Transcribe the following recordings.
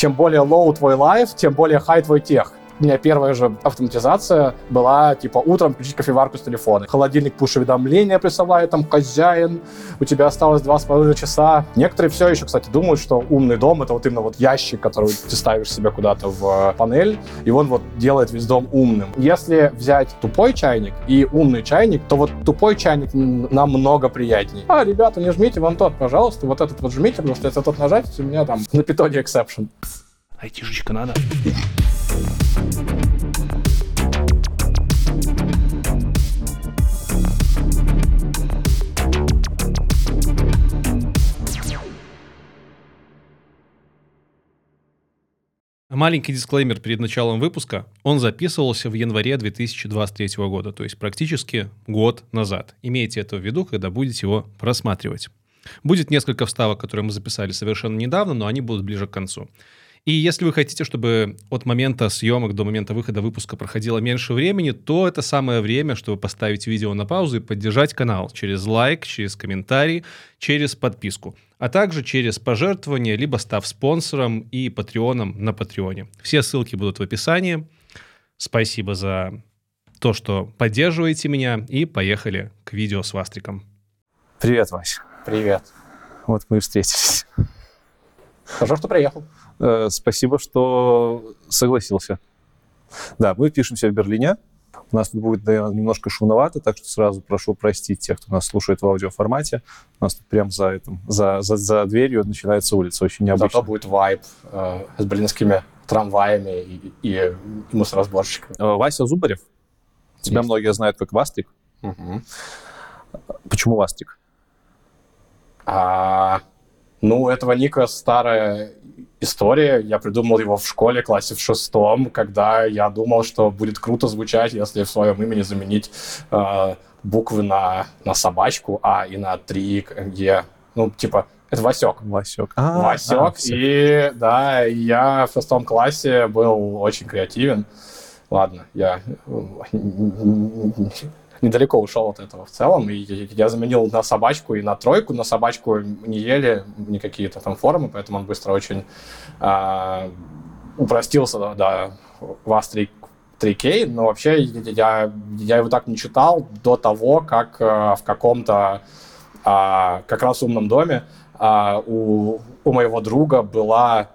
чем более low твой лайф, тем более high твой тех у меня первая же автоматизация была, типа, утром включить кофеварку с телефона. Холодильник пуш-уведомления присылает, там, хозяин, у тебя осталось два с половиной часа. Некоторые все еще, кстати, думают, что умный дом — это вот именно вот ящик, который ты ставишь себе куда-то в панель, и он вот делает весь дом умным. Если взять тупой чайник и умный чайник, то вот тупой чайник намного приятнее. А, ребята, не жмите вон тот, пожалуйста, вот этот вот жмите, потому что если тот нажать, у меня там на питоне exception. Айтишечка надо. Маленький дисклеймер перед началом выпуска. Он записывался в январе 2023 года, то есть практически год назад. Имейте это в виду, когда будете его просматривать. Будет несколько вставок, которые мы записали совершенно недавно, но они будут ближе к концу. И если вы хотите, чтобы от момента съемок до момента выхода выпуска проходило меньше времени, то это самое время, чтобы поставить видео на паузу и поддержать канал через лайк, через комментарий, через подписку, а также через пожертвование, либо став спонсором и патреоном на Патреоне. Все ссылки будут в описании. Спасибо за то, что поддерживаете меня, и поехали к видео с Вастриком. Привет, Вась. Привет. Вот мы и встретились. Хорошо, что приехал. Э, спасибо, что согласился. Да, мы пишемся в Берлине. У нас тут будет, наверное, немножко шумновато, так что сразу прошу простить тех, кто нас слушает в аудиоформате. У нас тут прямо за, этим, за, за, за дверью начинается улица, очень необычно. Зато будет вайб э, с берлинскими трамваями и, и, и мусоросборщиками. Э, Вася Зубарев. Тебя Есть. многие знают как Вастрик. Угу. Почему Вастрик? А, ну, этого ника старая история. Я придумал его в школе, классе в шестом, когда я думал, что будет круто звучать, если в своем имени заменить э, буквы на, на собачку, А и на три Е. Ну, типа, это Васек. Васек. А, Васек. А, и да, я в шестом классе был очень креативен. Ладно, я недалеко ушел от этого в целом. И я заменил на собачку и на тройку. На собачку не ели никакие-то там формы, поэтому он быстро очень э, упростился до, до вас 3, 3K. Но вообще я, я его так не читал до того, как э, в каком-то э, как раз умном доме э, у, у моего друга была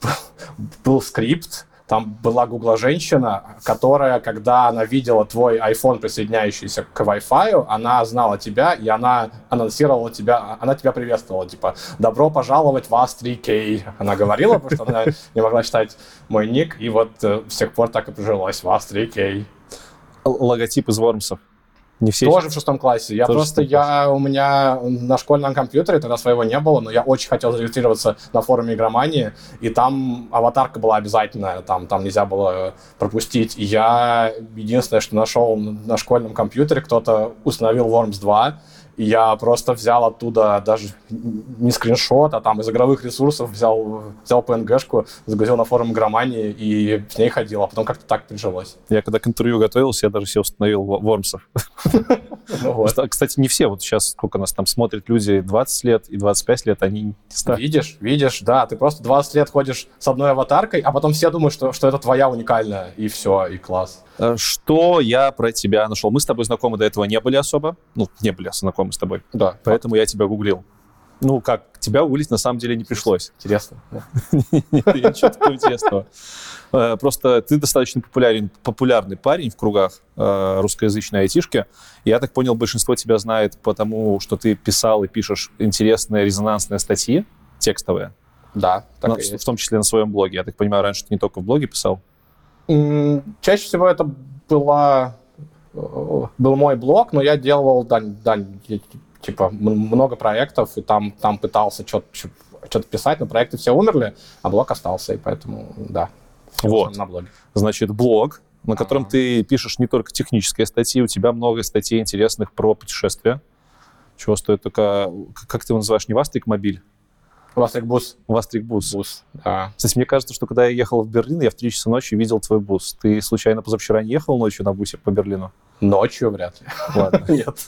был скрипт, там была гугла женщина, которая, когда она видела твой iPhone, присоединяющийся к Wi-Fi, она знала тебя, и она анонсировала тебя, она тебя приветствовала, типа, добро пожаловать в AS3K. Она говорила, потому что она не могла читать мой ник, и вот э, с тех пор так и прижилось в AS3K. Логотип из Вормсов. Не все Тоже в шестом классе. Я Тоже просто, я, у меня на школьном компьютере, тогда своего не было, но я очень хотел зарегистрироваться на форуме игромании, и там аватарка была обязательная, там, там нельзя было пропустить. И я единственное, что нашел на школьном компьютере, кто-то установил Worms 2, и я просто взял оттуда даже не скриншот, а там из игровых ресурсов взял, взял PNG-шку, загрузил на форум игромании и с ней ходил, а потом как-то так прижилось. Я когда к интервью готовился, я даже себе установил Вормсов. Ну кстати, не все. Вот сейчас сколько нас там смотрят люди 20 лет и 25 лет, они Видишь, видишь, да, ты просто 20 лет ходишь с одной аватаркой, а потом все думают, что, что это твоя уникальная, и все, и класс. Э, что я про тебя нашел? Мы с тобой знакомы до этого не были особо. Ну, не были знакомы с тобой. Да. Поэтому я тебя гуглил. Ну, как, тебя углить на самом деле не пришлось. Интересно. Ничего такого интересного. Э, просто ты достаточно популярен, популярный парень в кругах э, русскоязычной айтишки. Я так понял, большинство тебя знает потому, что ты писал и пишешь интересные резонансные статьи текстовые. Да, так Но, В том числе на своем блоге. Я так понимаю, раньше ты не только в блоге писал? Чаще всего это была, э, был мой блог, но я делал да, да, типа много проектов, и там, там пытался что-то что-то писать, но проекты все умерли, а блог остался, и поэтому, да, вот. на блоге. Значит, блог, на котором А-а-а. ты пишешь не только технические статьи, у тебя много статей интересных про путешествия. Чего стоит только... Как ты его называешь? Не Вастрик Мобиль? У вас так бус? У вас трикбус. Бус, да. Кстати, мне кажется, что когда я ехал в Берлин, я в 3 часа ночи видел твой бус. Ты случайно позавчера не ехал ночью на бусе по Берлину? Ночью вряд ли. Ладно. Нет.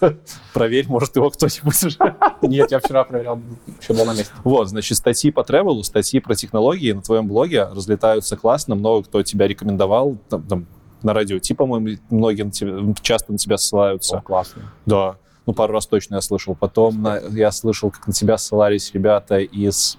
Проверь, может, его кто-нибудь уже. Нет, я вчера проверял, еще был на месте. Вот, значит, статьи по тревелу, статьи про технологии на твоем блоге разлетаются классно. Много кто тебя рекомендовал. Там, там, на радио Ти, по-моему, многие на тебя, часто на тебя ссылаются. О, классно. Да. Ну, пару раз точно я слышал. Потом на- я слышал, как на тебя ссылались ребята из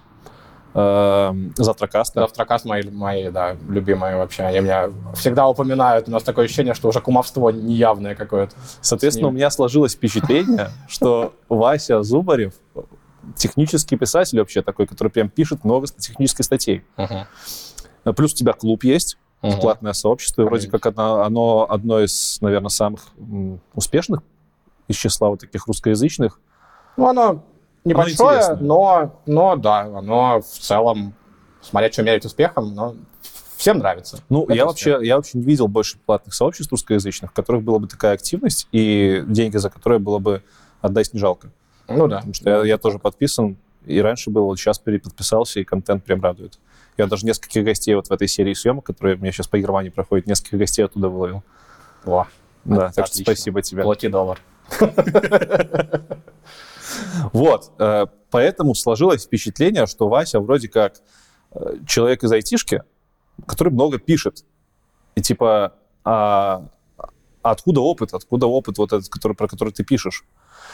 Завтракаста. Завтракас мои, мои, да, любимые вообще. Они меня всегда упоминают. У нас такое ощущение, что уже кумовство неявное какое-то. Соответственно, у меня сложилось впечатление, что Вася Зубарев технический писатель вообще такой, который прям пишет много технических статей. Плюс у тебя клуб есть, Мгм. платное сообщество, и вроде как оно, оно одно из, наверное, самых успешных из числа вот таких русскоязычных. Ну, оно небольшое, интересное. но, но да, оно в целом, смотря что мерить успехом, но всем нравится. Ну, Это я вообще, я вообще не видел больше платных сообществ русскоязычных, в которых была бы такая активность и деньги за которые было бы отдать не жалко. Ну да. Потому что я, я тоже подписан, и раньше был, вот сейчас переподписался, и контент прям радует. Я даже нескольких гостей вот в этой серии съемок, которые у меня сейчас по Германии проходят, нескольких гостей оттуда выловил. Во, Да, так что спасибо тебе. плати доллар. Вот, э, поэтому сложилось впечатление, что Вася вроде как э, человек из айтишки, который много пишет. И типа, а, откуда опыт? Откуда опыт вот этот, который, про который ты пишешь?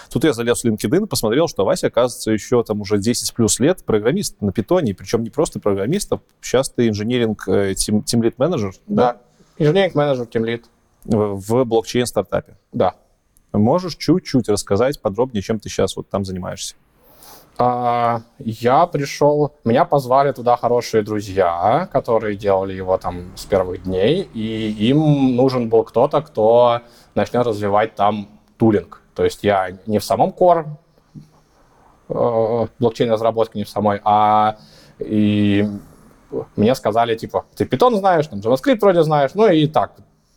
Тут я залез в LinkedIn и посмотрел, что Вася, оказывается, еще там уже 10 плюс лет программист на питоне, причем не просто программист, а сейчас ты инженеринг, э, тим, тимлит менеджер Да. Инженеринг менеджер, тимлит. в, в блокчейн-стартапе. Да. Можешь чуть-чуть рассказать подробнее, чем ты сейчас вот там занимаешься? А, я пришел, меня позвали туда хорошие друзья, которые делали его там с первых дней, и им нужен был кто-то, кто начнет развивать там тулинг. То есть я не в самом core э, блокчейн разработки, не в самой, а и мне сказали, типа, ты Python знаешь, там, JavaScript вроде знаешь, ну и так,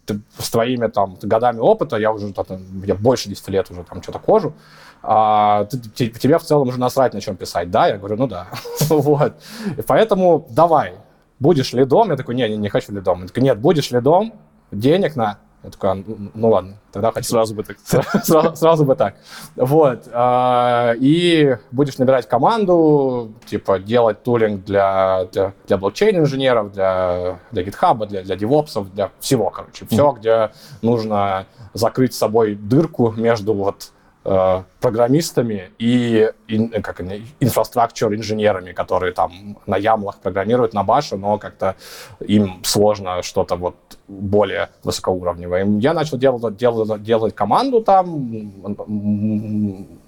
ты с твоими там годами опыта, я уже там, я больше 10 лет уже там что-то кожу, а, ты- те- тебе в целом уже насрать, на чем писать, да? Я говорю, ну да. вот. И поэтому давай, будешь лидом? Я такой, не, не, не хочу лидом. Он такой, нет, будешь лидом, денег на. Я такой, «А, ну, ну ладно, тогда хочу. Сразу бы так. Сразу, сразу бы так. Вот. а, И будешь набирать команду, типа делать тулинг для, для, для блокчейн-инженеров, для, для GitHub, для, для девопсов, для всего, короче. Все, где нужно закрыть с собой дырку между вот программистами и ин- как они, инфраструктур инженерами, которые там на ямлах программируют на баше, но как-то им сложно что-то вот более высокоуровневое. Я начал делать, делать, делать команду там,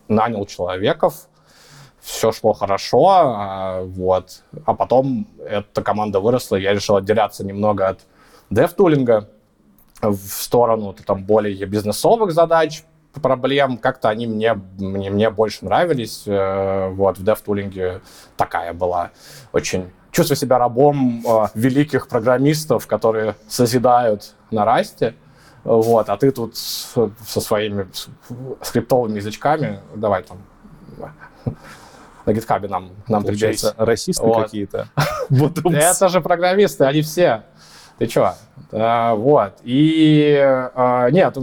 нанял человеков, все шло хорошо, а, вот. А потом эта команда выросла, я решил отделяться немного от дев-тулинга в сторону там более бизнесовых задач, проблем, как-то они мне, мне, мне больше нравились. Э, Вот, в DevTooling такая была очень... Чувствую себя рабом э, великих программистов, которые созидают на расте. Вот, а ты тут со своими скриптовыми язычками, давай там на гитхабе нам, нам. Получается, расисты Вот. какие-то. Это же программисты, они все. Ты чё? А, вот. И а, нет,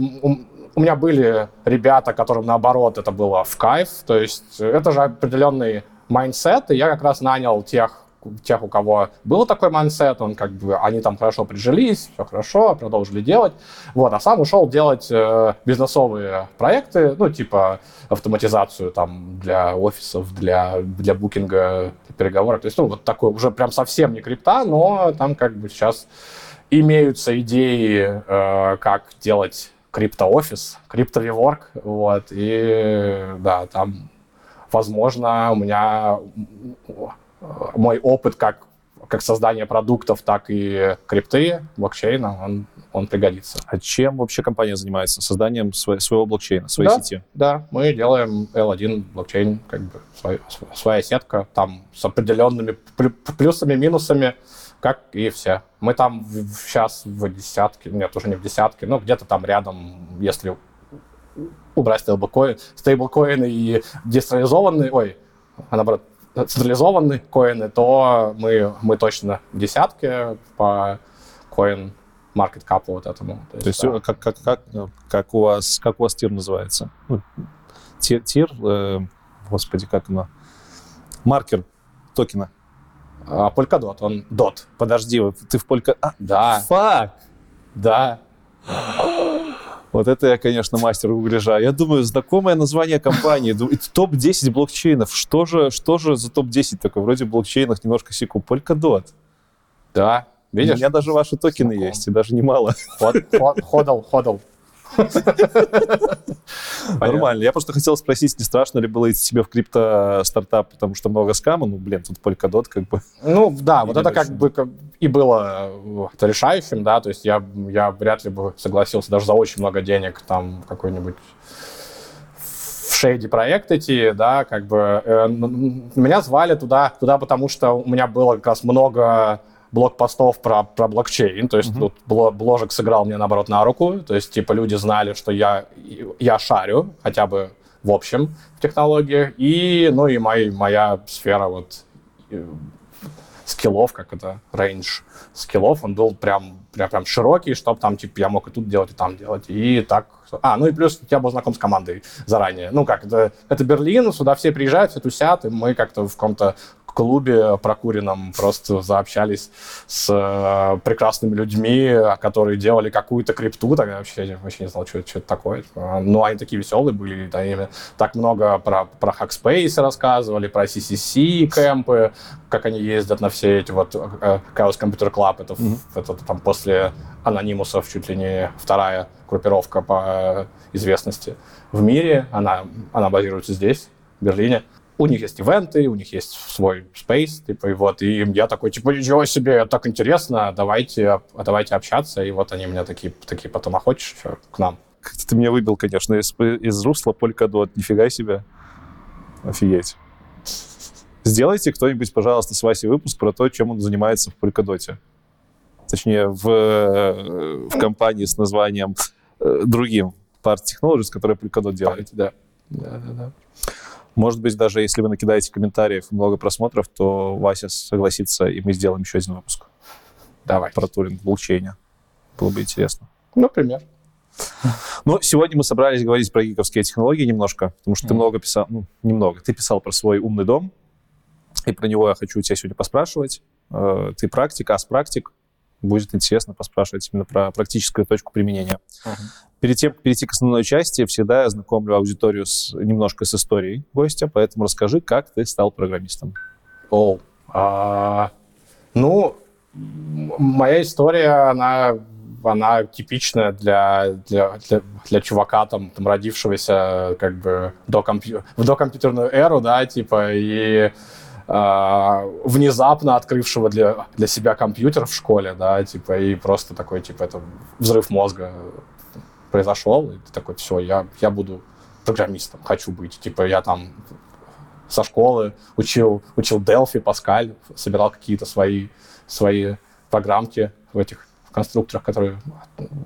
у меня были ребята, которым наоборот это было в кайф. То есть это же определенный mindset, и я как раз нанял тех, тех, у кого был такой mindset, он как бы, они там хорошо прижились, все хорошо, продолжили делать. Вот, а сам ушел делать э, бизнесовые проекты, ну, типа автоматизацию там для офисов, для, для букинга, переговоров. То есть, ну, вот такой уже прям совсем не крипта, но там как бы сейчас имеются идеи, э, как делать криптоофис, криптовиворк, вот, и да, там, возможно, у меня мой опыт как, как создание продуктов, так и крипты, блокчейна, он, он пригодится. А чем вообще компания занимается? Созданием сво- своего блокчейна, своей Да. сети? Да, мы делаем L1 блокчейн, как бы свой- св- своя сетка, там с определенными плю- плюсами, минусами, как и все. Мы там сейчас в десятке, нет, уже не в десятке, но где-то там рядом, если убрать стейблкоин, стейблкоины и децентрализованные, ой, а наоборот, централизованные коины, то мы, мы точно в десятке по коин market cap вот этому. То есть, То есть да. как, как, как, как, у вас, как у вас тир называется? Ну, тир, тир э, господи, как оно? Маркер токена. А, Polkadot, он DOT. Подожди, ты в Polkadot... А, да. Фак! Да. Вот это я, конечно, мастер угрежа. Я думаю, знакомое название компании. Топ-10 блокчейнов. Что же, что же за топ-10 такое? Вроде блокчейнов немножко секу. Polkadot. Да, видишь? У меня даже ваши токены Знаком. есть, и даже немало. Ходал, ходал. Нормально. Я просто хотел спросить, не страшно ли было идти себе в крипто-стартап, потому что много скама, ну, блин, тут Polkadot как бы... Ну, да, вот это как бы и было э, решающим, да, то есть я, я вряд ли бы согласился даже за очень много денег там какой-нибудь в шейди проект идти, да, как бы э, меня звали туда, туда, потому что у меня было как раз много блокпостов про, про блокчейн, то есть mm-hmm. тут бложек сыграл мне, наоборот, на руку, то есть, типа, люди знали, что я, я шарю, хотя бы в общем, в технологиях, и, ну, и моя, моя сфера вот э, скиллов, как это, рейндж скиллов, он был прям, прям, прям широкий, чтобы там, типа, я мог и тут делать, и там делать, и так... А, ну и плюс я был знаком с командой заранее. Ну как, это, это Берлин, сюда все приезжают, все тусят, и мы как-то в каком-то клубе прокуренном просто заобщались с э, прекрасными людьми, которые делали какую-то крипту, тогда вообще, вообще не знал, что, что это такое. Ну, они такие веселые были, они так много про, про Hackspace рассказывали, про CCC кемпы, как они ездят на все эти вот э, Chaos Computer Club, это, mm-hmm. это там после анонимусов чуть ли не вторая группировка по известности в мире, она, она базируется здесь, в Берлине у них есть ивенты, у них есть свой space, типа, и вот, и я такой, типа, ничего себе, так интересно, давайте, давайте общаться, и вот они меня такие, такие потом, а хочешь еще к нам? Ты меня выбил, конечно, из, из русла Polkadot, нифига себе, офигеть. Сделайте кто-нибудь, пожалуйста, с Васей выпуск про то, чем он занимается в Polkadot. Точнее, в, э, в компании с названием э, другим, Part Technologies, которая Polkadot делает. Да, да, да. да. Может быть, даже если вы накидаете комментариев и много просмотров, то Вася согласится, и мы сделаем еще один выпуск. Давай. Про туринг в блокчейне. Было бы интересно. Например. Ну, сегодня мы собрались говорить про гиковские технологии немножко, потому что mm. ты много писал, ну, немного, ты писал про свой умный дом, и про него я хочу у тебя сегодня поспрашивать. Э, ты практик, ас-практик, будет интересно поспрашивать именно про практическую точку применения. Uh-huh. Перед тем, как перейти к основной части, всегда я знакомлю аудиторию с, немножко с историей гостя, поэтому расскажи, как ты стал программистом. О, а, ну, моя история, она, она типичная для, для, для, для чувака, там, там, родившегося как бы до компью... в докомпьютерную эру, да, типа, и внезапно открывшего для, для себя компьютер в школе, да, типа, и просто такой, типа, это взрыв мозга произошел, и ты такой, все, я, я буду программистом, хочу быть. Типа, я там со школы учил, учил Delphi, Pascal, собирал какие-то свои, свои программки в этих конструкторах, которые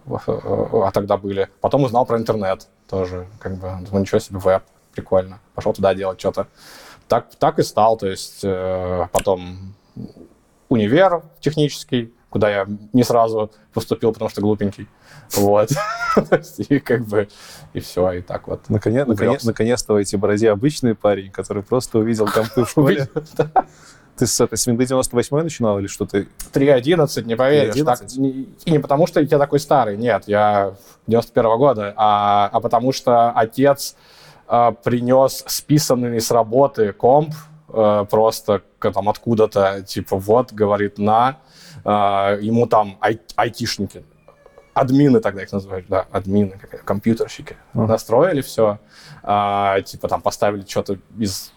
а тогда были. Потом узнал про интернет тоже, как бы, думаю, ничего себе, веб, прикольно. Пошел туда делать что-то так, так и стал. То есть э, потом универ технический, куда я не сразу поступил, потому что глупенький. Вот. И как бы, и все, и так вот. Наконец, наконец, наконец-то в эти бороде обычный парень, который просто увидел компы в школе. Ты с этой с Windows 98 начинал или что ты? 3.11, не поверишь. Так, и не потому, что я такой старый, нет, я 91 -го года, а, а потому что отец э, принес списанный с работы комп, э, просто там откуда-то, типа, вот, говорит, на, э, ему там ай- айтишники, админы тогда их называют, да, админы, компьютерщики, uh-huh. настроили все, э, типа, там поставили что-то из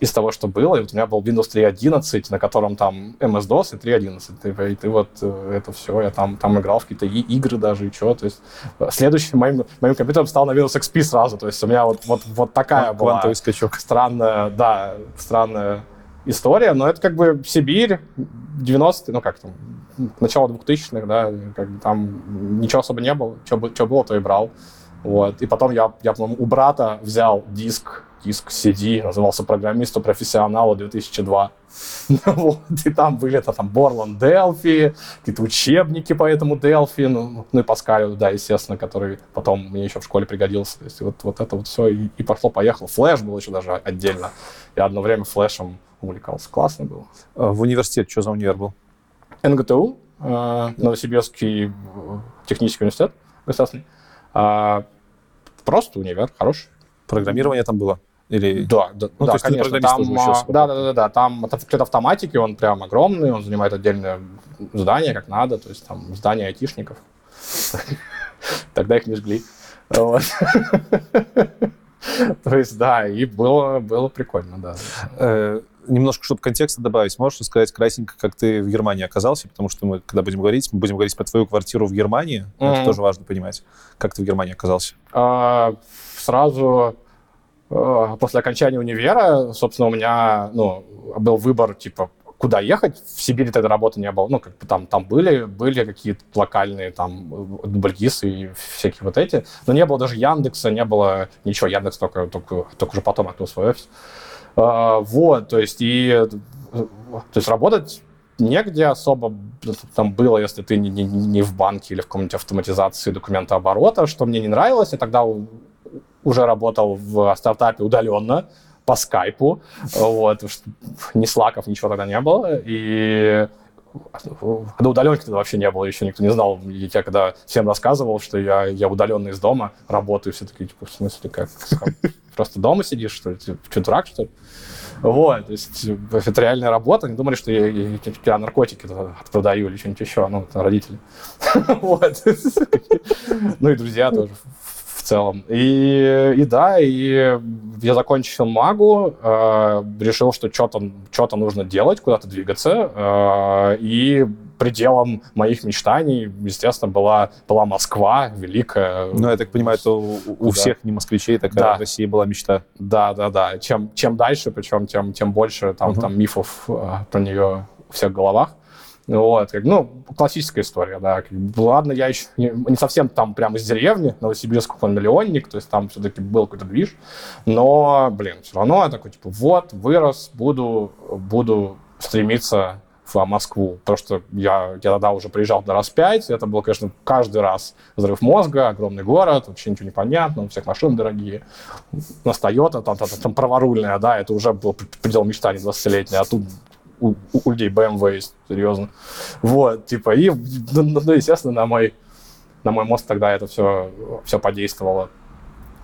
из того, что было. И вот у меня был Windows 3.11, на котором там MS-DOS и 3.11. И, и ты вот э, это все, я там, там играл в какие-то игры даже, и что. То есть э, следующим моим, моим компьютером стал на Windows XP сразу. То есть у меня вот, вот, вот такая Квантовый была скачок. странная, да, странная история. Но это как бы Сибирь, 90-е, ну как там, начало 2000-х, да, как бы там ничего особо не было. Что, что было, то и брал. Вот. И потом я, я по-моему, у брата взял диск диск CD, назывался «Программисту профессионалу 2002». вот, и там были это, там Borland Delphi, какие-то учебники по этому Delphi, ну, ну и Паскалю, да, естественно, который потом мне еще в школе пригодился. То есть вот, вот это вот все и, и пошло-поехало. Флэш был еще даже отдельно. Я одно время флешем увлекался. Классно было. А В университет что за универ был? НГТУ, э, Новосибирский технический университет государственный. А, Просто универ, хороший. Программирование там было? Или... Да, да, Ну, то да, есть ты конечно. Там, а, да, да, да, да. Там это факультет автоматики, он прям огромный, он занимает отдельное здание, как надо, то есть там здание айтишников. Тогда их не жгли. То есть, да, и было, было прикольно, да. Э, немножко, чтобы контекста добавить, можешь рассказать кратенько, как ты в Германии оказался? Потому что мы, когда будем говорить, мы будем говорить про твою квартиру в Германии. Это Мгм. тоже важно понимать. Как ты в Германии оказался? А, Сразу после окончания универа, собственно, у меня ну, был выбор, типа, куда ехать. В Сибири тогда работы не было. Ну, как бы там, там были, были какие-то локальные там дубльгисы и всякие вот эти. Но не было даже Яндекса, не было ничего. Яндекс только, только, только уже потом открыл свой офис. А, вот, то есть и... э, То есть работать негде особо там было, если ты не, не, не в банке или в каком-нибудь автоматизации документооборота, что мне не нравилось. Я тогда уже работал в стартапе удаленно по скайпу, вот, ни слаков, ничего тогда не было, и когда удаленки тогда вообще не было, еще никто не знал. И я когда всем рассказывал, что я, я удаленно из дома работаю, все такие, типа, в смысле, как? Просто дома сидишь, что ли? Ты что, дурак, что ли? Вот, то есть э, это реальная работа. Они думали, что я, я, я наркотики продаю или что-нибудь еще, ну, родители. Вот. Ну и друзья тоже целом. И, и да, и я закончил магу, э, решил, что что-то что нужно делать, куда-то двигаться. э, и пределом моих мечтаний, естественно, была, была Москва, великая. Ну, я так понимаю, это у, у Куда? всех не москвичей такая Да. в России была мечта. Да, да, да. Чем, чем дальше, причем тем, тем больше там, Мгм. там мифов э, про нее у всех в головах. Вот, как, ну, классическая история, да. Как ладно, я еще не, не совсем там прямо из деревни, Новосибирск, он миллионник, то есть там все-таки был какой-то движ, но, блин, все равно я такой, типа, вот, вырос, буду, буду стремиться в Москву, потому что я, я тогда уже приезжал на раз пять, это был, конечно, каждый раз взрыв мозга, огромный город, вообще ничего не понятно, у всех машины дорогие, у нас Toyota, там, там, там праворульная, да, это уже был предел мечтаний 20-летний, а тут у, у людей BMW есть, серьезно. Вот, типа, и, ну, ну, ну, естественно, на мой, на мой мозг тогда это все, все подействовало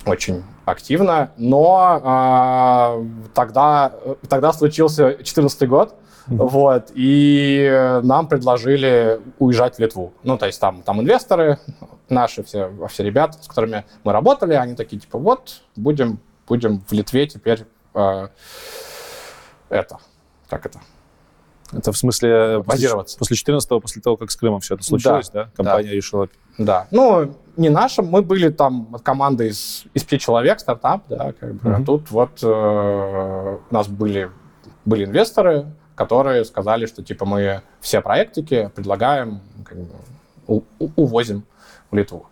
очень активно, но а, тогда, тогда случился 14 год, вот, и нам предложили уезжать в Литву. Ну, то есть там, там инвесторы наши, все, все ребята, с которыми мы работали, они такие, типа, вот, будем, будем в Литве теперь э, это, как это, Это в смысле после, Базироваться. после 14 после того, как с Крымом все это случилось, да? Компания решила... Да. Ну, не нашим, мы были там команда из, из пяти человек, стартап, да, как бы. Мгм. тут вот э, у нас были, были инвесторы, которые сказали, что типа мы все проектики предлагаем, как бы, у- у- увозим в Литву.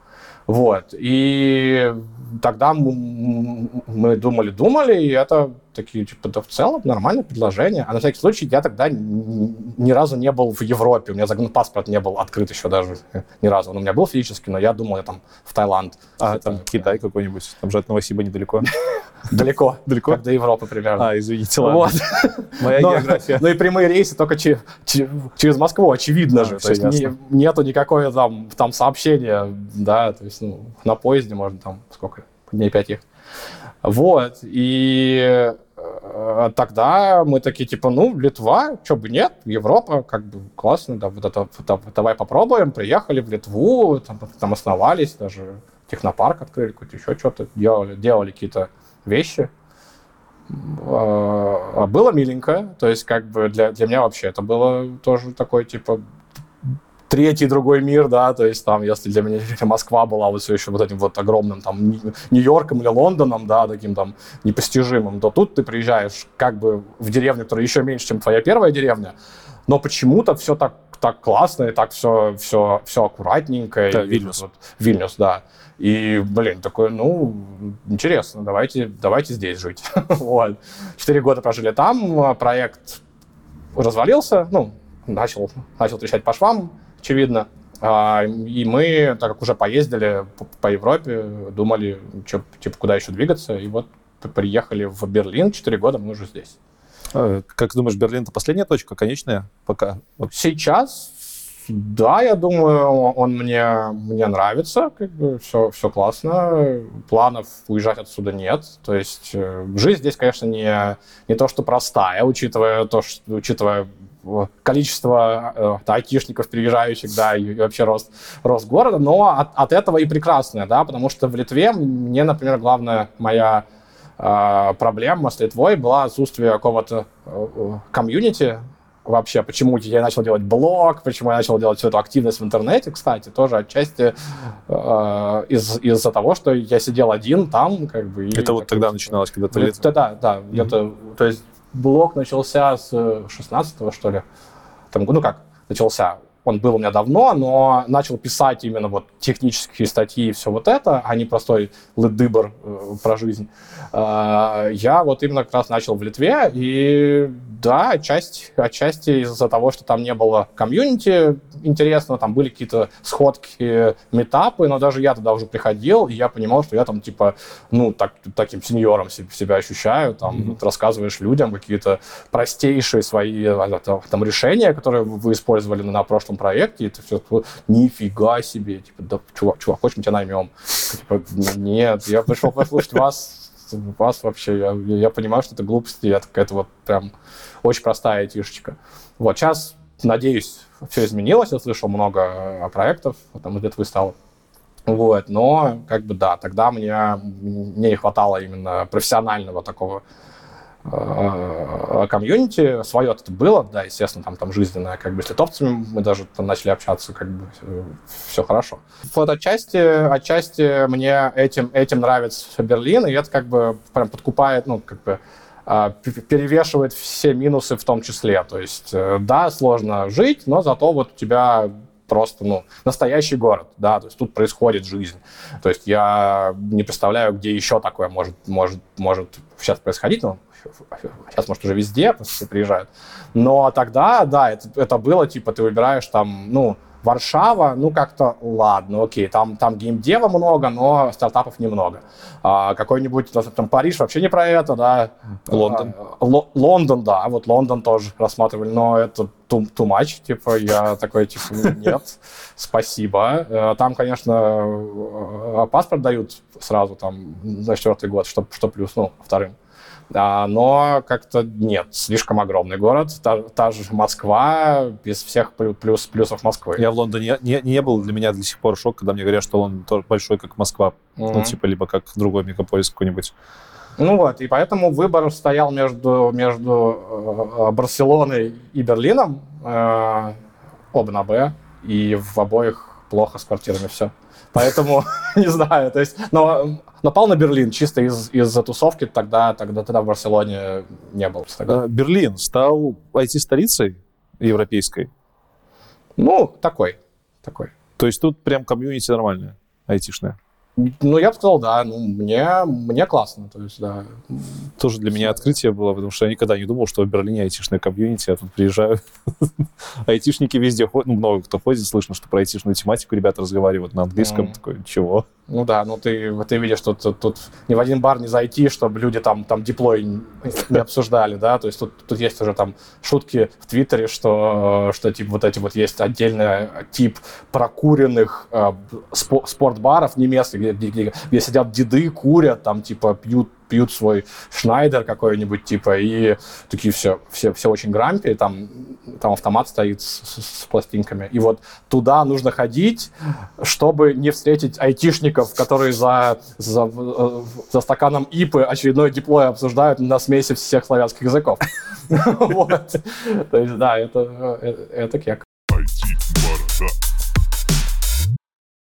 Вот. И тогда м- мы думали-думали, и это такие, типа, да в целом нормальное предложение. А на всякий случай я тогда ни разу не был в Европе. У меня загранпаспорт не был открыт еще даже э, ни разу. Он у меня был физически, но я думал, я там в Таиланд. А, Это- там Китай какой-нибудь. Там же от Новосиба недалеко. Далеко. Далеко? Как до Европы примерно. А, извините, ладно. Вот. Моя Но- география. Ну и прямые рейсы только че- че- через Москву, очевидно А, же. То есть не- нету никакого там, там сообщения, да, то есть ну, на поезде можно там сколько, дней пять ехать. Вот, и э, тогда мы такие, типа, ну, Литва, что бы нет, Европа, как бы классно, да, вот это, да, давай попробуем. Приехали в Литву, там, там основались, даже технопарк открыли, какой-то еще что-то, делали, делали какие-то вещи. А, Было миленько, то есть как бы для, для меня вообще это было тоже такой, типа, третий другой мир, да, то есть там, если для меня Москва была вот все еще вот этим вот огромным там Нью-Йорком или Лондоном, да, таким там непостижимым, то тут ты приезжаешь как бы в деревню, которая еще меньше, чем твоя первая деревня, но почему-то все так, так классно и так все, все, все аккуратненько. Да, и Вильнюс. Вот, Вильнюс, да. И, блин, такой, ну, интересно, давайте, давайте здесь жить. вот. Четыре года прожили там, а проект развалился, ну, начал, начал трещать по швам, очевидно. А, и мы, так как уже поездили по, по Европе, думали, чё, типа, куда еще двигаться, и вот приехали в Берлин, четыре года мы уже здесь. Э, Как думаешь, Берлин это последняя точка, конечная? Пока. Вот. Сейчас, да, я думаю, он мне, мне нравится, как бы все, все классно. Планов уезжать отсюда нет. То есть э, жизнь здесь, конечно, не, не то, что простая, учитывая то, что, учитывая количество э, айтишников, переезжающих, да, и вообще рост, рост города, но от, от этого и прекрасное, да, потому что в Литве мне, например, главная моя э, проблема с Литвой была отсутствие какого-то э, комьюнити, вообще, почему я начал делать блог, почему я начал делать всю эту активность в интернете, кстати, тоже отчасти э, из, из-за того, что я сидел один там, как бы. Это вот тогда начиналось, когда ты это- лет- Да, да, где-то, то есть блог начался с 16-го, что ли, там, ну как, начался, он был у меня давно, но начал писать именно вот технические статьи и все вот это, а не простой лыдыбр э, про жизнь. Э, я вот именно как раз начал в Литве, и да, отчасти, отчасти из-за того, что там не было комьюнити интересно, там были какие-то сходки, метапы, но даже я туда уже приходил, и я понимал, что я там типа, ну, так, таким сеньором се- себя ощущаю, там, Мгм. рассказываешь людям какие-то простейшие свои а, там, решения, которые вы использовали на, на прошлом проекте, и это все, нифига себе, типа, да, чувак, чувак, хочешь, мы тебя наймем? Типа, нет, я пришел послушать вас, вас вообще, я, я понимаю, что это глупости, я какая-то вот прям очень простая айтишечка. Вот, сейчас, надеюсь, все изменилось, я слышал много проектов, там из Литвы стало. Вот, но, как бы, да, тогда мне не хватало именно профессионального такого э, комьюнити. Свое это было, да, естественно, там, там жизненное, как бы с литовцами мы даже там начали общаться, как бы все хорошо. Вот отчасти, отчасти мне этим, этим нравится Берлин, и это как бы прям подкупает, ну, как бы а, перевешивает все минусы в том числе. То есть, э, да, сложно жить, но зато вот у тебя просто, ну, настоящий город, да, то есть тут происходит жизнь. То есть я не представляю, где еще такое может, может, может сейчас происходить, ну, сейчас, может, уже везде, все приезжают. Но тогда, да, это, это было, типа, ты выбираешь там, ну, Варшава, ну как-то ладно, окей, там, там геймдева много, но стартапов немного. А, какой-нибудь, там, там Париж вообще не про это, да. Лондон. А, Ло- Лондон, да, вот Лондон тоже рассматривали, но это too, too much, типа, я такой, типа, нет, спасибо. Э, Там, конечно, э, паспорт дают сразу, там, на четвертый год, что, что плюс, ну, вторым. А, но как-то нет, слишком огромный город, та, та же Москва, без всех плю- плюс, плюсов Москвы. Я в Лондоне не, не был, для меня до сих пор шок, когда мне говорят, что Лондон тоже большой, как Москва. Ну, Мгм. типа, либо как другой мегаполис какой-нибудь. Ну вот, и поэтому выбор стоял между, между э, Барселоной и Берлином, э, оба на Б, и в обоих плохо с квартирами все. Поэтому, не знаю, то есть, но напал на Берлин чисто из, из-за тусовки, тогда, тогда, тогда в Барселоне не был. Э, Берлин стал IT-столицей европейской. Ну, такой, такой. То есть тут прям комьюнити нормальное, айтишное. Ну, я бы сказал, да, ну, мне, мне классно, то есть, да. Тоже для меня открытие было, потому что я никогда не думал, что в Берлине айтишное комьюнити, я тут приезжаю. Айтишники везде ходят, ну, много кто ходит, слышно, что про айтишную тематику ребята разговаривают на английском. Такой, чего? Ну да, ну ты, ты видишь, что тут, тут ни в один бар не зайти, чтобы люди там, там диплой не обсуждали, да, то есть тут, тут есть уже там шутки в Твиттере, что, что типа вот эти вот есть отдельный тип прокуренных э, спо- спортбаров немецких, где, где, где сидят деды, курят, там типа пьют пьют свой Шнайдер какой-нибудь, типа, и такие все, все, все очень грампи, там, там автомат стоит с, с- с пластинками. И вот туда нужно ходить, чтобы не встретить айтишников, которые за, за, э, за стаканом ипы очередной диплой обсуждают на смеси всех славянских языков. Вот. То есть, да, это, э, это кек.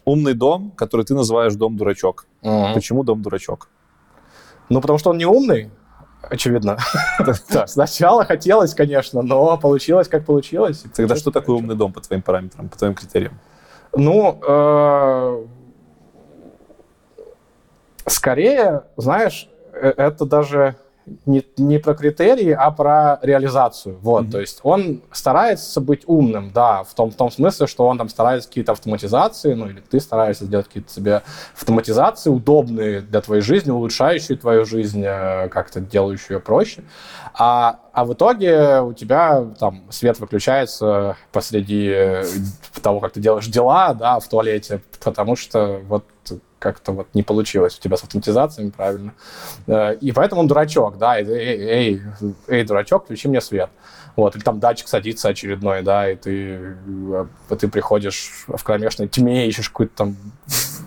Умный дом, который ты называешь дом-дурачок. Почему дом-дурачок? Ну, потому что он не умный, Очевидно. Сначала хотелось, конечно, но получилось, как получилось. Тогда что такое умный дом по твоим параметрам, по твоим критериям? Ну, э, скорее, знаешь, э, это даже не, не про критерии, а про реализацию. Вот, mm-hmm. то есть он старается быть умным, да, в том, в том смысле, что он там старается какие-то автоматизации, ну или ты стараешься сделать какие-то себе автоматизации, удобные для твоей жизни, улучшающие твою жизнь, э, как-то делающие ее проще. А, а в итоге у тебя там свет выключается посреди э, того, как ты делаешь дела, да, в туалете, потому что вот как-то вот не получилось у тебя с автоматизациями правильно. Э, и поэтому он дурачок, да, эй, эй, эй, дурачок, включи мне свет. Вот, или там датчик садится очередной, да, и ты, э, ты приходишь в кромешной тьме, ищешь какой-то там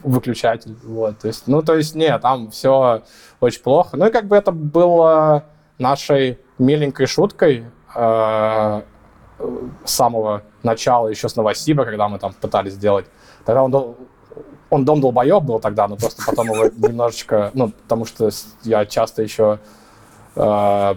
выключатель, вот, то есть, ну, то есть, нет, там все очень плохо. Ну, и как бы это было нашей миленькой шуткой э, с самого начала, еще с Новосиба, когда мы там пытались сделать. Тогда он он дом долбоеб был тогда, но просто потом его немножечко, ну, потому что я часто еще э,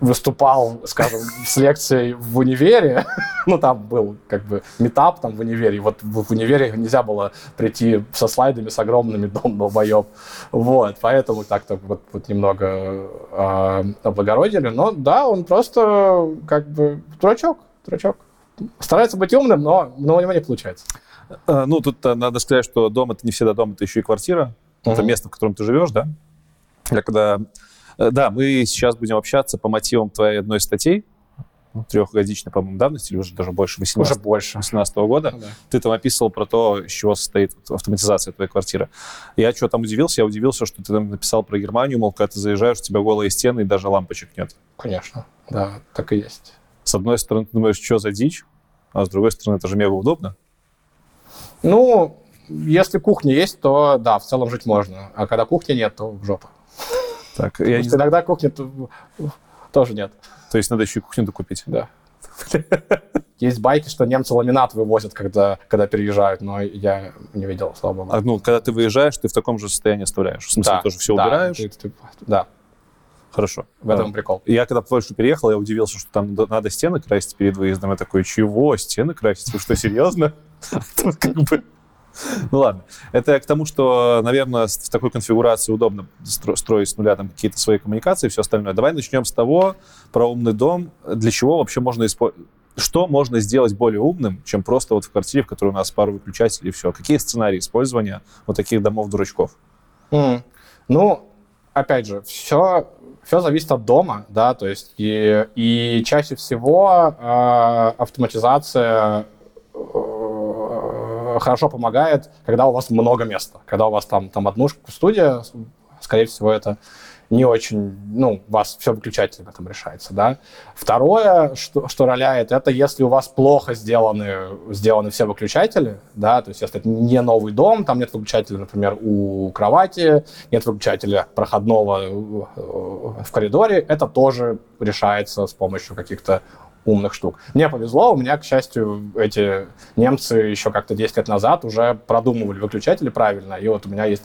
выступал, скажем, с лекцией в универе, ну, там был как бы метап там в универе, вот в, в универе нельзя было прийти со слайдами с огромными дом долбоеб, вот, поэтому так-то вот, вот немного э, облагородили, но да, он просто как бы дурачок, дурачок. Старается быть умным, но, но у него не получается. Э, ну, тут э, надо сказать, что дом — это не всегда дом, это еще и квартира. Uh-huh. Это место, в котором ты живешь, да? Я когда... Э, да, мы сейчас будем общаться по мотивам твоей одной из статей, трехгодичной, по-моему, давности, или уже даже больше, 18, уже больше. 18 года. Ну, да. Ты там описывал про то, из чего состоит автоматизация твоей квартиры. Я что там удивился? Я удивился, что ты там написал про Германию, мол, когда ты заезжаешь, у тебя голые стены и даже лампочек нет. Конечно, да, так и есть. С одной стороны, ты думаешь, что за дичь, а с другой стороны, это же мега удобно. Ну, если кухня есть, то да, в целом жить можно. А когда кухни нет, то в жопу. Так, я не... иногда кухни тоже нет. То есть надо еще и кухню докупить? Да. Есть байки, что немцы ламинат вывозят, когда, когда переезжают, но я не видел, слава богу. А, ну, когда ты выезжаешь, ты в таком же состоянии оставляешь? В смысле, да, тоже все да, убираешь? Ты, ты, да. Хорошо. В этом а, прикол. Я когда в Польшу переехал, я удивился, что там надо стены красить перед выездом. Я такой, чего? Стены красить? Вы что, серьезно? как бы... Ну ладно. Это к тому, что, наверное, в такой конфигурации удобно строить с нуля там какие-то свои коммуникации и все остальное. Давай начнем с того, про умный дом. Для чего вообще можно использовать? Что можно сделать более умным, чем просто вот в квартире, в которой у нас пару выключателей и все? Какие сценарии использования вот таких домов-дурачков? Mm. Ну, опять же, все, все зависит от дома, да, то есть и, и чаще всего э, автоматизация Э, хорошо помогает, когда у вас много места. Когда у вас там, там однушка, студия, скорее всего, это не очень, ну, вас все выключателями там решается, да. Второе, что, что роляет, это если у вас плохо сделаны, сделаны все выключатели, да, то есть если это не новый дом, там нет выключателя, например, у кровати, нет выключателя проходного э, в коридоре, это тоже решается с помощью каких-то умных штук. Мне повезло, у меня, к счастью, эти немцы еще как-то 10 лет назад уже продумывали выключатели правильно, и вот у меня есть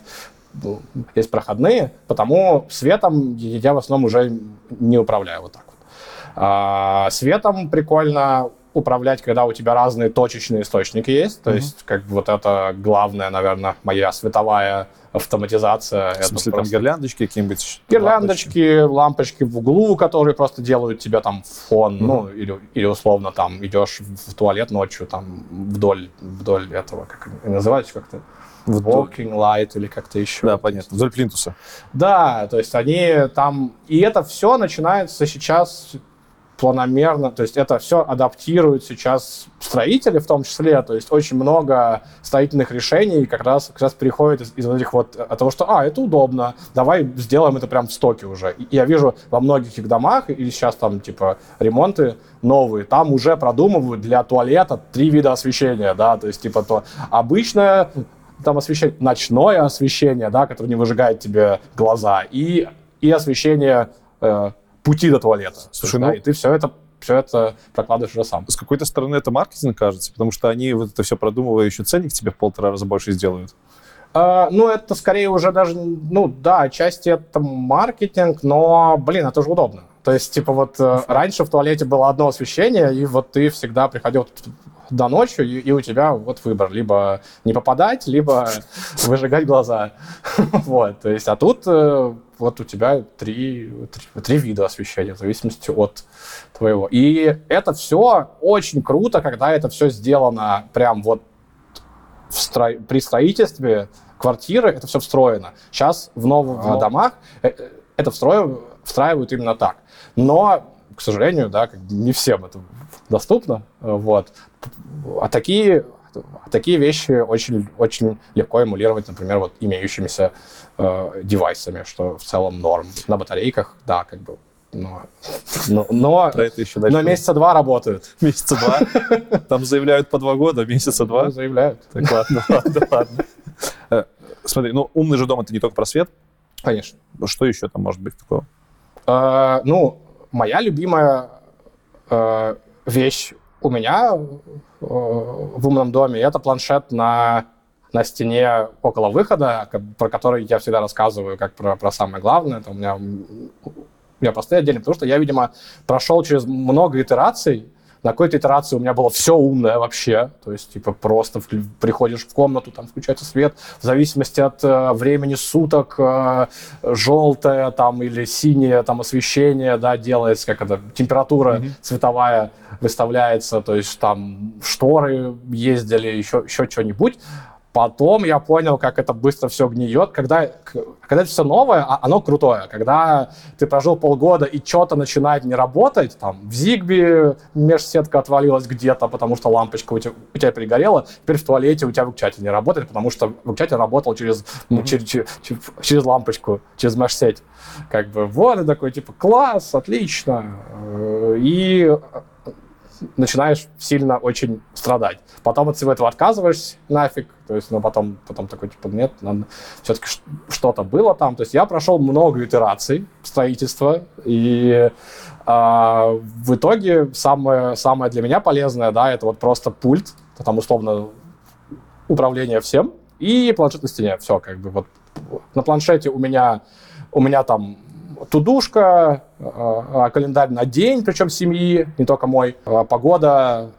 ну, есть проходные, потому светом я в основном уже не управляю вот так вот. А, светом прикольно управлять, когда у тебя разные точечные источники есть. То mm-hmm. есть, как бы вот это главная, наверное, моя световая автоматизация. В смысле, там гирляндочки какие-нибудь? Гирляндочки, лампочки. лампочки в углу, которые просто делают тебе там фон, mm-hmm. ну, или, или условно там идешь в туалет ночью там вдоль, вдоль этого, как называется как-то? Walking Light или как-то еще. Да, понятно. Вдоль плинтуса. Да, то есть они там... И это все начинается сейчас планомерно, то есть это все адаптируют сейчас строители в том числе, то есть очень много строительных решений как раз, как раз переходит из, из этих вот от того, что, а, это удобно, давай сделаем это прям в стоке уже. И я вижу во многих их домах, или сейчас там типа ремонты новые, там уже продумывают для туалета три вида освещения, да, то есть типа то обычное там освещение, ночное освещение, да, которое не выжигает тебе глаза, и, и освещение э, пути до туалета. Слушай, да, ну... И ты все это все это прокладываешь уже сам. С какой-то стороны это маркетинг, кажется, потому что они вот это все продумывая, еще ценник тебе в полтора раза больше сделают. А, ну, это скорее уже даже, ну, да, отчасти это маркетинг, но, блин, это же удобно. То есть, типа, вот э, раньше в туалете было одно освещение, и вот ты всегда приходил до ночи, и, и у тебя вот выбор. Либо не попадать, либо выжигать глаза. Вот, то есть, а тут э, вот у тебя три, три, три вида освещения, в зависимости от твоего. И это все очень круто, когда это все сделано прям вот в стро... при строительстве квартиры, это все встроено. Сейчас в новых а. домах э, это встроив... встраивают именно так. Но, к сожалению, да, не всем это доступно. Вот. А такие, а такие вещи очень, очень легко эмулировать, например, вот имеющимися э, девайсами, что в целом норм. На батарейках, да, как бы но, но, но, Про это еще дальше. но месяца два работают. Месяца два? Там заявляют по два года, месяца два? Ну, заявляют. Так, ладно, ладно, ладно. Э, смотри, ну, умный же дом — это не только про свет. Конечно. Что еще там может быть такого? А, ну, моя любимая а, вещь у меня а, в умном доме — это планшет на на стене около выхода, про который я всегда рассказываю как про, про самое главное. Это у меня я поставил отдельно, потому что я, видимо, прошел через много итераций, на какой-то итерации у меня было все умное вообще. То есть, типа, просто в, приходишь в комнату, там включается свет, в зависимости от э, времени суток, э, желтое там или синее там освещение, да, делается, как это, температура mm-hmm. цветовая выставляется, то есть там шторы ездили, еще, еще что-нибудь. Потом я понял, как это быстро все гниет. Когда, когда это все новое, а, оно крутое. Когда ты прожил полгода и что-то начинает не работать, там в Зигби межсетка отвалилась где-то, потому что лампочка у тебя, у тебя перегорела, теперь в туалете у тебя выключатель не работает, потому что выключатель работал через, mm-hmm. через, через, через лампочку, через межсеть. Как бы вот, и такой, типа, класс, отлично. И начинаешь сильно очень страдать. Потом от всего этого отказываешься нафиг, то есть, ну, потом, потом такой, типа, нет, надо, все-таки что-то было там. То есть я прошел много итераций строительства, и а, в итоге самое, самое для меня полезное, да, это вот просто пульт, там, условно, управление всем, и планшет на стене. Все, как бы вот на планшете у меня, у меня там тудушка, а, а, календарь на день, причем семьи, не только мой, а, погода,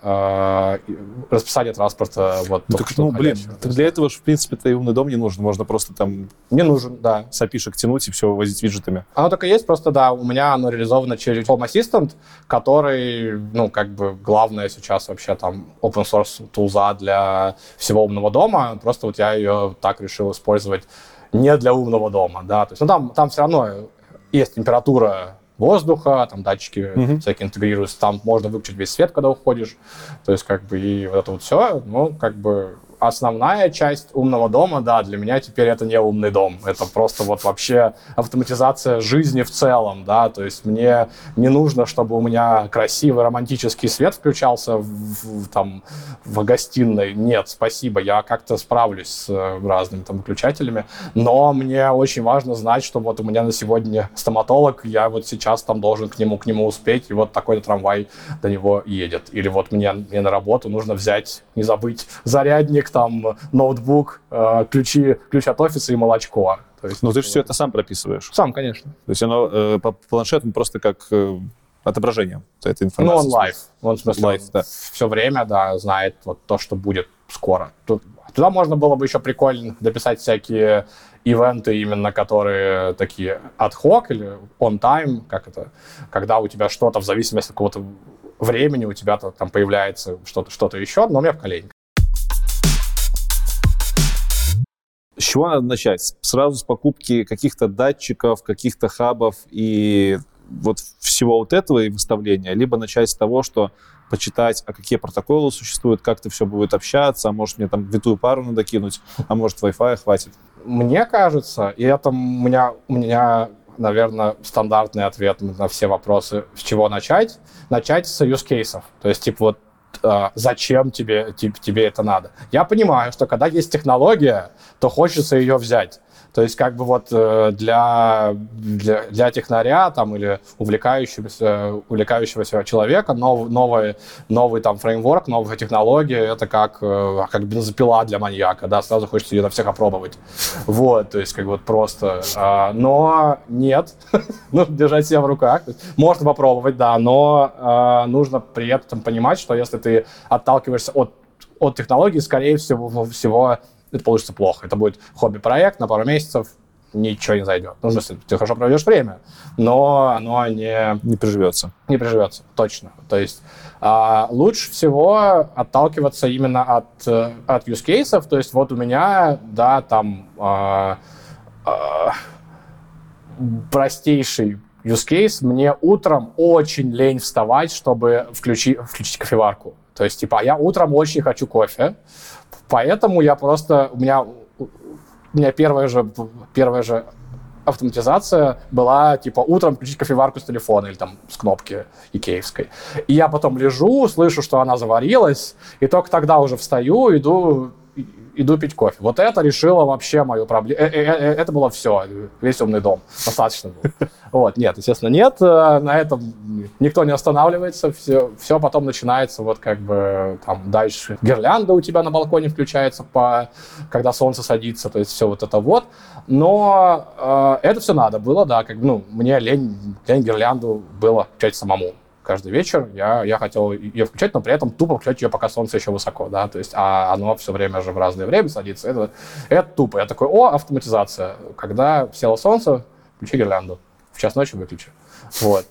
расписание транспорта. Вот, ну, так, ну блин, так для этого же, в принципе-то и умный дом не нужен. Можно просто там... Не нужен, да. Сапишек тянуть и все возить виджетами. Оно только есть, просто, да, у меня оно реализовано через Home Assistant, который, ну, как бы главное сейчас вообще там open source тулза для всего умного дома. Просто вот я ее так решил использовать не для умного дома, да, то есть, ну, там, там все равно есть температура воздуха, там датчики mm-hmm. всякие интегрируются, там можно выключить весь свет, когда уходишь, то есть как бы и вот это вот все, ну, как бы основная часть умного дома, да, для меня теперь это не умный дом. Это просто вот вообще автоматизация жизни в целом, да, то есть мне не нужно, чтобы у меня красивый романтический свет включался в, в, там, в гостиной. Нет, спасибо, я как-то справлюсь с э, разными там выключателями, но мне очень важно знать, что вот у меня на сегодня стоматолог, я вот сейчас там должен к нему, к нему успеть, и вот такой-то трамвай до него едет. Или вот мне, мне на работу нужно взять, не забыть зарядник, там ноутбук, э, ключи, ключ от офиса и молочко. То есть, ну, ты же все это сам прописываешь. Сам, конечно. То есть оно э, по планшету просто как э, отображение этой информации. Ну, он live. Он, в смысле, live, да. все время, да, знает вот то, что будет скоро. Тут, туда можно было бы еще прикольно дописать всякие ивенты именно, которые такие ad hoc или on time, как это, когда у тебя что-то в зависимости от какого-то времени у тебя там появляется что-то что еще, но у меня в коленях. С чего надо начать? Сразу с покупки каких-то датчиков, каких-то хабов и вот всего вот этого и выставления, либо начать с того, что почитать, а какие протоколы существуют, как это все будет общаться, а может мне там витую пару надо кинуть, а может Wi-Fi хватит. Мне кажется, и это у меня, у меня наверное, стандартный ответ на все вопросы, с чего начать. Начать с use кейсов. То есть, типа, вот зачем тебе, тебе, тебе это надо. Я понимаю, что когда есть технология, то хочется ее взять. То есть как бы вот э, для, для, для технаря там или увлекающегося, увлекающегося человека нов, новый, новый там фреймворк, новая технология, это как, э, как бензопила для маньяка, да, сразу хочется ее на всех опробовать. Вот, то есть как вот просто. А, но нет, нужно держать себя в руках. Можно попробовать, да, но а, нужно при этом понимать, что если ты отталкиваешься от, от технологии, скорее всего, всего это получится плохо. Это будет хобби-проект на пару месяцев, ничего не зайдет. Ну, смысле, ты хорошо проведешь время, но оно не... Не приживется. Не приживется, точно. То есть а, лучше всего отталкиваться именно от, от use cases. То есть вот у меня, да, там а, а, простейший use case. Мне утром очень лень вставать, чтобы включи, включить кофеварку. То есть, типа, я утром очень хочу кофе, Поэтому я просто... У меня, у меня первая же, первая же автоматизация была, типа, утром включить кофеварку с телефона или там с кнопки икеевской. И я потом лежу, слышу, что она заварилась, и только тогда уже встаю, иду иду пить кофе. Вот это решило вообще мою проблему. Э, э, э, это было все, весь умный дом. Достаточно было. Вот, нет, естественно, нет. На этом никто не останавливается. Все, все потом начинается вот как бы там дальше. Гирлянда у тебя на балконе включается, по, когда солнце садится, то есть все вот это вот. Но э, это все надо было, да, как ну, мне лень, лень гирлянду было включать самому каждый вечер я, я хотел ее включать, но при этом тупо включать ее, пока солнце еще высоко, да, то есть, а оно все время же в разное время садится, это, это тупо. Я такой, о, автоматизация. Когда село солнце, включи гирлянду. В час ночи выключи. Вот.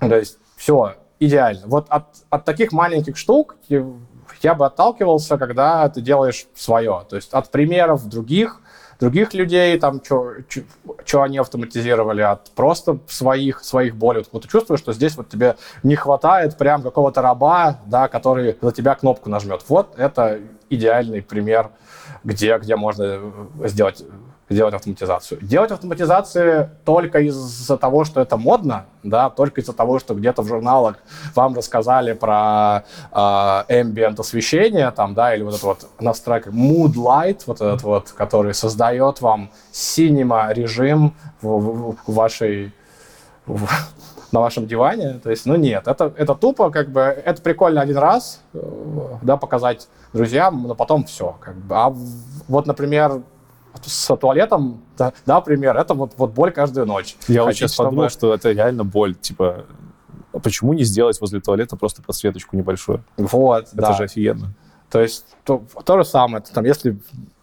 То есть, все, идеально. Вот от, от таких маленьких штук я бы отталкивался, когда ты делаешь свое. То есть от примеров других, других людей, там, что они автоматизировали, от просто своих, своих болей. Вот ты чувствуешь, что здесь вот тебе не хватает прям какого-то раба, да, который за тебя кнопку нажмет. Вот это идеальный пример, где, где можно сделать делать автоматизацию. Делать автоматизации только из-за того, что это модно, да, только из-за того, что где-то в журналах вам рассказали про э, ambient освещение, там, да, или вот этот вот настройка Mood Light, вот этот вот, который создает вам cinema режим в, в, в вашей в, на вашем диване. То есть, ну нет, это, это тупо, как бы, это прикольно один раз, э, да, показать друзьям, но потом все. Как бы. А вот, например, с туалетом, да, да, пример, это вот, вот боль каждую ночь. Я вот сейчас чтобы... подумал, что это реально боль, типа, а почему не сделать возле туалета просто подсветочку небольшую? Вот, Это да. же офигенно. То есть то, то же самое, там, если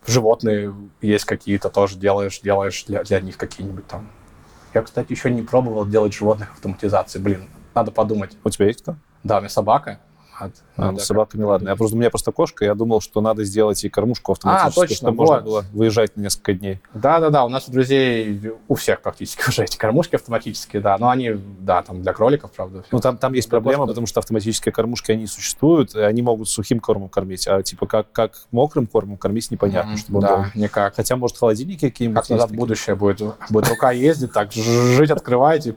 животные есть какие-то, тоже делаешь, делаешь для, для них какие-нибудь там. Я, кстати, еще не пробовал делать животных автоматизации. Блин, надо подумать. У тебя есть кто? Да, у меня собака А, ну, с собаками ладно. Я просто, у меня просто кошка, я думал, что надо сделать и кормушку автоматически, а, точно, чтобы вот. можно было выезжать на несколько дней. Да-да-да, у нас у друзей, у всех практически уже эти кормушки автоматические, да, но они, да, там для кроликов, правда. Ну, там, там есть проблема, потому что автоматические кормушки, они существуют, они могут сухим кормом кормить, а типа как, как мокрым кормом кормить непонятно, mm-hmm, чтобы да, был. никак. Хотя, может, холодильники какие-нибудь Как назад в будущее будет, будет рука ездить, так жить открываете,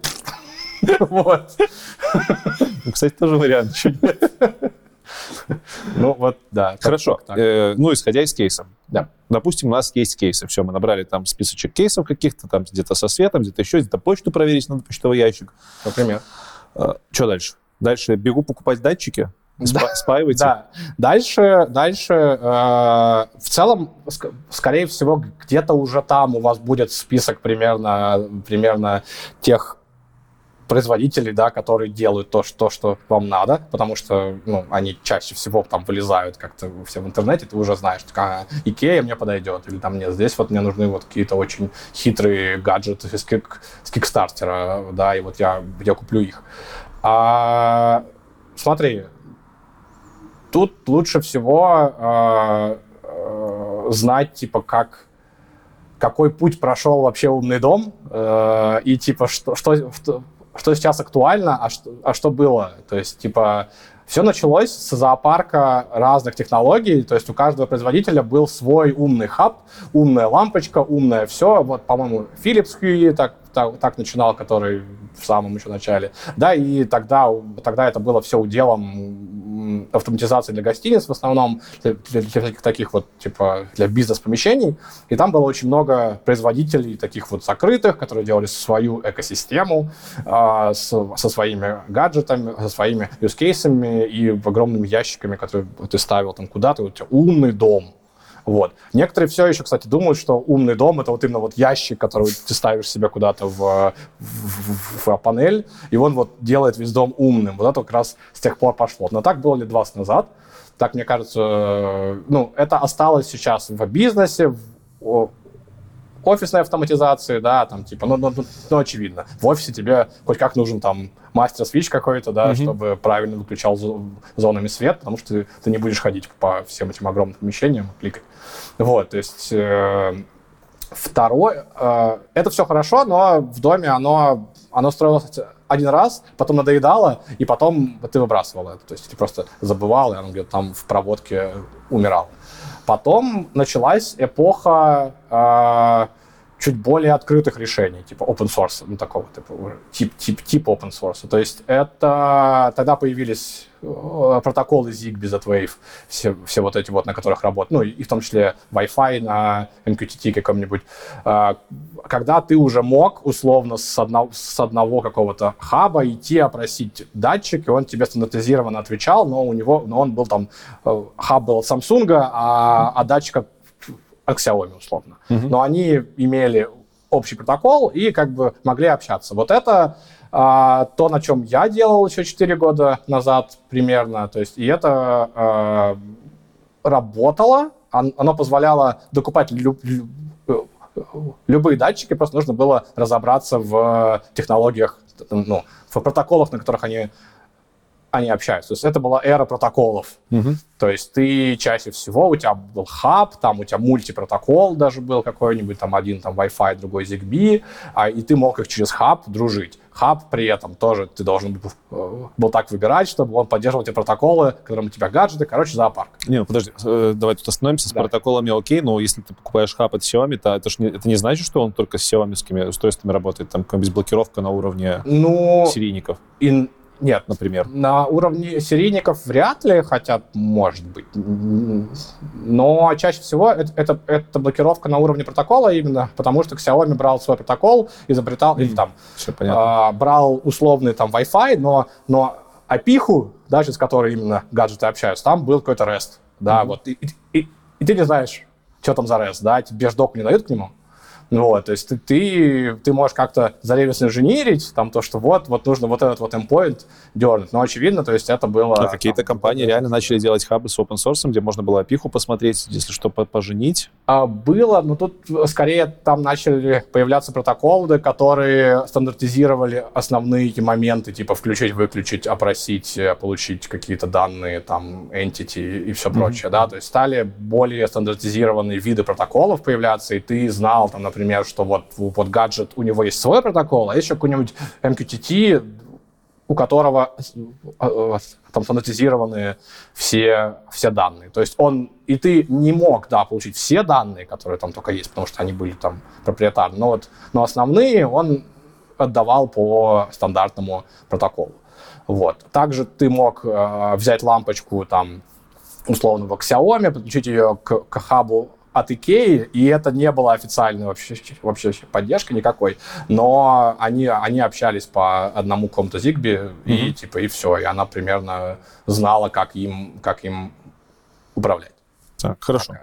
вот. Ну, кстати, тоже вариант. Ну вот, да. Хорошо. Э, ну, исходя из кейса. Да. Допустим, у нас есть кейсы. Все, мы набрали там списочек кейсов каких-то, там где-то со светом, где-то еще, где-то почту проверить надо, почтовый ящик. Например. Э, что дальше? Дальше бегу покупать датчики, да. спаивайте. Да. Дальше, дальше э, в целом, ск- скорее всего, где-то уже там у вас будет список примерно, примерно тех производителей, да, которые делают то, что, что вам надо, потому что, ну, они чаще всего там вылезают как-то все в интернете, ты уже знаешь, а, Икея мне подойдет, или там нет, здесь вот мне нужны вот какие-то очень хитрые гаджеты с, кик, с Кикстартера, да, и вот я, я куплю их. А, смотри, тут лучше всего а, а, знать, типа, как какой путь прошел вообще умный дом, э, и типа что, что, что сейчас актуально, а что, а что было. То есть, типа, все началось с зоопарка разных технологий, то есть у каждого производителя был свой умный хаб, умная лампочка, умное все. Вот, по-моему, Philips Hue так, так, так начинал, который в самом еще начале. Да, и тогда, тогда это было все уделом автоматизации для гостиниц в основном, для, для- всяких таких вот, типа, для бизнес-помещений. И там было очень много производителей таких вот закрытых, которые делали свою экосистему а, с- со своими гаджетами, со своими юзкейсами и огромными ящиками, которые ты ставил там куда-то, у тебя умный дом. Вот. Некоторые все еще, кстати, думают, что умный дом это вот именно вот ящик, который ты ставишь себе куда-то в, в- в панель, и он вот делает весь дом умным. Вот это как раз с тех пор пошло. Но так было лет 20 назад. Так, мне кажется, э, ну, это осталось сейчас в бизнесе, в офисной автоматизации, да, там, типа, ну, ну, ну, ну, очевидно. В офисе тебе хоть как нужен там мастер-свич какой-то, да, Мгм. чтобы правильно выключал зо- зонами свет, потому что ты, ты не будешь ходить по всем этим огромным помещениям, кликать. Вот, то есть... э, Второе, э, это все хорошо, но в доме оно, оно строилось один раз, потом надоедало, и потом ты выбрасывал это. То есть ты просто забывал, и оно где-то там в проводке умирало. Потом началась эпоха э, чуть более открытых решений, типа open source, ну такого типа, тип, тип, типа open source. То есть это тогда появились э, протоколы ZigBee, Z-Wave, все, все вот эти вот, на которых работают, ну и в том числе Wi-Fi на MQTT каком-нибудь. Э, Когда ты уже мог условно с одного, с одного какого-то хаба идти опросить датчик, и он тебе стандартизированно отвечал, но у него, но он был там, э, хаб был от Samsung, а, а датчик от от Xiaomi, условно. Но они имели общий протокол и как бы могли общаться. Вот это а, то, на чем я делал еще 4 года назад примерно. То есть, и это а, работало, Он- оно позволяло докупать лю- лю- э, любые датчики, просто нужно было разобраться в технологиях, ну, в протоколах, на которых они, они общаются. То есть это была эра протоколов. То есть ты чаще всего, у тебя был хаб, там у тебя мультипротокол даже был какой-нибудь, там один там Wi-Fi, другой ZigBee, а, и ты мог их через хаб дружить. Хаб при этом тоже ты должен был, э, так выбирать, чтобы он поддерживал те протоколы, которым у тебя гаджеты, короче, зоопарк. Не, ну подожди, э, давай тут остановимся. С Да. протоколами окей, но если ты покупаешь хаб от Xiaomi, то это, ж не, это не значит, что он только с xiaomi устройствами работает. Там какая-нибудь блокировка на уровне Ну, серийников, и- нет, например. На уровне серийников вряд ли, хотя, может быть. Но чаще всего это, это, это блокировка на уровне протокола именно, потому что Xiaomi брал свой протокол, изобретал, или там а, брал условный там Wi-Fi, но, но опиху, даже с которой именно гаджеты общаются, там был какой-то REST. Да, вот. И, и- и- и ты не знаешь, что там за REST, да, тебе ж док не дают к нему. Ну Вот, то есть ты, ты, ты можешь как-то зареверс инженерить, там то, что вот, вот нужно вот этот вот endpoint дернуть. Но очевидно, то есть это было... А какие-то там, компании реально начали делать хабы с open source, где можно было опиху посмотреть, если что, по- поженить. А, Было, но тут скорее там начали появляться протоколы, которые стандартизировали основные моменты, типа включить, выключить, опросить, э, получить какие-то данные, там, entity и все прочее, да, то есть стали более стандартизированные виды протоколов появляться, и ты знал, там, например, что вот, вот гаджет, у него есть свой протокол, а еще какой-нибудь MQTT, у которого э, э, там стандартизированы все, все данные. То есть он, и ты не мог, да, получить все данные, которые там только есть, потому что они были там проприетарны, но вот, но основные он отдавал по стандартному протоколу. Вот. Также ты мог э, взять лампочку там условного Xiaomi, подключить ее к, к хабу от Ikea, и это не была официальной вообще, вообще поддержка никакой, но они, они общались по одному какому-то Zigbee, и типа, и все, и она примерно знала, как им, как им управлять. Так, хорошо.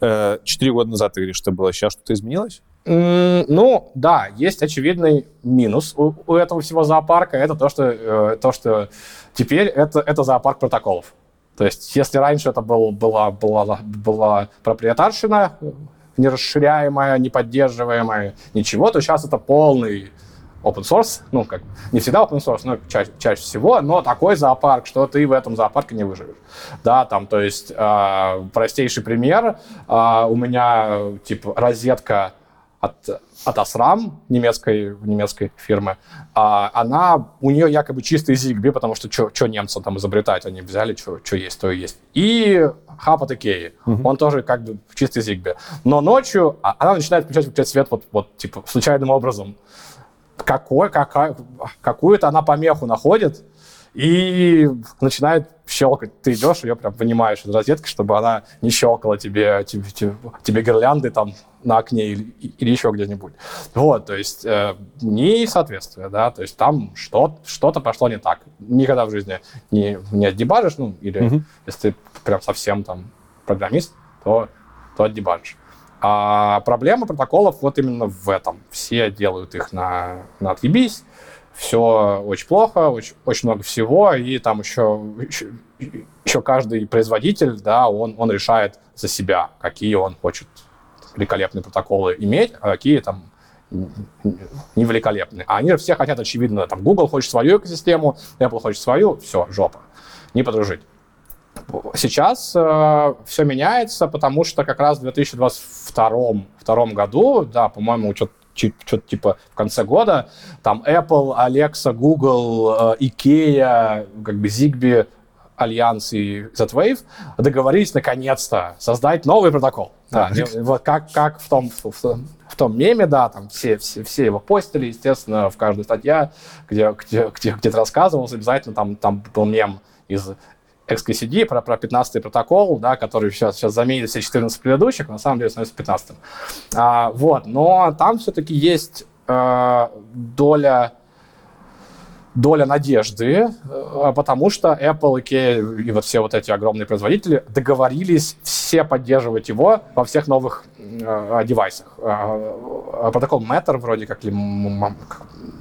Э, Четыре года назад ты говоришь, что было. Сейчас что-то изменилось? Ну, да, есть очевидный минус у, у этого всего зоопарка. Это то, что, э, то, что теперь это, это зоопарк протоколов. То есть, если раньше это был, была, была, была проприетарщина, нерасширяемая, неподдерживаемая, ничего, то сейчас это полный open source, ну, как не всегда open source, но чаще, чаще всего, но такой зоопарк, что ты в этом зоопарке не выживешь. Да, там, то есть, э, простейший пример, э, у меня, типа, розетка от, от Asram, немецкой, немецкой фирмы, а, она, у нее якобы чистый ZigBee, потому что что немцам там изобретать, они взяли, что есть, то и есть. И хаб от Икеи, он тоже как бы чистый ZigBee. Но ночью а, она начинает включать, включать свет вот, вот типа случайным образом. Какой, какая, какую-то она помеху находит, и начинает щелкать. Ты идешь, ее прям вынимаешь из розетки, чтобы она не щелкала тебе, тебе, тебе, тебе гирлянды там на окне или, или еще где-нибудь. Вот, то есть э, несоответствие, да, то есть там что, что-то пошло не так. Никогда в жизни не, не отдебажишь, ну, или mm-hmm. если ты прям совсем там программист, то, то отдебажишь. А проблема протоколов вот именно в этом. Все делают их на, на отъебись, все очень плохо, очень, очень много всего, и там еще, еще, еще каждый производитель, да, он, он решает за себя, какие он хочет великолепные протоколы иметь, а какие там невеликолепные. А они все хотят, очевидно, там Google хочет свою экосистему, Apple хочет свою, все, жопа, не подружить. Сейчас э, все меняется, потому что как раз в 2022 втором году, да, по-моему, что-то что-то типа в конце года, там Apple, Alexa, Google, э, IKEA, как бы Zigbee, Альянс и Z-Wave договорились наконец-то создать новый протокол. Да, вот как, как в том, в, в том меме, да, там все, все, все его постили, естественно, в каждой статье, где, где, где, где-то рассказывалось, обязательно там, там был мем из XKCD про, про 15 протокол, да, который сейчас, сейчас заменит все 14 предыдущих, на самом деле становится 15 а, Вот, но там все-таки есть э, доля доля надежды, э, потому что Apple, Ikea и вот все вот эти огромные производители договорились все поддерживать его во всех новых э, девайсах. Э, протокол Matter вроде как ли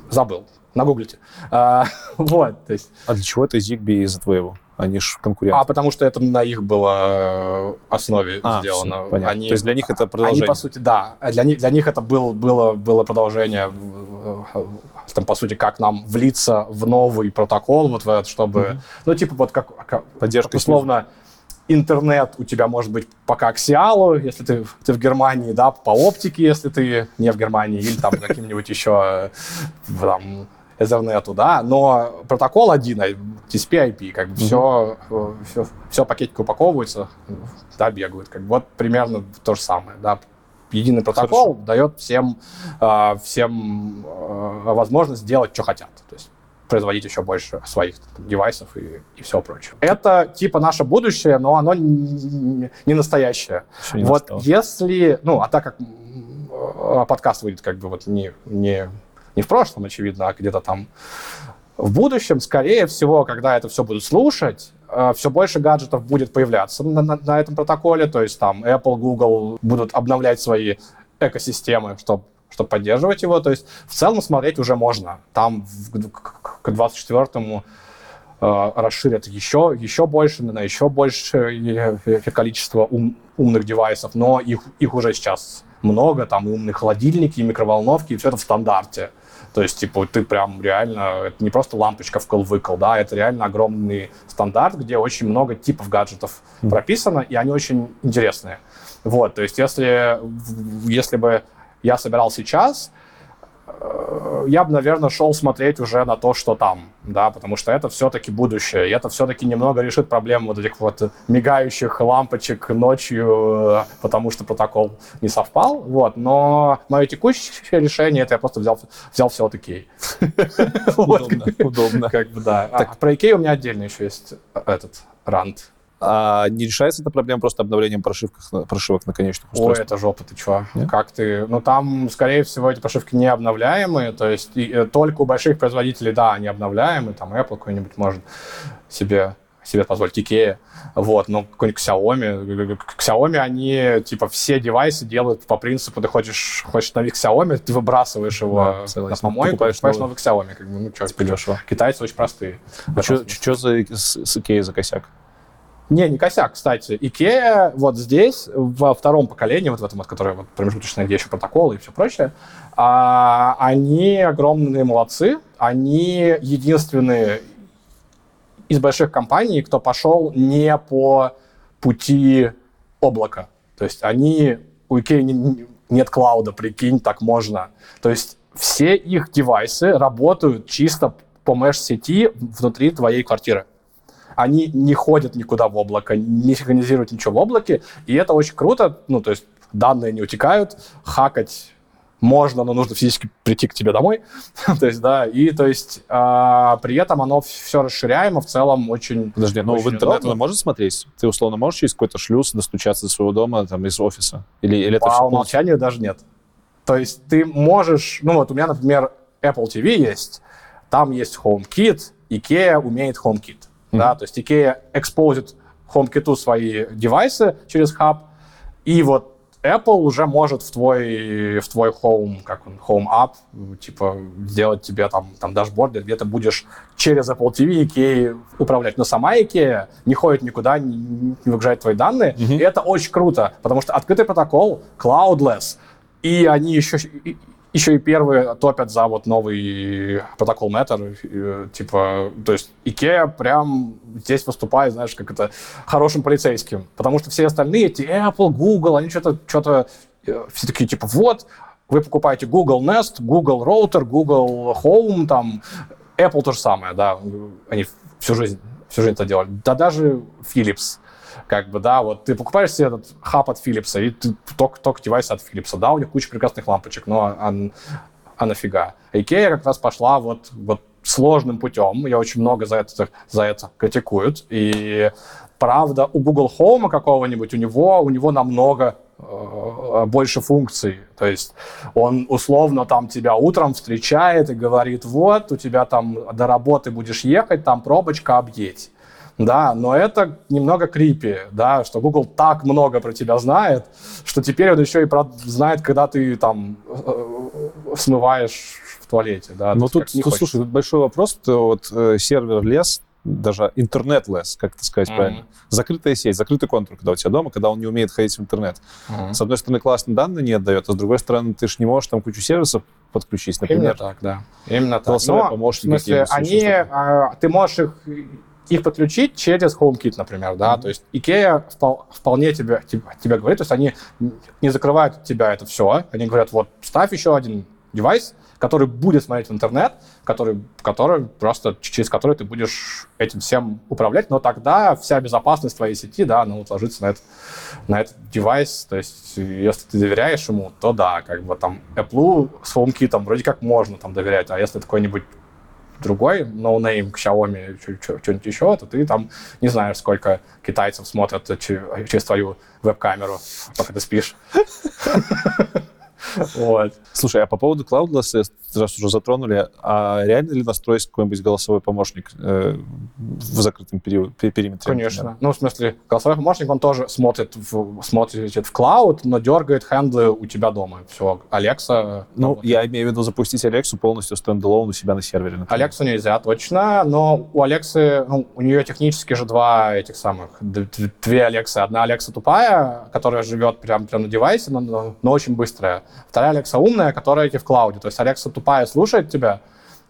забыл, нагуглите. Э, вот, то есть... А для чего это Zigbee из твоего? Они же конкуренты. А потому что это на их было э, основе а, сделано. Все, понятно. Они, То есть для них это продолжение? Они, по сути, да. Для них, для них это был, было, было продолжение, там, по сути, как нам влиться в новый протокол, вот в этот, чтобы... Mm-hmm. Ну, типа вот как, как, Поддержка условно, интернет у тебя может быть по коаксиалу, если ты, ты в Германии, да, по оптике, если ты не в Германии, или там каким-нибудь еще э, там, Ethernet, да, но протокол один, TCP-IP, как бы mm-hmm. все, все, все пакетики упаковываются, да, бегают, как бы вот примерно то же самое, да, единый протокол Хорошо. дает всем, э, всем э, возможность делать, что хотят. То есть производить еще больше своих девайсов и, и все прочее. Это типа наше будущее, но оно не, не настоящее. не вот настало. если, ну, а так как подкаст выйдет как бы вот не, не не в прошлом, очевидно, а где-то там в будущем, скорее всего, когда это все будут слушать, э, все больше гаджетов будет появляться на, на, на этом протоколе, то есть там Apple, Google будут обновлять свои экосистемы, чтобы чтобы поддерживать его. То есть в целом смотреть уже можно. Там в, к 24-му э, расширят еще, еще больше, на еще большее количество ум, умных девайсов, но их, их уже сейчас много, там и умные холодильники, и микроволновки, и все это в стандарте. То есть, типа, ты прям реально, это не просто лампочка вкл-выкл, да, это реально огромный стандарт, где очень много типов гаджетов mm. прописано, и они очень интересные. Вот, то есть, если, если бы я собирал сейчас, я бы, наверное, шел смотреть уже на то, что там, да, потому что это все-таки будущее, и это все-таки немного решит проблему вот этих вот мигающих лампочек ночью, э, потому что протокол не совпал, вот, но мое текущее решение, это я просто взял, взял все от Ikea. Удобно, удобно. Как бы, да. А про Ikea у меня отдельно еще есть этот рант а не решается эта проблема просто обновлением прошивок, прошивок на конечных устройствах? Ой, это жопа, ты чё? Нет? Как ты... Ну, там, скорее всего, эти прошивки не обновляемые, то есть и, э, только у больших производителей, да, они обновляемые, там Apple какой-нибудь может себе себе позволить Ikea, вот, но какой-нибудь Xiaomi, Xiaomi, они, типа, все девайсы делают по принципу, ты хочешь, хочешь новик Xiaomi, ты выбрасываешь его да, на помойку, покупаешь новый, новый Xiaomi, как бы, ну, что, типа дешево. Китайцы очень простые. А что за, с, с Ikea за косяк? Не, не косяк, кстати. Икея вот здесь, во втором поколении, вот в этом вот, которое вот промежуточное, где еще протоколы и все прочее, а, они огромные молодцы. Они единственные из больших компаний, кто пошел не по пути облака. То есть они, у Икеи не, нет клауда, прикинь, так можно. То есть все их девайсы работают чисто по меш-сети внутри твоей квартиры они не ходят никуда в облако, не синхронизируют ничего в облаке, и это очень круто, ну, то есть данные не утекают, хакать можно, но нужно физически прийти к тебе домой. то есть, да, и то есть а, при этом оно все расширяемо, в целом очень Подожди, но очень в интернет удобно. может смотреть? Ты условно можешь через какой-то шлюз достучаться до своего дома, там, из офиса? Или, или это По всё умолчанию даже нет. То есть ты можешь, ну вот у меня, например, Apple TV есть, там есть HomeKit, IKEA умеет HomeKit, да, то есть IKEA экспозит HomeKit свои девайсы через хаб, и вот Apple уже может в твой, в твой Home, как он, Home App, типа, сделать тебе там, там дашборд, где ты будешь через Apple TV IKEA управлять. Но сама IKEA не ходит никуда, не, не выгружает твои данные. И это очень круто, потому что открытый протокол, cloudless, и они еще, и- еще и первые топят за вот новый протокол Matter, э, типа, то есть IKEA прям здесь выступает, знаешь, как это, хорошим полицейским, потому что все остальные, эти Apple, Google, они что-то, что-то, э, все такие, типа, вот, вы покупаете Google Nest, Google Router, Google Home, там, Apple то же самое, да, они всю жизнь, всю жизнь это делали, да даже Philips, как бы, да, вот ты покупаешь себе этот хаб от Philips, и ты только девайс от Philips, да, у них куча прекрасных лампочек, но а, а нафига? IKEA как раз пошла вот, вот сложным путем, я очень много за это, за это критикуют, и правда, у Google Home какого-нибудь, у него, у него намного э, больше функций. То есть он условно там тебя утром встречает и говорит, вот, у тебя там до работы будешь ехать, там пробочка, объедь. Да, но это немного крипи, да, что Google так много про тебя знает, что теперь он еще и про- знает, когда ты там э, смываешь в туалете, да. Ну, то тут, тут, слушай, тут большой вопрос. То вот э, сервер лес, даже интернет лес, как это сказать Мгм. правильно? Закрытая сеть, закрытый контур, когда у тебя дома, когда он не умеет ходить в интернет. Мгм. С одной стороны, классные данные не отдает, а с другой стороны, ты же не можешь там кучу сервисов подключить, Именно например. так, да. Именно так. Голосовые Но, помощники В смысле, они, а, ты можешь их, их подключить через HomeKit, например, да, то есть IKEA впол- вполне тебе, тебе, тебе говорит, то есть они не закрывают от тебя это все, они говорят, вот, ставь еще один девайс, который будет смотреть в интернет, который, который просто через который ты будешь этим всем управлять, но тогда вся безопасность твоей сети, да, она вот ложится на этот, на этот девайс, то есть если ты доверяешь ему, то да, как бы там Apple с HomeKit вроде как можно там доверять, а если какой-нибудь другой ноунейм Xiaomi, что-нибудь еще, то ты там не знаешь, сколько китайцев смотрят че- через твою веб-камеру, пока ты спишь. Вот. Слушай, а по поводу Cloudless, раз уже затронули, а реально ли настроить какой-нибудь голосовой помощник э, в закрытом период, пе- периметре? Конечно. Ну, в смысле, голосовой помощник, он тоже смотрит в, смотрит в клауд, но дергает хендлы у тебя дома. Все, Алекса... Ну, работает. я имею в виду запустить Алексу полностью стендалон у себя на сервере. например. Алексу нельзя, точно, но у Алексы, ну, у нее технически же два этих самых, две Алексы. Одна Алекса тупая, которая живет прям, прям на девайсе, но, но, но очень быстрая. Вторая Алекса умная, которая эти в клауде. То есть Алекса тупая слушает тебя,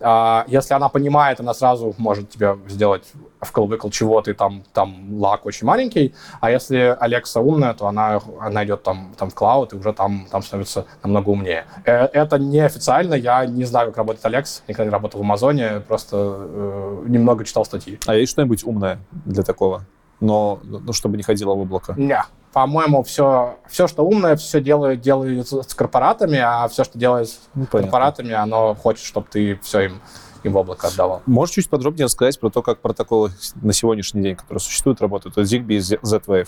а, если она понимает, она сразу может тебе сделать вкл-выкл чего ты там, там лак очень маленький, а если Алекса умная, то она, она идет там, там в клауд и уже там, там становится намного умнее. Э, Это неофициально, я не знаю, как работает Алекс, никогда не работал в Амазоне, просто э, немного читал статьи. А есть что-нибудь умное для такого? Но, ну, чтобы не ходило в облако. Не, по-моему, все, все, что умное, все делает, делает с корпоратами, а все, что делает с Ну, понятно. корпоратами, оно хочет, чтобы ты все им, им в облако отдавал. Можешь чуть подробнее рассказать про то, как протоколы на сегодняшний день, которые существуют, работают? Вот ZigBee и Z-Wave.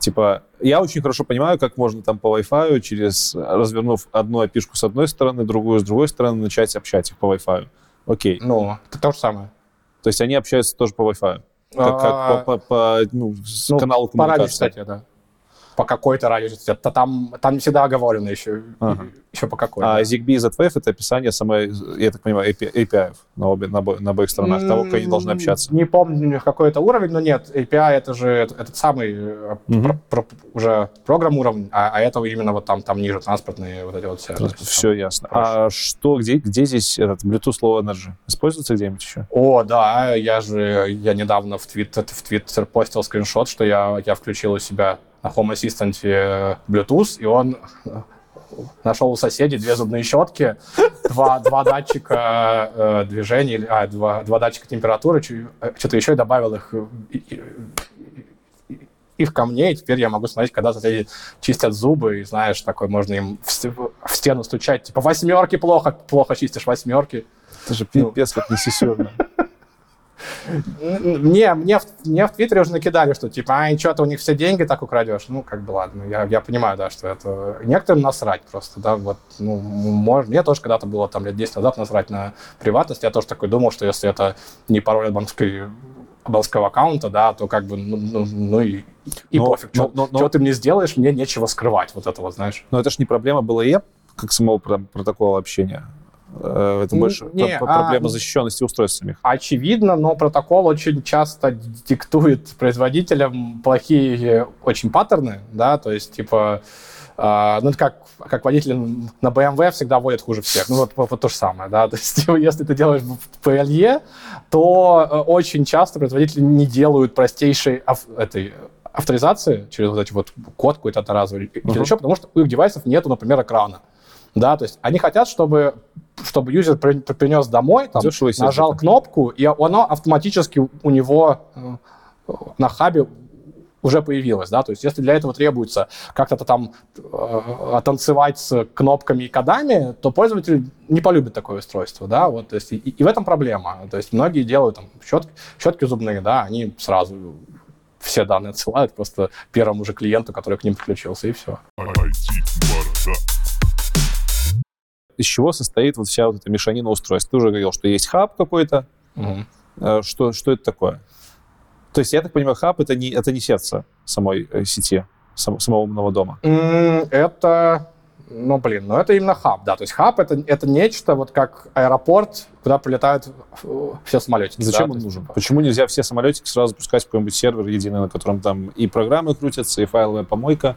Типа, я очень хорошо понимаю, как можно там по Wi-Fi, через, развернув одну api с одной стороны, другую с другой стороны, начать общать их по Wi-Fi. Окей. Ну, это то же самое. То есть они общаются тоже по Wi-Fi. Как, как А, по, по- по, ну, ну, каналу По радио, коммуникации. кстати, да. По какой-то радиочастоте. Та- Там, там не всегда оговорено еще, Ага. еще по какой. А. ZigBee и Z-Wave — это описание самой, я так понимаю, API, на, обе, на, обо- на обоих сторонах, того, как они должны общаться. Не помню какой это уровень, но нет, API это же этот, самый Мгм. про- про- уже программ уровень, а, а это именно вот там, там ниже транспортные вот эти вот все. Все ясно. А что, где, где здесь этот Bluetooth Low Energy? Используется где-нибудь еще? О, да, я же, я недавно в Твиттер, в Твиттер постил скриншот, что я, я включил у себя на Home Assistant э, Bluetooth, и он э, нашел у соседей две зубные щетки, два, два датчика э, движения, а, два, два датчика температуры, что-то еще и добавил их э, их ко мне, и теперь я могу смотреть, когда соседи чистят зубы, и, знаешь, такой можно им в, в стену стучать, типа, восьмерки плохо, плохо чистишь восьмерки. Это же пипец как несесерно. Мне, мне, мне в Твиттере уже накидали, что типа, а, что ты у них все деньги так украдешь. Ну, как бы ладно, я, я понимаю, да, что это... Некоторым насрать просто, да, вот, ну, может, мне тоже когда-то было там лет 10 назад насрать на приватность, я тоже такой думал, что если это не пароль от банковской банковского аккаунта, да, то как бы, ну, ну, ну и, и но, пофиг. Но, что, но, что ты мне сделаешь, мне нечего скрывать, вот это вот, знаешь. Но это же не проблема была и как самого протокола общения. Э, это больше не, проблема а, защищенности устройств самих. Очевидно, но протокол очень часто диктует производителям плохие очень паттерны, да, то есть, типа, Uh, ну, это как, как водитель на BMW всегда водит хуже всех. Ну, вот, вот, вот то же самое, да. То есть, если ты делаешь в PLE, то э, очень часто производители не делают простейшей ав- этой авторизации через вот эти вот код какой-то одноразовый uh-huh. или еще, потому что у их девайсов нету, например, экрана. Да, то есть они хотят, чтобы, чтобы юзер при, принес домой, там, нажал кнопку, и оно автоматически у него э, на хабе уже появилось, да, то есть если для этого требуется как-то там э, танцевать с кнопками и кодами, то пользователь не полюбит такое устройство, да, вот, то есть и, и в этом проблема, то есть многие делают там щетки, щетки зубные, да, они сразу все данные отсылают просто первому же клиенту, который к ним подключился, и все из чего состоит вот вся вот эта мешанина устройств. Ты уже говорил, что есть хаб какой-то. Угу. Что, что это такое? То есть, я так понимаю, хаб это не, это не сердце самой э, сети, сам, самого умного дома. Это, ну, блин, ну это именно хаб, да. То есть хаб это, это нечто, вот как аэропорт, куда прилетают все самолетики. Зачем да? он нужен? Есть, Почему нельзя все самолетики сразу запускать в какой-нибудь сервер единый, на котором там и программы крутятся, и файловая помойка?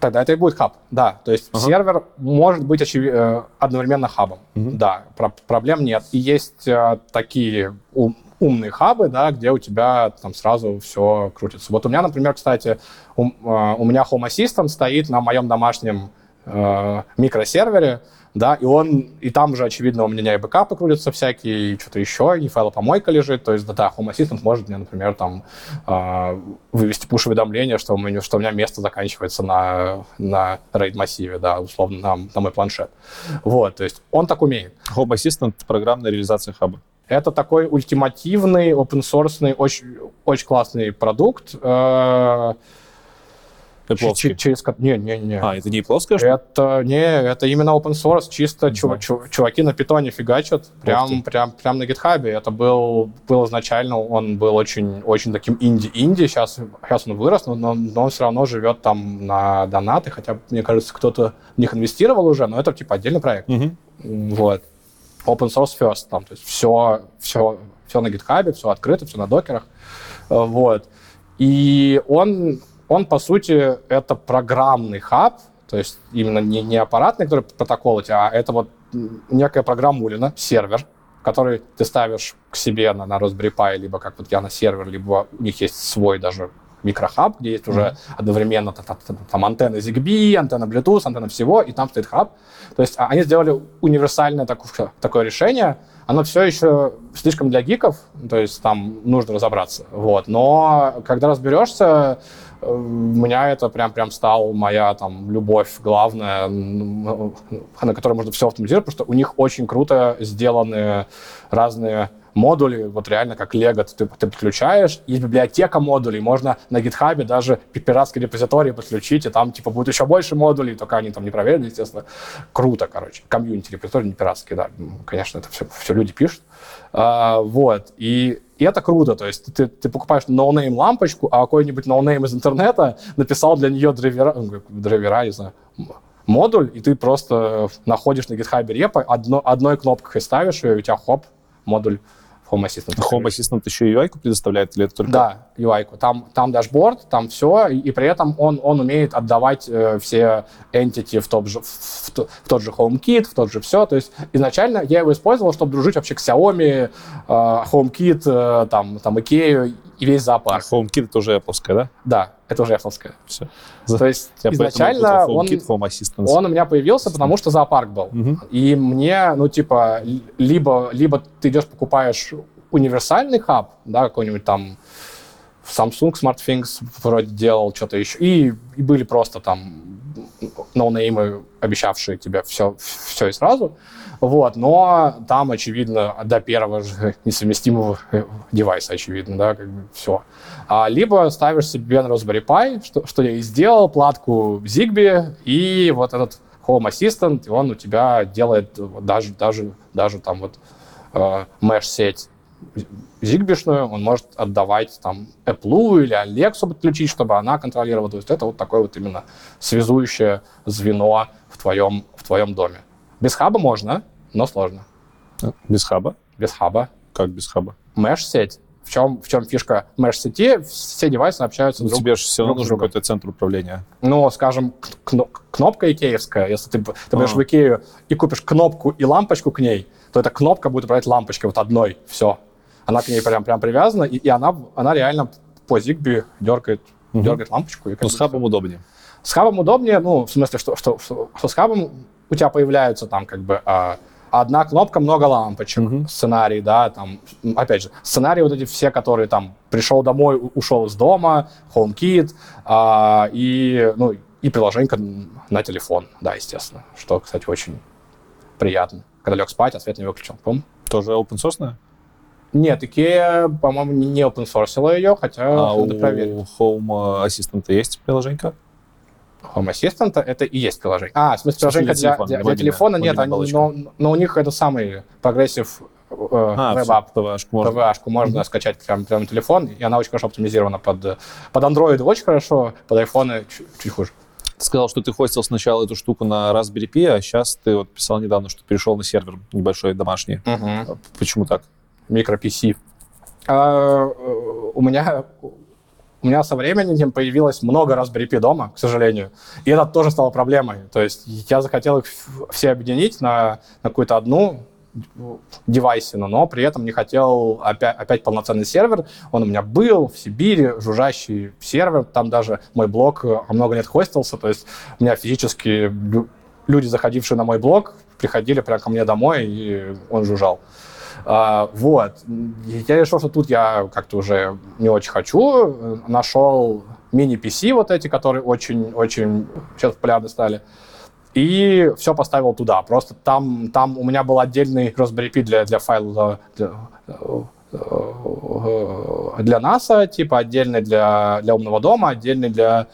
Тогда это и будет хаб, да. То есть uh-huh. сервер может быть очев... Э, одновременно хабом, uh-huh. да, про- проблем нет. И есть э, такие ум- умные хабы, да, где у тебя там сразу все крутится. Вот у меня, например, кстати, у, э, у меня Home Assistant стоит на моем домашнем э, микросервере, да, и он, и там же, очевидно, у меня и бэкапы крутятся всякие, и что-то еще, и файлопомойка лежит, то есть, да, да, Home Assistant может мне, например, там, э, вывести пуш-уведомление, что у, меня, что у меня место заканчивается на, на RAID-массиве, да, условно, на, на мой планшет. Вот, то есть он так умеет. Home Assistant — программная реализация хаба. Это такой ультимативный, open-source, очень, очень классный продукт, э, Apple. Через, не, не, не. А, это не плоская? Это не, это именно open source, чисто чув, чув, чуваки на питоне фигачат, прям, прям, прям на гитхабе. Это был, был изначально, он был очень, очень таким инди-инди, сейчас, сейчас он вырос, но, но он все равно живет там на донаты, хотя, мне кажется, кто-то в них инвестировал уже, но это типа отдельный проект. Угу. Вот. Open source first, там, то есть все, все, все на гитхабе, все открыто, все на докерах. Вот. И он он, по сути, это программный хаб, то есть именно не, не аппаратный, который протокол, а это вот некая программулина, сервер, который ты ставишь к себе на, на Raspberry Pi, либо как вот я на сервер, либо у них есть свой даже микрохаб, где есть уже одновременно там антенна ZigBee, антенна Bluetooth, антенна всего, и там стоит хаб. То есть а, они сделали универсальное такое, такое решение. Оно все еще слишком для гиков, то есть там нужно разобраться. Вот. Но когда разберешься, меня это прям, прям стал моя там любовь главная, на которой можно все автоматизировать, потому что у них очень круто сделаны разные модули, вот реально как Lego ты, ты подключаешь, есть библиотека модулей, можно на гитхабе даже пиратский репозиторий подключить, и там типа будет еще больше модулей, только они там не проверены, естественно. Круто, короче. Комьюнити репозиторий не пиратский, да. Конечно, это все, все люди пишут. А, вот. И и это круто, то есть ты, ты покупаешь ноунейм лампочку, а какой-нибудь ноунейм из интернета написал для нее драйвера, ну, драйвера, не знаю, модуль, и ты просто находишь на GitHub repo, одно, одной кнопкой ставишь ее, и у тебя хоп, модуль Home Assistant. Home Assistant еще UI предоставляет или это только... Да, UI-ку. Там, там дашборд, там все, и, и при этом он, он умеет отдавать э, все entity в тот, же, в, в, в тот же HomeKit, в тот же все. То есть изначально я его использовал, чтобы дружить вообще к Xiaomi, э, HomeKit, э, там, там IKEA и весь зоопарк. А HomeKit это уже Apple, да? Да, это уже Apple. Все. То есть я изначально он, он у меня появился, потому что зоопарк был. Угу. И мне, ну, типа, либо, либо ты идешь покупаешь универсальный хаб, да, какой-нибудь там Samsung SmartThings вроде делал что-то еще. И, и были просто там ноунеймы, обещавшие тебе все, все и сразу. Вот, но там, очевидно, до первого же несовместимого э, девайса, очевидно, да, как бы все. А, либо ставишь себе на Raspberry Pi, что, что я и сделал, платку Zigbee, и вот этот Home Assistant, и он у тебя делает даже, даже, даже там вот э, mesh-сеть зигбишную, он может отдавать там Apple или Alexa подключить, чтобы она контролировала. То есть это вот такое вот именно связующее звено в твоем, в твоем доме. Без хаба можно, но сложно. Без хаба? Без хаба. Как без хаба? Mesh-сеть. В чем, в чем фишка mesh-сети? Все девайсы общаются ну, друг Тебе же все равно нужен какой-то центр управления. Ну, скажем, кно- кнопка икеевская, если ты, ты пойдешь Ага. в Икею и купишь кнопку и лампочку к ней, то эта кнопка будет управлять лампочкой вот одной, все. Она к ней прям, прям привязана, и, и она, она реально по Zigbee дергает, Мгм. дергает лампочку. И Ну, с хабом удобнее. с хабом удобнее, ну, в смысле, что, что, что, что с хабом у тебя появляются там как бы а, одна кнопка, много лампочек, Мгм. сценарий, да, там, опять же, сценарии вот эти все, которые там пришел домой, у- ушел из дома, HomeKit, а, и, ну, и приложение на телефон, да, естественно, что, кстати, очень приятно. Когда лег спать, а свет не выключил, помню? Тоже open source? Нет, IKEA, по-моему, не open ее, хотя А у надо проверить. Home Assistant есть приложенька? Home Assistant это и есть приложение. А, в смысле, приложение для для, телефона, для- для мобильная- телефона нет, они, но, но у них это самый progressive э, А, web app. PWA можно. PWA-ку можно скачать прямо, прямо на телефон, и она очень хорошо оптимизирована под, под Android очень хорошо, под iPhone чуть, чуть хуже. Ты сказал, что ты хостил сначала эту штуку на Raspberry Pi, а сейчас ты вот писал недавно, что перешел на сервер небольшой домашний. А Почему так? Микро PC. А, э, у меня у меня со временем появилось много Raspberry Pi дома, к сожалению. И это тоже стало проблемой. То есть я захотел их все объединить на, на какую-то одну девайсину, но при этом не хотел опять, опять полноценный сервер. Он у меня был в Сибири, жужжащий сервер. Там даже мой блог э, много лет хостился. То есть у меня физически лю- люди, заходившие на мой блог, приходили прямо ко мне домой, и он жужжал. А, вот. Я решил, что тут я как-то уже не очень хочу. Нашел мини-PC вот эти, которые очень-очень сейчас популярны стали. И все поставил туда. Просто там, там у меня был отдельный Raspberry Pi для, для файла для, для NASA, типа отдельный для, для умного дома, отдельный для...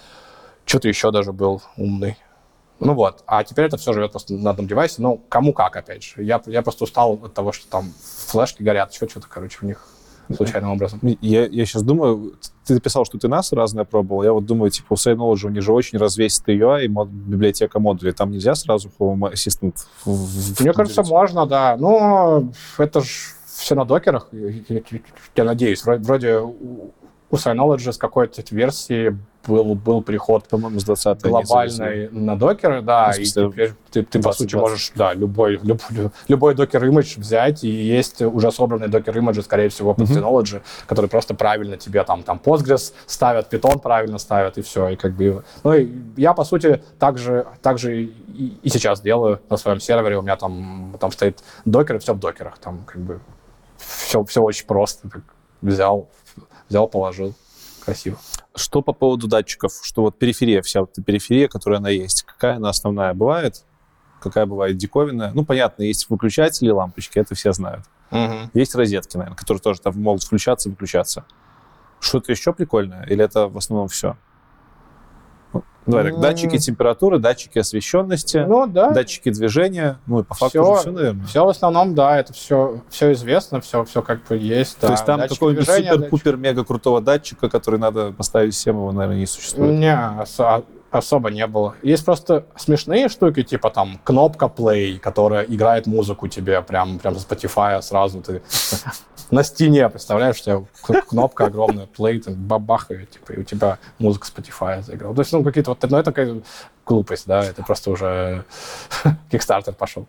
Что-то еще даже был умный. Ну вот, а теперь это все живет просто на одном девайсе. Ну, кому как, опять же. Я, я просто устал от того, что там флешки горят, еще что-то, короче, у них случайным образом. Я, я сейчас думаю, ты написал, что ты нас разное пробовал. Я вот думаю, типа, у Synology у них же очень развесистый UI и мод- библиотека модулей. Там нельзя сразу Home Assistant в- в- Мне кажется, можно, да. Но это же все на докерах, я, надеюсь. Вроде, у Synology с какой-то версии был, был приход По-моему, с 20 глобальный на докеры, да, Ну, и теперь ты, ты по 20, сути, 20. можешь, да, любой, любой, любой докер имидж взять, и есть уже собранные докер имиджи, скорее всего, под. Synology, которые просто правильно тебе там, там Postgres ставят, Python правильно ставят, и все, и как бы... Ну, и я, по сути, так же, так же и, и сейчас делаю на своем сервере, у меня там, там стоит докер, и все в докерах, там как бы все, все очень просто, так взял, взял, положил, красиво. Что по поводу датчиков? Что вот периферия, вся вот эта периферия, которая она есть, какая она основная бывает? Какая бывает диковинная? Ну, понятно, есть выключатели, лампочки, это все знают. Есть розетки, наверное, которые тоже там могут включаться, выключаться. Что-то еще прикольное? Или это в основном все? Давай так, М. датчики температуры, датчики освещенности, Ну, да. датчики движения. Ну, и по факту Всё. уже все, наверное. Все в основном, да, это все, все известно, все, все как бы есть. То да. есть там какого-нибудь движения, супер-пупер мега крутого датчика, который надо поставить всем, его, наверное, не существует. Не, осо- особо не было. Есть просто смешные штуки, типа там кнопка play, которая играет музыку тебе прям, прям с Spotify сразу ты на стене, представляешь, у тебя кнопка огромная, play, ты бабахает, типа, и у тебя музыка Spotify заиграла. То есть, ну, какие-то вот, ну, это такая глупость, да, это просто уже Kickstarter пошел.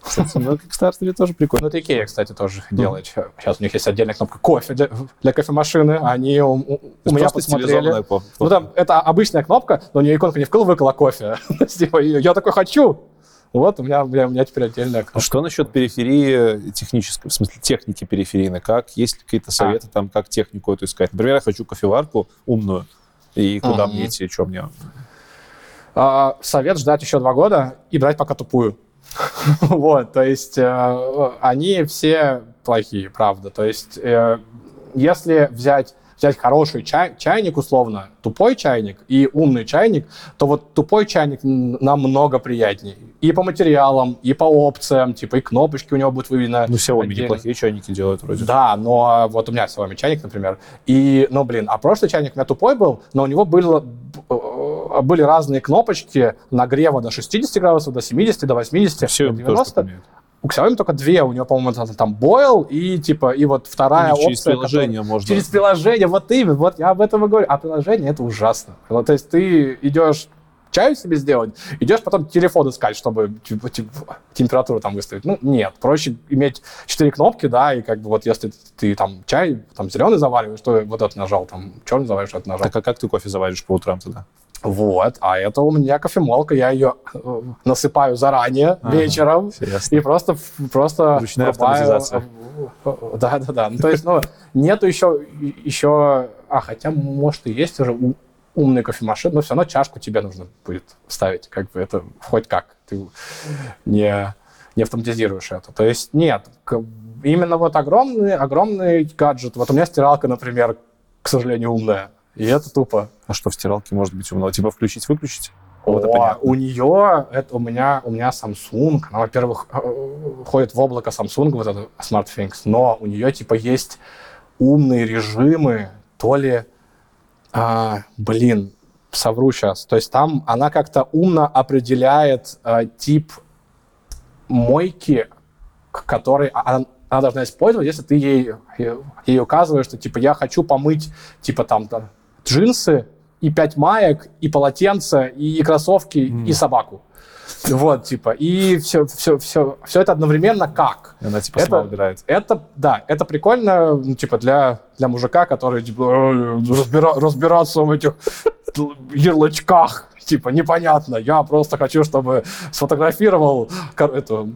Кстати, ну, в Kickstarter тоже прикольно. Ну, это Икея, кстати, тоже делает. Сейчас у них есть отдельная кнопка кофе для, для кофемашины. Они у, у- у меня посмотрели. Ну, там, это обычная кнопка, но у нее иконка не вкл выкола кофе. Типа, я такой хочу. Вот у меня, у меня, у меня теперь отдельная кнопка. Что насчет периферии технической, в смысле техники периферийной? Как есть какие-то советы там, как технику эту искать? Например, я хочу кофеварку умную, и куда Мгм. мне идти, что мне? А, совет ждать еще два года и брать пока тупую. Вот, то есть э, они все плохие, правда. То есть э, если взять взять хороший чай- чайник, условно, тупой чайник и умный чайник, то вот тупой чайник намного приятнее. И по материалам, и по опциям, типа и кнопочки у него будут выведены. Ну, Xiaomi отдельно. неплохие чайники делают вроде. Да, но вот у меня Xiaomi чайник, например, и, ну, блин, а прошлый чайник у меня тупой был, но у него было, э, были разные кнопочки нагрева до 60 градусов, до 70, до 80, Все до тоже 90. У Xiaomi только две, у него, по-моему, там, boil и, типа, и вот вторая У них через опция, приложение которая- можно. Через приложение, вот именно, вот я об этом и говорю. А приложение это ужасно. Вот, то есть ты идешь чаю себе сделать, идешь потом телефон искать, чтобы типа, типа, температуру там выставить. Ну, нет, проще иметь четыре кнопки, да, и как бы вот если ты там чай, там зеленый завариваешь, то вот это нажал, там черный завариваешь, это нажал. Так а как ты кофе заваришь по утрам тогда? Вот, а это у меня кофемолка, я ее э, насыпаю заранее, Ага. вечером, Интересно. и просто, просто Ручная автоматизация. э, Да, да, да. Ну, то есть, ну, нету еще, еще, а хотя, может, и есть уже у- умные кофемашины, но все равно чашку тебе нужно будет ставить, как бы это хоть как. Ты не, не автоматизируешь это. То есть, нет, именно вот огромный, огромный гаджет. Вот у меня стиралка, например, к сожалению, умная. И это тупо. А что в стиралке может быть умного? Типа включить-выключить? Вот О, у нее, это у меня, у меня Samsung, она, во-первых, э, ходит в облако Samsung, вот это SmartThings, но у нее, типа, есть умные режимы, то ли, а, блин, совру сейчас, то есть там она как-то умно определяет э, тип мойки, к которой она, она должна использовать, если ты ей, ей указываешь, что, типа, я хочу помыть, типа, там, джинсы, и пять маек, и полотенца, и, кроссовки, и собаку. Вот, типа, и все, все, все, все это одновременно как? И Она типа Это- сама убирает. Это, да, это прикольно, ну, типа, для, для мужика, который, типа, «Ой, разбира- разбираться в этих ярлычках, типа, непонятно. Я просто хочу, чтобы сфотографировал эту,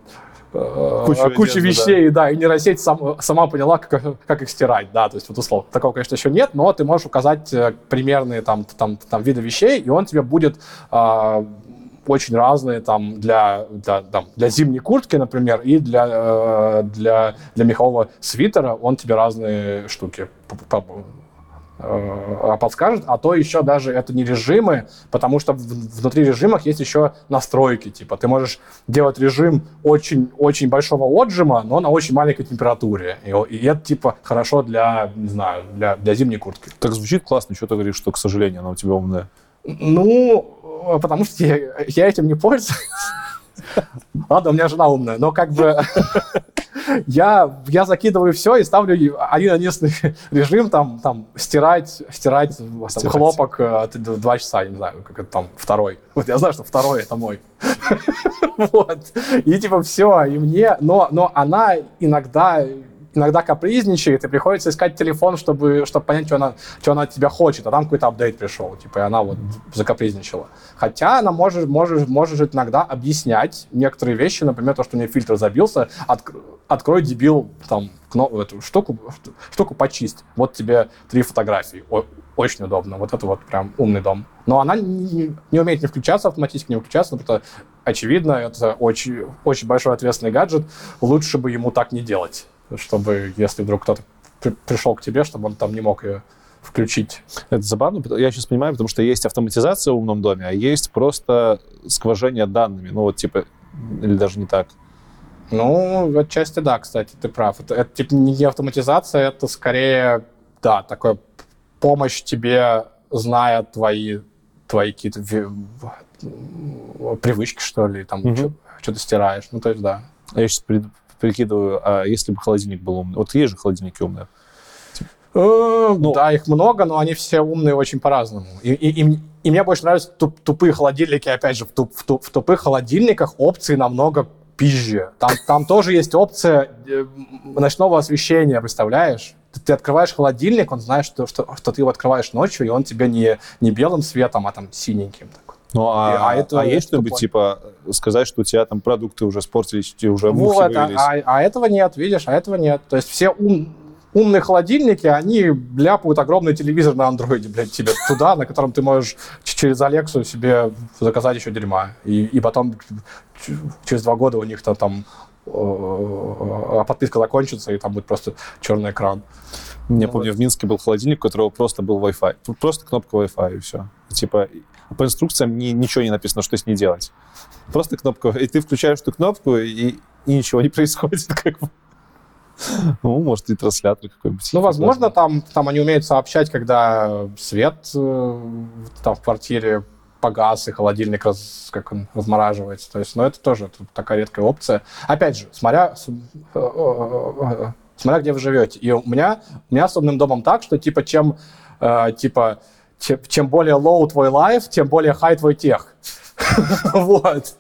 э, Кучу кучу, одежды, вещей, да. и нейросеть сам, сама поняла, как, как их стирать, да, то есть вот условно. Такого, конечно, еще нет, но ты можешь указать э, примерные там, там, там виды вещей, и он тебе будет а, очень разные там для, для, там, для зимней куртки, например, и для, э, для, для мехового свитера он тебе разные штуки э, подскажет, а то еще даже это не режимы, потому что внутри режимов есть еще настройки, типа ты можешь делать режим очень очень большого отжима, но на очень маленькой температуре, и, и это типа хорошо для не знаю для для зимней куртки. Так звучит классно, что ты говоришь, что, к сожалению, она у тебя умная. Ну, э, потому что я, я этим не пользуюсь. Ладно, у меня жена умная, но как бы я, я закидываю все и ставлю один единственный режим, там, там, стирать, стирать, там, Стирать. хлопок э, два часа, я не знаю, как это там, второй. Вот я знаю, что второй это мой. Вот. И типа все, и мне, но, но она иногда иногда капризничает, и приходится искать телефон, чтобы, чтобы понять, что она, что она от тебя хочет, а там какой-то апдейт пришел, типа, и она вот закапризничала. Хотя она может, может, может иногда объяснять некоторые вещи, например, то, что у нее фильтр забился, отк- открой, дебил, там, кно- эту штуку, штуку почисть. Вот тебе три фотографии. О- очень удобно. Вот это вот прям умный дом. Но она не, не умеет не включаться автоматически, не выключаться, потому что, очевидно, это очень, очень большой ответственный гаджет. Лучше бы ему так не делать, чтобы, если вдруг кто-то при- пришел к тебе, чтобы он там не мог ее включить. Это забавно, я сейчас понимаю, потому что есть автоматизация в умном доме, а есть просто сквожение данными. Ну вот типа, или даже не так. Ну, отчасти да, кстати, ты прав. Это, это типа не автоматизация, это скорее, да, такое помощь тебе, зная твои, твои какие-то привычки, что ли, там, Мгм. что ты стираешь. Ну, то есть, да. А Я сейчас прикидываю, а если бы холодильник был умный? Вот есть же холодильники умные. Ну, да, их много, но они все умные очень по-разному. И, и, и и мне больше нравятся туп- тупые холодильники. Опять же, в, туп- в туп- в тупых холодильниках опции намного пизже. Там, там тоже есть опция э, ночного освещения, представляешь? Ты, ты открываешь холодильник, он знает, что, что, что ты его открываешь ночью, и он тебе не, не белым светом, а там синеньким. такой. Ну, а, а это- а есть что-нибудь, типа, сказать, что у тебя там продукты уже испортились, и уже мухи Вот, а, а- а этого нет, видишь, а этого нет. То есть все ум- умные холодильники, они ляпают огромный телевизор на андроиде, блядь, тебе туда, на котором ты можешь через Алексу себе заказать еще дерьма. И, и потом через два года у них там, там подписка закончится, и там будет просто черный экран. Я Ну помню, в Минске был холодильник, у которого просто был Wi-Fi. Просто кнопка Wi-Fi, и все. Типа, по инструкциям ни- ничего не написано, что с ней делать. Просто кнопка. И ты включаешь эту кнопку, и, и ничего не происходит. Как бы. Ну, может, и транслятор какой-нибудь. Ну, возможно, там, там они умеют сообщать, когда свет э, там в квартире погас, и холодильник раз, как он размораживается. То есть, ну, это тоже тут такая редкая опция. Опять же, смотря, э, э, смотря где вы живете. И у меня, у меня с умным домом так, что, типа, чем, э, типа, чем, чем более low твой лайф, тем более high твой тех. Вот.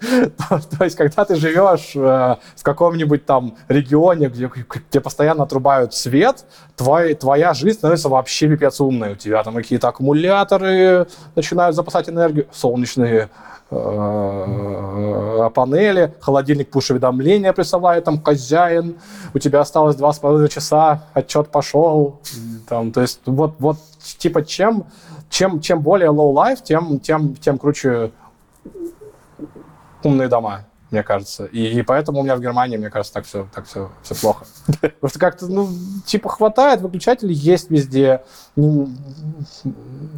То, есть, когда ты живешь э, в каком-нибудь там регионе, где, где постоянно отрубают свет, твоя жизнь становится вообще пипец умной. У тебя там какие-то аккумуляторы начинают запасать энергию, солнечные э, панели, холодильник пуш-уведомления присылает, там хозяин, у тебя осталось два с половиной часа, отчет пошел. Там, то есть вот, вот типа чем, чем, чем более low life, тем, тем, тем круче умные дома, мне кажется. И, и поэтому у меня в Германии, мне кажется, так все, так все, все плохо. Потому что как-то, ну, типа, хватает, выключатели есть везде. Не,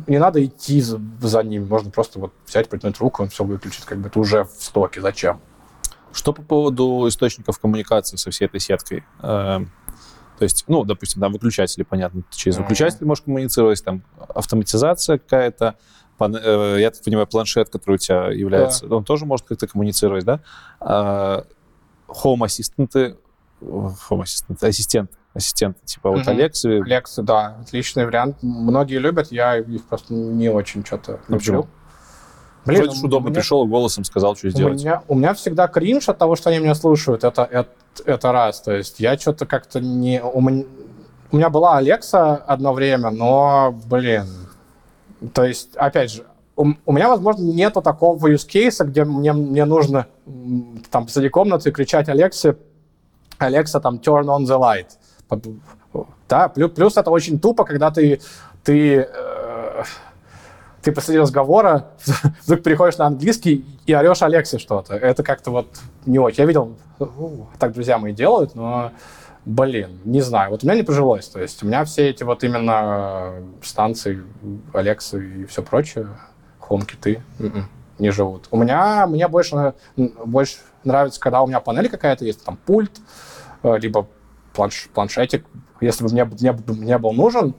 не надо идти за, за ним. Можно просто вот взять, протянуть руку, он все выключит. Как бы это уже в стоке. Зачем? Что по поводу источников коммуникации со всей этой сеткой? Э, То есть, ну, допустим, там выключатели, понятно, ты через выключатели можешь коммуницировать, там автоматизация какая-то, э, я так понимаю, планшет, который у тебя является, он тоже может как-то коммуницировать, да? А, Home ассистенты, home ассистенты, ассистенты, ассистенты, типа вот Мгм. Алексы, Лексы, да, отличный вариант. Многие любят, я их просто не очень что-то А почему? Блин, вроде у удобно меня- пришел, голосом сказал, что У сделать. меня, у меня всегда кринж от того, что они меня слушают. Это, это, это раз. То есть я что-то как-то не... У меня, у меня была Алекса одно время, но, блин... То есть, опять же, у, у меня, возможно, нету такого use кейса, где мне, мне нужно там посреди комнаты кричать Алексе, Алекса, там, turn on the light. Да, плюс, плюс это очень тупо, когда ты, ты, э, ты посреди разговора вдруг переходишь на английский и орешь Алексе что-то. Это как-то вот не очень. Я видел, так друзья мои делают, но, блин, не знаю. Вот у меня не прижилось. То есть у меня все эти вот именно станции Алексы и все прочее, хомкиты, м-м, не живут. У меня, мне больше, больше нравится, когда у меня панель какая-то есть, там пульт, э, либо планш, планшетик, если бы мне, мне, мне был нужен.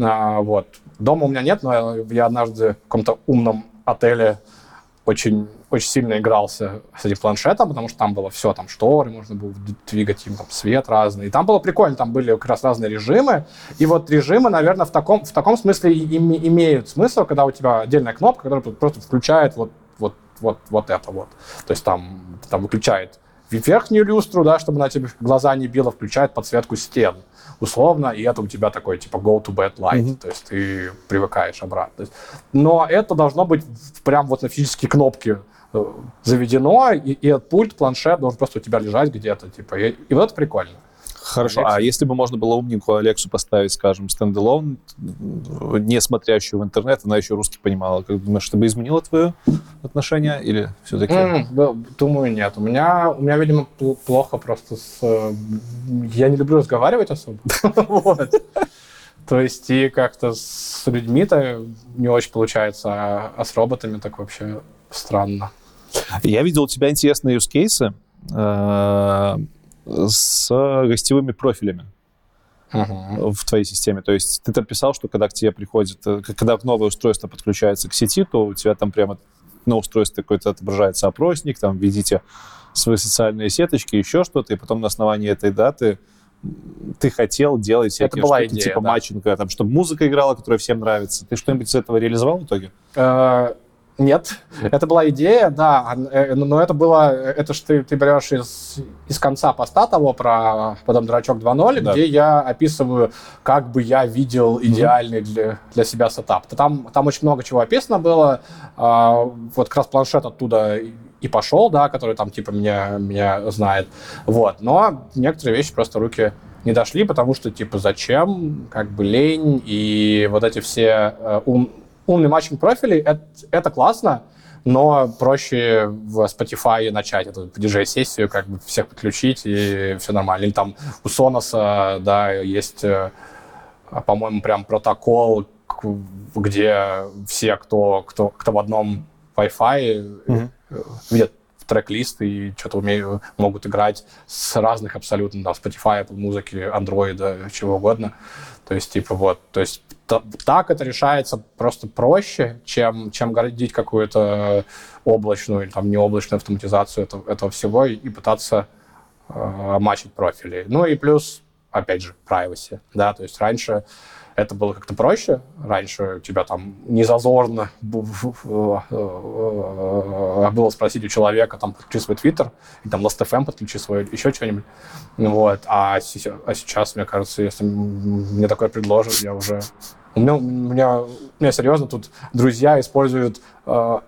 А, вот. Дома у меня нет, но я однажды в каком-то умном отеле очень, очень сильно игрался с этим планшетом, потому что там было все, там шторы, можно было двигать им там свет разный. И там было прикольно, там были как раз разные режимы. И вот режимы, наверное, в таком, в таком смысле и- име- имеют смысл, когда у тебя отдельная кнопка, которая просто включает вот, вот, вот, вот это вот. То есть там, там выключает верхнюю люстру, да, чтобы на тебе глаза не било, включает подсветку стен условно, и это у тебя такой, типа, go to bed light, Мгм. то есть ты привыкаешь обратно. Но это должно быть прям вот на физические кнопки э, заведено, и, и этот пульт, планшет должен просто у тебя лежать где-то, типа, и, и вот это прикольно. Хорошо. Алекса. А если бы можно было умненькую Алексу поставить, скажем, стендалон, не смотрящую в интернет, она еще русский понимала, как думаешь, это бы изменило твое отношение или все-таки? М, да, думаю, нет. У меня, у меня, видимо, пл- плохо просто с... э, Я не люблю разговаривать особо. То есть и как-то с людьми-то не очень получается, а а с роботами так вообще странно. Я видел у тебя интересные use кейсы э, с гостевыми профилями Мгм. в твоей системе. То есть ты там писал, что когда к тебе приходит, э, когда новое устройство подключается к сети, то у тебя там прямо на устройстве какой-то отображается опросник, там введите свои социальные сеточки, еще что-то, и потом на основании этой даты ты хотел делать всякие была штуки, идея, типа да. матчинга, там, чтобы музыка играла, которая всем нравится. Ты что-нибудь из этого реализовал в итоге? Э, Нет, это была идея, да, э, но это было, это же ты, ты берешь из, из конца поста того про потом дурачок 2.0, да. где я описываю, как бы я видел идеальный mm-hmm. для, для себя сетап. Там, там очень много чего описано было, а, вот как раз планшет оттуда и пошел, да, который там типа меня, меня знает, вот, но некоторые вещи просто руки не дошли, потому что, типа, зачем, как бы лень, и вот эти все э, ум, умный матчинг профилей это, это классно, но проще в Spotify начать эту DJ-сессию, как бы всех подключить, и все нормально. Или там у Sonos, да, есть, э, по-моему, прям протокол, где все, кто, кто, кто в одном Wi-Fi, mm-hmm. видят трек-лист и что-то умеют, могут играть с разных абсолютно, да, Spotify, Apple музыки, Android, чего угодно. То есть, типа, вот, то есть так это решается просто проще, чем, чем городить какую-то облачную или там необлачную автоматизацию этого, этого всего и, и пытаться э, мачить профили. Ну и плюс, опять же, privacy, да, то есть раньше это было как-то проще. Раньше тебя там не зазорно было спросить у человека, там, подключи свой твиттер, и там Last.fm подключи свой, еще что-нибудь. Вот. А, а сейчас, мне кажется, если мне такое предложат, я уже... У меня, у меня, у меня серьезно тут друзья используют э,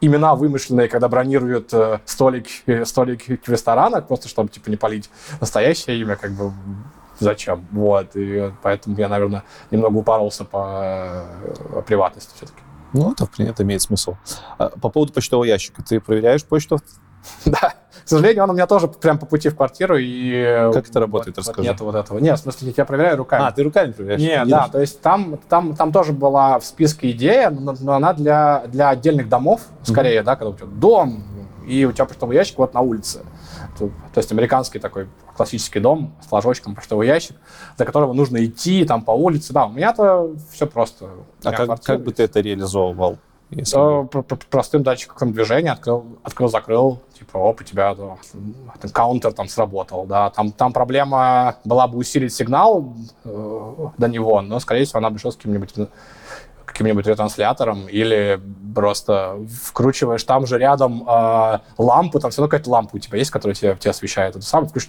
имена вымышленные, когда бронируют э, столик, э, столик в ресторанах, просто чтобы, типа, не полить настоящее имя, как бы зачем. Вот, и поэтому я, наверное, немного упоролся по э, приватности все-таки. Ну, это, это имеет смысл. А, по поводу почтового ящика. Ты проверяешь почту? Да. К сожалению, он у меня тоже прям по пути в квартиру. И как это работает, вот, расскажи. Нет вот этого. Нет, в смысле, я проверяю руками. А, ты руками проверяешь? Нет, да, то есть там, там, там тоже была в списке идея, но, но она для, для отдельных домов, скорее, mm-hmm. да, когда у тебя дом, и у тебя почтовый ящик вот на улице. То, то есть американский такой классический дом с флажочком, почтовый ящик, до которого нужно идти там по улице. Да, у меня-то все просто. А как, как бы ты это реализовывал? Если... Простым датчиком движения открыл, открыл, закрыл, типа, оп, у тебя да, каунтер там сработал, да, там, там проблема была бы усилить сигнал э, до него, но, скорее всего, она бы шла с каким-нибудь каким-нибудь ретранслятором или просто вкручиваешь там же рядом э, лампу, там все равно какая-то лампа у тебя есть, которая тебе, тебе освещает. Это самое, включишь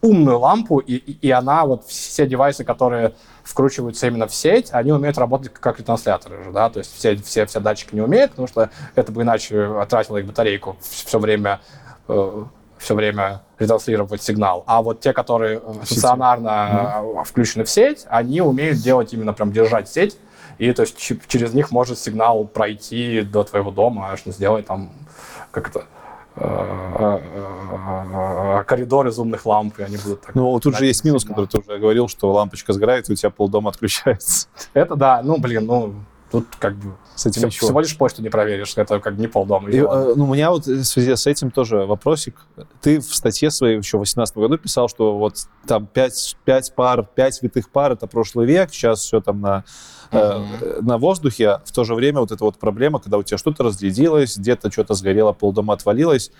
умную лампу, и, и, и она, вот все девайсы, которые вкручиваются именно в сеть, они умеют работать как ретрансляторы да, то есть все, все, все датчики не умеют, потому что это бы иначе тратило их батарейку все время э, все время ретранслировать сигнал. А вот те, которые стационарно mm-hmm. включены в сеть, они умеют делать именно прям держать сеть и то есть через них может сигнал пройти до твоего дома, аж сделать там как это э, э, э, коридор из умных ламп, и они будут так... Ну, тут же есть минус, который ты уже говорил, что лампочка сгорает, и у тебя полдома отключается. Это да, ну, блин, ну, тут как бы с этим Все, всего лишь почту не проверишь, это как не полдома. И, э, ну, у меня вот в связи с этим тоже вопросик. Ты в статье своей еще в 2018 году писал, что вот там 5, 5 пар, 5 витых пар — это прошлый век, сейчас все там на, э, на воздухе. В то же время вот эта вот проблема, когда у тебя что-то разрядилось, где-то что-то сгорело, полдома отвалилось,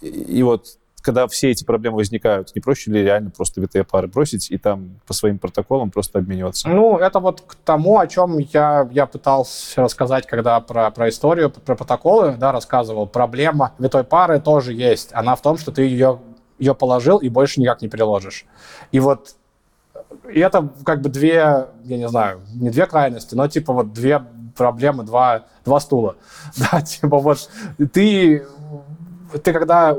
и, и вот когда все эти проблемы возникают, не проще ли реально просто витые пары бросить и там по своим протоколам просто обмениваться? Ну, это вот к тому, о чем я, я пытался рассказать, когда про, про историю, про протоколы, да, рассказывал. Проблема витой пары тоже есть. Она в том, что ты ее, ее положил и больше никак не переложишь. И вот и это как бы две, я не знаю, не две крайности, но типа вот две проблемы, два, два стула. Да, типа вот ты, ты когда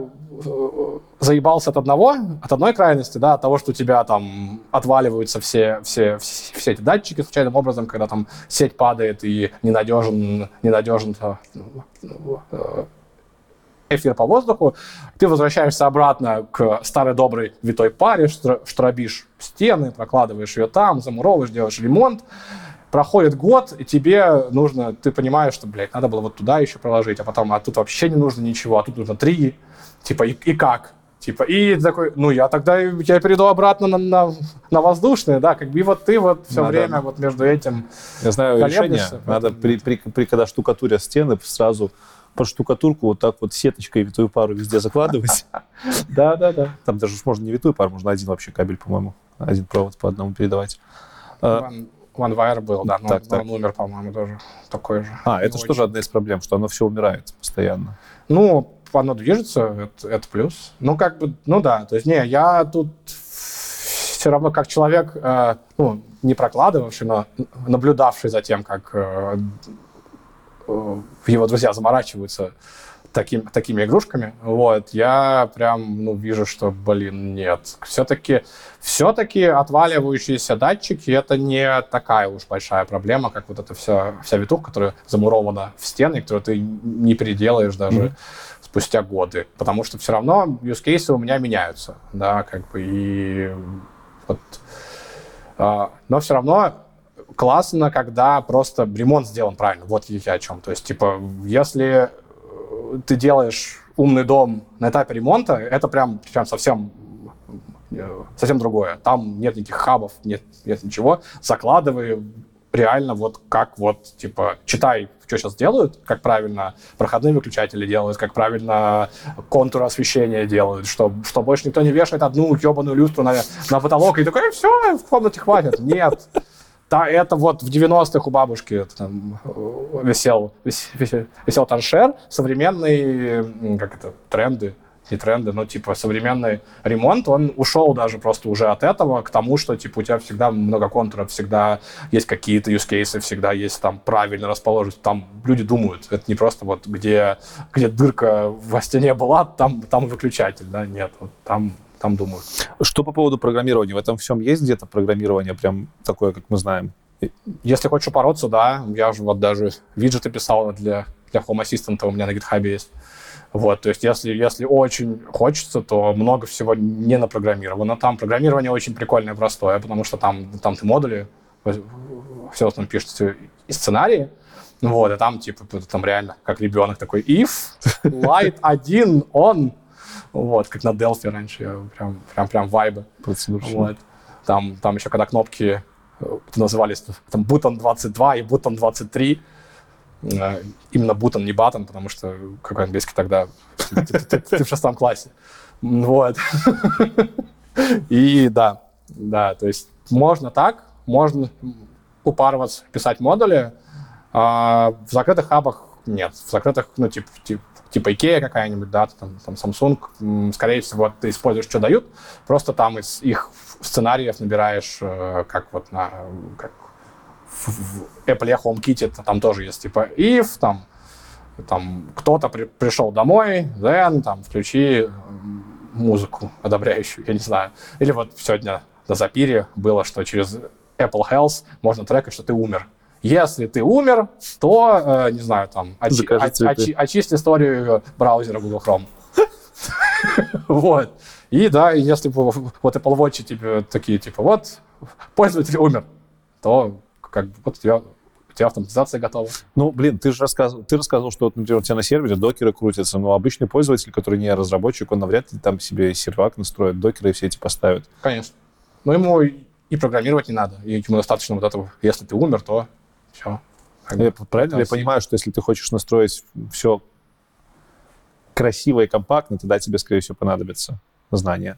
заебался от одного, от одной крайности, да, от того, что у тебя там отваливаются все, все, все, эти датчики случайным образом, когда там сеть падает и ненадежен, ненадежен э, эфир по воздуху, ты возвращаешься обратно к старой доброй витой паре, штробишь стены, прокладываешь ее там, замуровываешь, делаешь ремонт, проходит год, и тебе нужно, ты понимаешь, что, блядь, надо было вот туда еще проложить, а потом, а тут вообще не нужно ничего, а тут нужно три, Типа, и, и как? Типа, и такой, ну, я тогда я перейду обратно на, на, на воздушные, да, как бы и вот ты вот все надо, время вот между этим Я знаю решение, надо при, при, при, когда штукатурят стены, сразу под штукатурку вот так вот сеточкой витую пару везде закладывать. Да, да, да. Там даже можно не витую пару, можно один вообще кабель, по-моему, один провод по одному передавать. А, OneWire был, да, но Так, он так. умер, по-моему, тоже такой же. А, это же тоже одна из проблем, что оно все умирает постоянно. Ну, оно движется, это, это плюс. Ну, как бы, ну да, то есть, не, я тут все равно как человек, э, ну, не прокладывавший, но наблюдавший за тем, как э, его друзья заморачиваются таким, такими игрушками, вот, я прям, ну, вижу, что, блин, нет. Все-таки все-таки отваливающиеся датчики это не такая уж большая проблема, как вот эта вся, вся витуха, которая замурована в стены, которую ты не переделаешь даже Мгм. спустя годы. Потому что все равно use cases у меня меняются, да, как бы, и вот... а, но все равно классно, когда просто ремонт сделан правильно. Вот я о чем. То есть, типа, если э, ты делаешь умный дом на этапе ремонта, это прям, прям совсем э, совсем другое. Там нет никаких хабов, нет, нет ничего. Закладывай реально вот как вот, типа, читай, что сейчас делают, как правильно проходные выключатели делают, как правильно контур освещения делают, что, что больше никто не вешает одну ебаную люстру на, на потолок и такой, все, в комнате хватит. Нет. Да, это вот в 90-х у бабушки там э, висел, вис- висел, висел торшер, современные, как это, тренды, не тренды, но типа современный ремонт, он ушел даже просто уже от этого к тому, что типа у тебя всегда много контуров, всегда есть какие-то use cases, всегда есть там правильно расположить, там люди думают, это не просто вот где, где дырка во стене была, там, там выключатель, да, нет, вот там, там думают. Что по поводу программирования? В этом всем есть где-то программирование прям такое, как мы знаем? Если хочешь упороться, да, я же вот даже виджеты писал для, для Home Assistant, у меня на GitHub есть. Вот, то есть если, если очень хочется, то много всего не напрограммировано. Там программирование очень прикольное простое, потому что там, там ты модули, все в основном пишется и сценарии, вот, и там типа там реально как ребенок такой if light 1 on, вот, как на Delphi раньше, прям, прям, прям вайбы. Вот. Там, там еще когда кнопки э, назывались там бутон 22 и бутон 23, э, именно бутон, не батон, потому что какой английский тогда, ты, ты- ты- ты в шестом классе. Вот. И да, да, то есть можно так, можно упарываться, писать модули, а в закрытых хабах нет. В закрытых, ну, типа, типа, типа Ikea какая-нибудь, да, там, там Samsung, скорее всего, ты используешь, что дают, просто там из их сценариев набираешь, э, как вот на, как в, Apple HomeKit там тоже есть, типа, if, там, там кто-то при- пришел домой, then, там, включи музыку одобряющую, я не знаю. Или вот сегодня на Запире было, что через Apple Health можно трекать, что ты умер. Если ты умер, то, э, не знаю, там, очи- цветы. очи- очисть историю браузера Google Chrome. Вот. И да, и если бы вот Apple Watch тебе такие, типа, вот, пользователь умер, то как бы вот у тебя, автоматизация готова. Ну, блин, ты же рассказывал, ты рассказывал, что, например, у тебя на сервере докеры крутятся, но обычный пользователь, который не разработчик, он навряд ли там себе сервак настроит, докеры все эти поставит. Конечно. Но ему и и программировать не надо. И ему достаточно вот этого, если ты умер, то все. Я правильно я понимаю, что если ты хочешь настроить все красиво и компактно, тогда тебе, скорее всего, понадобится знания.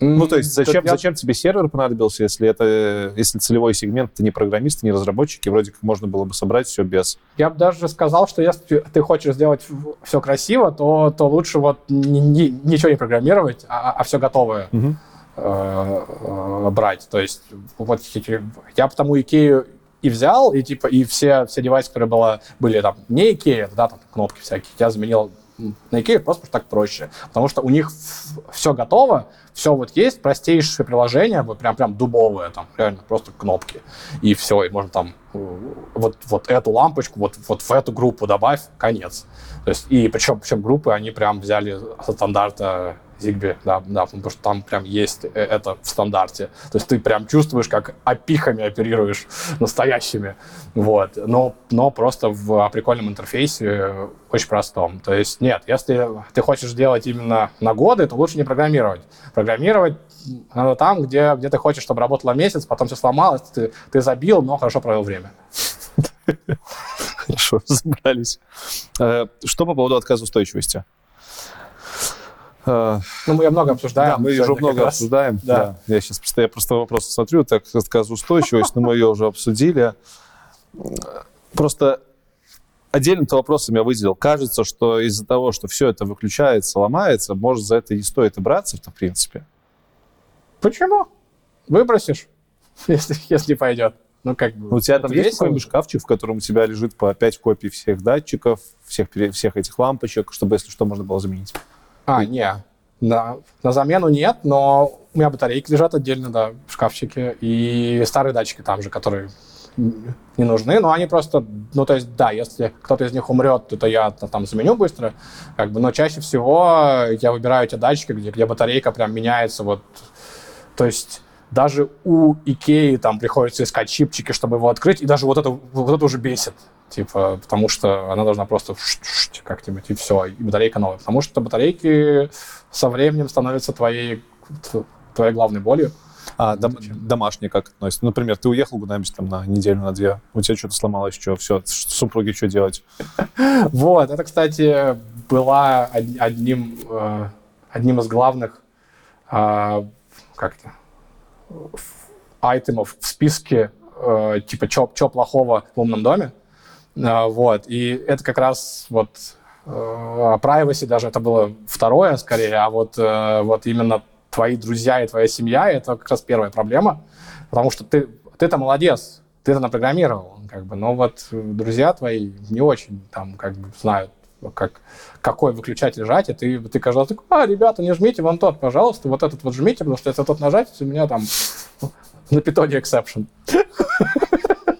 Ну, то есть зачем, зачем тебе сервер понадобился, если это, если целевой сегмент, ты не программист, не разработчик, и вроде как можно было бы собрать все без... Я бы даже сказал, что если ты хочешь сделать все красиво, то, то лучше вот ни- ни- ничего не программировать, а, все готовое Мгм. э, э, брать. То есть вот я потому Икею и взял, и типа и все, все девайсы, которые было, были там не Икея, да, там кнопки всякие, я заменил на Икею просто так проще. Потому что у них все готово, все вот есть, простейшее приложение, вот прям прям дубовое, там реально просто кнопки. И все, и можно там э, вот, вот эту лампочку, вот, вот в эту группу добавь, конец. То есть, и причем, причем группы они прям взяли со стандарта Zigbee, да, да, потому что там прям есть э, это в стандарте. То есть ты прям чувствуешь, как опихами оперируешь настоящими. Вот. Но, но просто в прикольном интерфейсе э, очень простом. То есть нет, если ты хочешь делать именно на годы, то лучше не программировать. Программировать надо там, где, где ты хочешь, чтобы работало месяц, потом все сломалось, ты, ты забил, но хорошо провел время. Хорошо, разобрались. Э, Что по поводу отказоустойчивости? Э, Ну, мы ее много обсуждаем. Да, мы ее уже много раз. обсуждаем. Да. Да. Я сейчас просто, я просто вопрос смотрю, так отказоустойчивость, но мы ее уже обсудили. Просто отдельным-то вопросом я выделил. Кажется, что из-за того, что все это выключается, ломается, может, за это не стоит и браться-то, в принципе. Почему? Выбросишь, если, если пойдет. Ну, как бы. У тебя там есть какой-нибудь шкафчик, в котором у тебя лежит по 5 копий всех датчиков, всех, всех этих лампочек, чтобы, если что, можно было заменить? А, не. На, на замену нет, но у меня батарейки лежат отдельно, да, в шкафчике. И старые датчики там же, которые не нужны, но они просто, ну, то есть, да, если кто-то из них умрет, то я т- там заменю быстро, как бы, но чаще всего я выбираю те датчики, где, где батарейка прям меняется, вот, то есть даже у Икеи там приходится искать чипчики, чтобы его открыть, и даже вот это, вот это уже бесит, типа, потому что она должна просто как-нибудь, и все, и батарейка новая, потому что батарейки со временем становятся твоей, твоей главной болью. А дом- домашние как относятся? Например, ты уехал куда-нибудь там на неделю, на две, у тебя что-то сломалось, что, все, супруги что делать? Вот, это, кстати, была од- одним, э, одним из главных э, как-то айтемов в списке э, типа чё плохого в умном доме. Э, вот, и это как раз вот э, о privacy даже это было второе скорее, а вот, э, вот именно твои друзья и твоя семья это как раз первая проблема, потому что ты, ты-то молодец, ты это напрограммировал, как бы, но вот друзья твои не очень там как бы знают, как, какой выключатель жать, и ты, ты каждый раз такой, а, ребята, не жмите вон тот, пожалуйста, вот этот вот жмите, потому что если тот нажать, у меня там на питоне exception.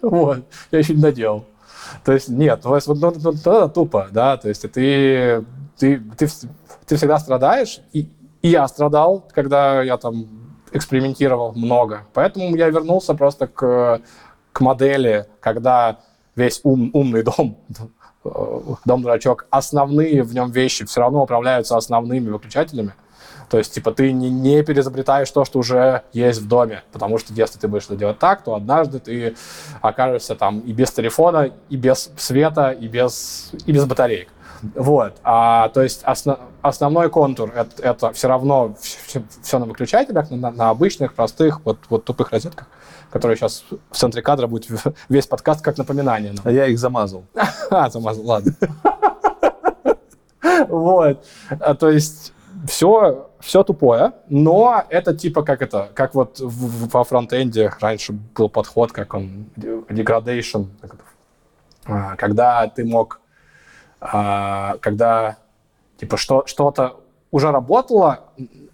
Вот, я еще не доделал. То есть нет, ну, вот, ну, ну, это тупо, да, то есть ты, ты, ты, ты всегда страдаешь, и, и я страдал, когда я там экспериментировал много, поэтому я вернулся просто к, к модели, когда весь ум, умный дом, дом-дурачок, основные в нем вещи все равно управляются основными выключателями, то есть, типа, ты не, не переизобретаешь то, что уже есть в доме, потому что если ты будешь это делать так, то однажды ты окажешься там и без телефона, и без света, и без, и без батареек. Вот. А, то есть осно- основной контур это, это все равно все, на выключателях, на, на обычных, простых, вот, вот тупых розетках, которые сейчас в центре кадра будет весь подкаст как напоминание. нам. А я их замазал. А, замазал, ладно. Вот. А, То есть все, все тупое, но это типа как это, как вот в- в- во фронтенде раньше был подход, как он, degradation, а, когда ты мог, а, когда типа что, что-то уже работало,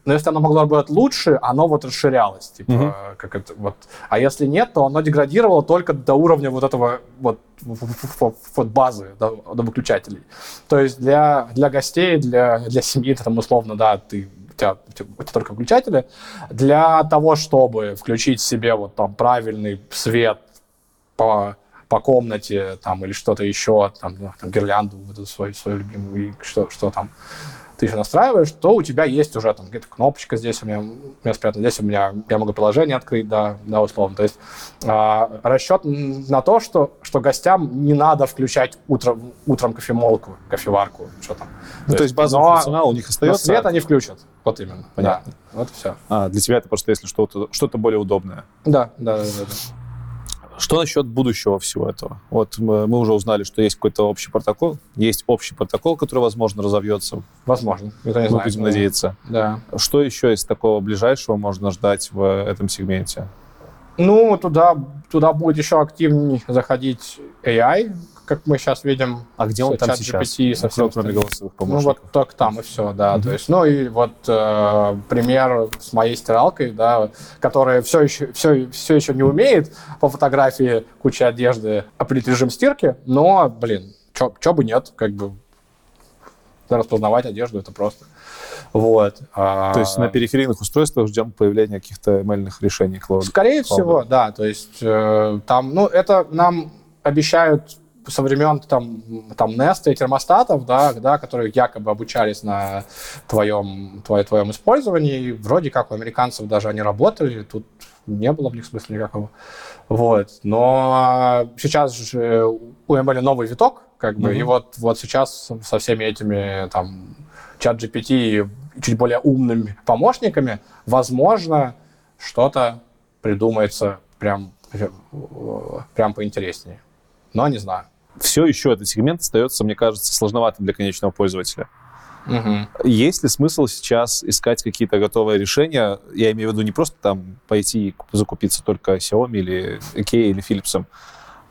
но если оно могло работать лучше, оно вот расширялось, типа, Мгм. как это вот. А если нет, то оно деградировало только до уровня вот этого вот, вот базы, до, до выключателей. То есть для, для гостей, для, для семьи, там условно, да, ты у тебя, у тебя- только выключатели. Для того, чтобы включить себе вот там правильный свет по, по комнате там или что-то еще, там, ну, там гирлянду вот эту свою, свою любимую, что, что там ты еще настраиваешь, то у тебя есть уже там где-то кнопочка здесь у меня, у меня спрятана, здесь у меня, я могу приложение открыть, да, да, условно. То есть а, расчет на то, что, что гостям не надо включать утром, утром кофемолку, кофеварку, что там. Ну, то есть базовый но- функционал у них но остается. свет они включат, вот именно. Понятно. Да, вот все. А, для тебя это просто если что-то что более удобное. Да, да, да, да. да. Что насчет будущего всего этого? Вот мы, мы уже узнали, что есть какой-то общий протокол. Есть общий протокол, который, возможно, разовьется. Возможно. Никто не Мы знает. будем но- надеяться. Да. Что еще из такого ближайшего можно ждать в этом сегменте? Ну, туда, туда будет еще активнее заходить AI, как мы сейчас видим. А где он там сейчас? и со всем кроме голосовых Ну, помощников. вот только там и все, да. Мгм. То есть, ну и вот э, пример с моей стиралкой, да, которая все еще, все, все еще не умеет по фотографии кучи одежды определить режим стирки, но, блин, что бы нет, как бы распознавать одежду это просто. Вот. А, То есть на периферийных устройствах ждем появления каких-то ML-ных решений Cloud. Скорее Cloud. всего, да. То есть э, там, ну, это нам обещают со времен там, там Nest и термостатов, да, да, которые якобы обучались на твоем, твоем, твоем использовании. И вроде как у американцев даже они работали, тут не было в них смысла никакого. Вот. Но сейчас же у ML новый виток, как бы, Мгм. и вот, вот сейчас со всеми этими там чат GPT и, чуть более умными помощниками, возможно, что-то придумается прям, прям поинтереснее. Но не знаю. Все еще этот сегмент остается, мне кажется, сложноватым для конечного пользователя. Угу. Есть ли смысл сейчас искать какие-то готовые решения? Я имею в виду не просто там пойти закупиться только Xiaomi или Ikea или Philips,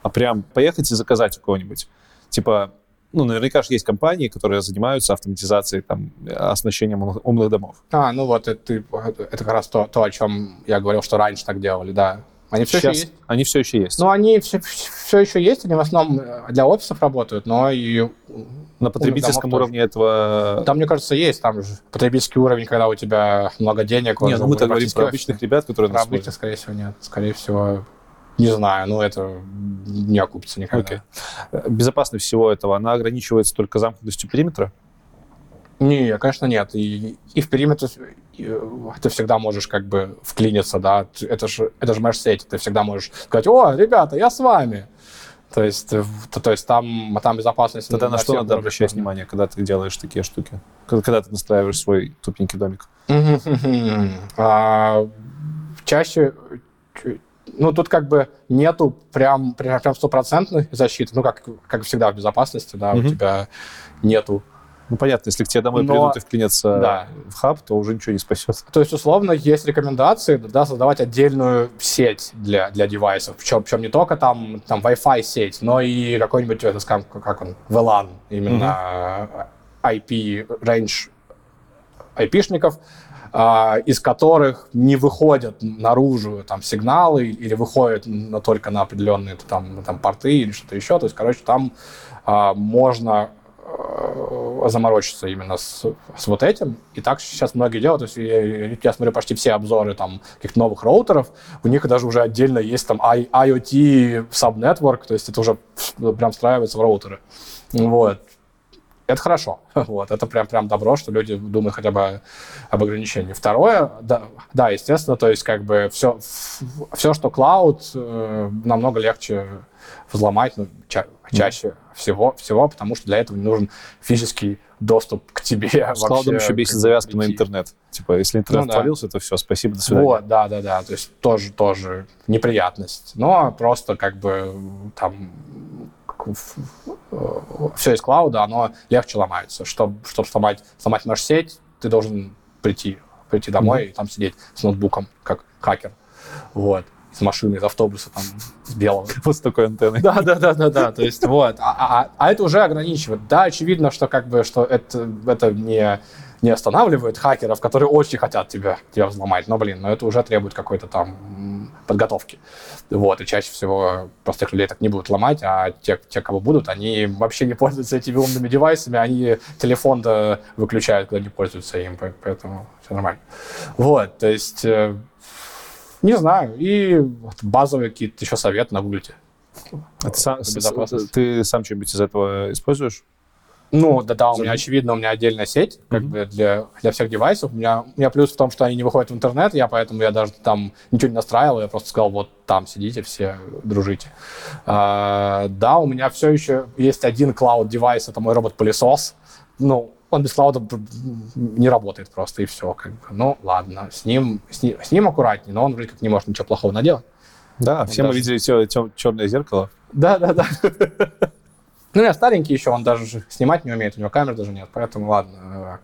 а прям поехать и заказать у кого-нибудь. Типа, ну, наверняка же есть компании, которые занимаются автоматизацией, там, оснащением умных домов. А, ну вот, это, это как раз то, то, о чем я говорил, что раньше так делали, да. Они все Сейчас, еще есть. Они все еще есть. Ну, они все, все еще есть, они в основном для офисов работают, но и... На потребительском уровне тоже. этого... Там, мне кажется, есть. Там же потребительский уровень, когда у тебя много денег. Нет, ну мы-то говорим про обычных ребят, которые Про обычных, скорее всего, нет. Скорее всего, не знаю, но это не окупится никогда. Okay. Безопасность всего этого, она ограничивается только замкнутостью периметра? Не, конечно, нет. И, и в периметр ты всегда можешь как бы вклиниться, да. Это же это же mesh-сеть, ты всегда можешь сказать, о, ребята, я с вами. То есть, то, то есть там, там безопасность... Тогда на, на что надо обращать да. внимание, когда ты делаешь такие штуки? Когда, когда ты настраиваешь свой тупенький домик? а, чаще ну, тут как бы нету прям, прям, прям стопроцентной защиты, ну, как, как всегда в безопасности, да, у тебя нету ну, понятно, если к тебе домой Но, придут и вклинятся да. в хаб, то уже ничего не спасет. То есть, условно, есть рекомендации да, создавать отдельную сеть для, для девайсов. Причем, причем не только там, там Wi-Fi сеть, но и какой-нибудь, это, скажем, как он, VLAN, именно mm-hmm. IP, range IP-шников, а, из которых не выходят наружу там сигналы или выходят на, только на определенные там, там порты или что-то еще. То есть, короче, там а, можно заморочиться именно с, с вот этим. И так сейчас многие делают. То есть я, я смотрю почти все обзоры там каких-то новых роутеров. У них даже уже отдельно есть там IoT subnetwork, то есть это уже прям встраивается в роутеры. Вот это хорошо. Вот, это прям, прям добро, что люди думают хотя бы об ограничении. Второе, да, да естественно, то есть как бы все, все что клауд, э, намного легче взломать, ну, ча чаще всего, всего, потому что для этого не нужен физический доступ к тебе. С клаудом еще бесит завязка на интернет. Типа, если интернет ну, да. отвалился, то все, спасибо, до свидания. Вот, да, да, да. То есть тоже, тоже неприятность. Но просто как бы там все из клауда, оно легче ломается. Чтобы, чтобы сломать, сломать нашу сеть, ты должен прийти, прийти домой mm-hmm. и там сидеть с ноутбуком, как хакер. Вот из машины, из автобуса, там, с белого. Вот с такой антенной. Да, да, да, да, да. То есть вот. А, а, а, а это уже ограничивает. Да, очевидно, что как бы, что это, это не не останавливает хакеров, которые очень хотят тебя, тебя взломать. Но, блин, но это уже требует какой-то там подготовки. Вот, и чаще всего простых людей так не будут ломать, а те, те, кого будут, они вообще не пользуются этими умными девайсами, они телефон выключают, когда не пользуются им, поэтому все нормально. Вот, то есть, э, не знаю, и базовые какие-то еще советы на гуглите. А ты сам, ты сам что-нибудь из этого используешь? Ну, да, да, у меня, очевидно, у меня отдельная сеть, как mm-hmm. бы для, для всех девайсов. У меня, у меня плюс в том, что они не выходят в интернет, я поэтому я даже там ничего не настраивал, я просто сказал, вот там сидите все, дружите. А, да, у меня все еще есть один клауд-девайс, это мой робот-пылесос. Ну, он без клауда не работает просто, и все. Как бы. Ну, ладно, с ним, с ним, с ним аккуратнее, но он вроде как не может ничего плохого наделать. Да, он все даже... мы видели все, черное зеркало. Да, да, да. Ну, я старенький еще, он даже снимать не умеет, у него камер даже нет, поэтому ладно.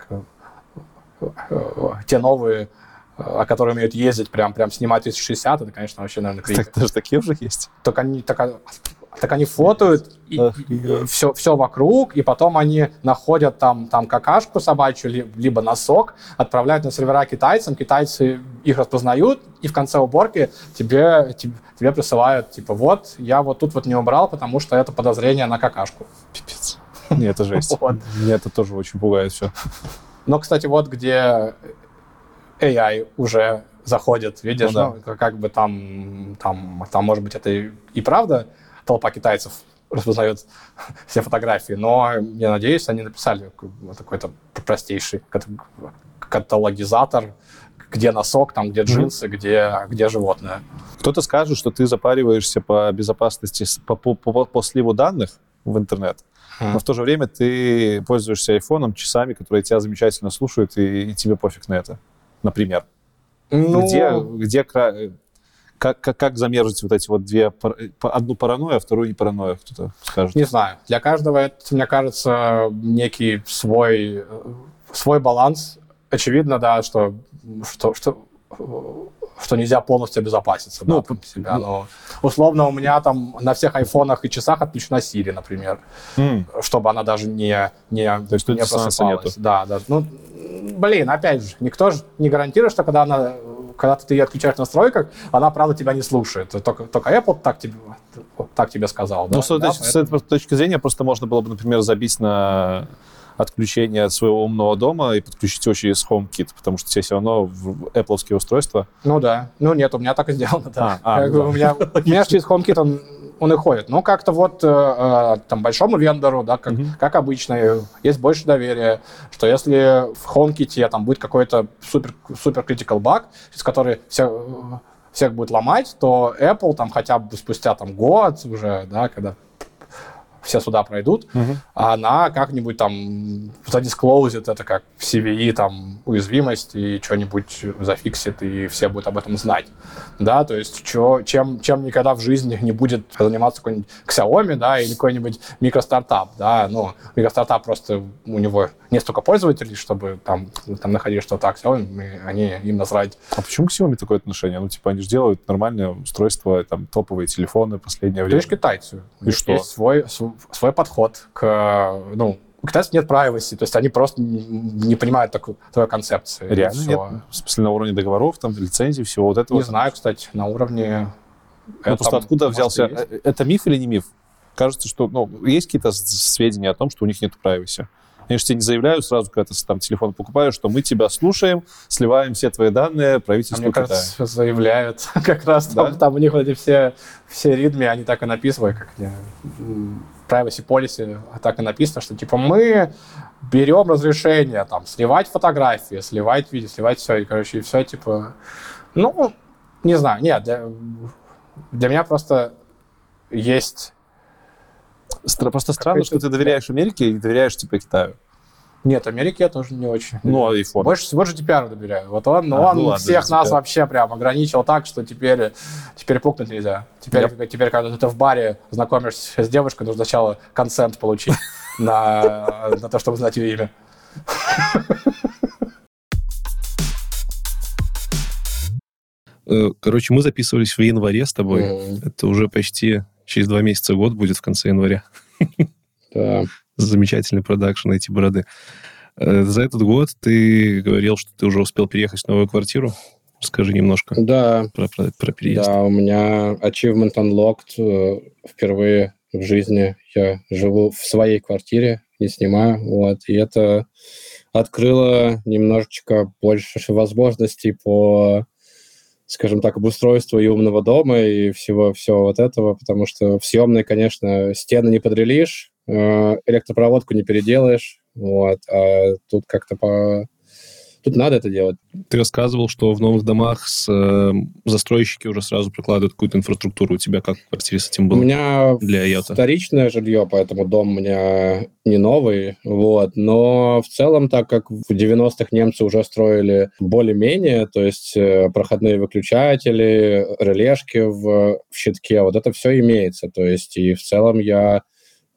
Те новые, о которых умеют ездить, прям, прям снимать 360, это, конечно, вообще, наверное, криво. Так, даже такие уже есть? Так они, так, так они фотают и, и, все, все вокруг, и потом они находят там, там какашку собачью, либо носок, отправляют на сервера китайцам, китайцы их распознают, и в конце уборки тебе, тебе, тебе присылают, типа, вот, я вот тут вот не убрал, потому что это подозрение на какашку. Пипец. Нет, это жесть. Вот. Меня это тоже очень пугает все. Но, кстати, вот где AI уже заходит, видишь, ну, да. ну, как бы там, там, там, может быть, это и правда, толпа китайцев распознает все фотографии, но я надеюсь, они написали какой-то простейший каталогизатор, где носок, там, где джинсы, mm-hmm. где, где животное. Кто-то скажет, что ты запариваешься по безопасности, по, по, по, по сливу данных, в интернет. Но в то же время ты пользуешься айфоном, часами, которые тебя замечательно слушают, и, и тебе пофиг на это. Например. Ну, Где, где как, как, как замержить вот эти вот две... Одну паранойю, а вторую не паранойю, кто-то скажет. Не знаю. Для каждого это, мне кажется, некий свой, э, свой баланс. Очевидно, да, что, что, что, что нельзя полностью обезопаситься да, Ну, там себя. Но условно у меня там на всех айфонах и часах отключена Siri, например, М, чтобы она даже не, не, То есть не просыпалась. нету. Да, да. Ну, блин, опять же, никто же не гарантирует, что когда она когда ты ее отключаешь в настройках, она, правда, тебя не слушает. Только, только Apple так тебе, так тебе сказал. Ну, да? с, этой- Да, с этой точки зрения просто можно было бы, например, забить на отключение от своего умного дома и подключить очередь с HomeKit, потому что тебе все равно в Apple устройства. Ну да. Ну нет, у меня так и сделано, да. А, а, ну. У меня, у меня через HomeKit он, он и ходит. Ну, как-то вот э, э, там большому вендору, да, как, как обычно, э, есть больше доверия, что если в HomeKit там будет какой-то супер, супер critical баг, через который все, э, всех будет ломать, то Apple там хотя бы спустя там год уже, да, когда все сюда пройдут, а она как-нибудь там задисклоузит это как в CVE там уязвимость и что-нибудь зафиксит, и все будут об этом знать. Да, то есть чё, чем, чем никогда в жизни не будет заниматься какой-нибудь Xiaomi, да, или какой-нибудь микростартап, да, ну, микростартап просто у него не столько пользователей, чтобы там, там находить что-то, а Xiaomi, они им насрать. А почему к Xiaomi такое отношение? Ну, типа, они же делают нормальное устройство, там, топовые телефоны последнее Ты время. же китайцы. И что? Есть свой, св- свой подход к, ну, у китайцев нет privacy, то есть они просто не, понимают такой, такой концепции. Реально всё. нет? В смысле, на уровне договоров, там, лицензий, всего вот этого? Не знаю, кстати, на уровне... Ну, этом, просто откуда взялся... э, Это миф или не миф? Кажется, что... Ну, есть какие-то сведения о том, что у них нет privacy. Они же тебе не заявляют сразу, когда ты там телефон покупаешь, что мы тебя слушаем, сливаем все твои данные А правительству мне Китая. кажется, заявляют. Как раз там, Да? там у них вот эти все, все ритмы, они так и написаны, как м, privacy policy, а так и написано, что типа мы берем разрешение там сливать фотографии, сливать видео, сливать все, и, короче, и все, типа, ну, не знаю, нет, для, для меня просто есть Просто странно, что ты доверяешь Америке и доверяешь, типа, Китаю. Нет, Америке я тоже не очень. Ну, а iPhone. Больше всего же GDPR доверяю. Вот он, А, он ну ладно, всех GDPR. нас вообще прям ограничил так, что теперь, теперь пукнуть нельзя. Теперь, теперь, когда ты в баре знакомишься с девушкой, нужно сначала консент получить на, на то, чтобы знать ее имя. Э, Короче, мы записывались в январе с тобой. М, Это уже почти через два месяца год будет в конце января. Да. Замечательный продакшн эти бороды. Э, За этот год ты говорил, что ты уже успел переехать в новую квартиру. Расскажи немножко Да, про, про- про переезд. да, у меня achievement unlocked. э, Впервые в жизни я живу в своей квартире, не снимаю. Вот, и это открыло немножечко больше возможностей по, скажем так, обустройству и умного дома и всего, всего вот этого, потому что в съемной, конечно, стены не подрелишь, э, электропроводку не переделаешь, вот, а тут как-то по... Тут надо это делать. Ты рассказывал, что в новых домах с, э, застройщики уже сразу прикладывают какую-то инфраструктуру. У тебя как в квартире с этим У было? меня Для Йота. вторичное жилье, поэтому дом у меня не новый, вот. Но в целом, так как в 90-х немцы уже строили более-менее, то есть э, проходные выключатели, релешки в, в щитке, вот это все имеется. То есть и в целом я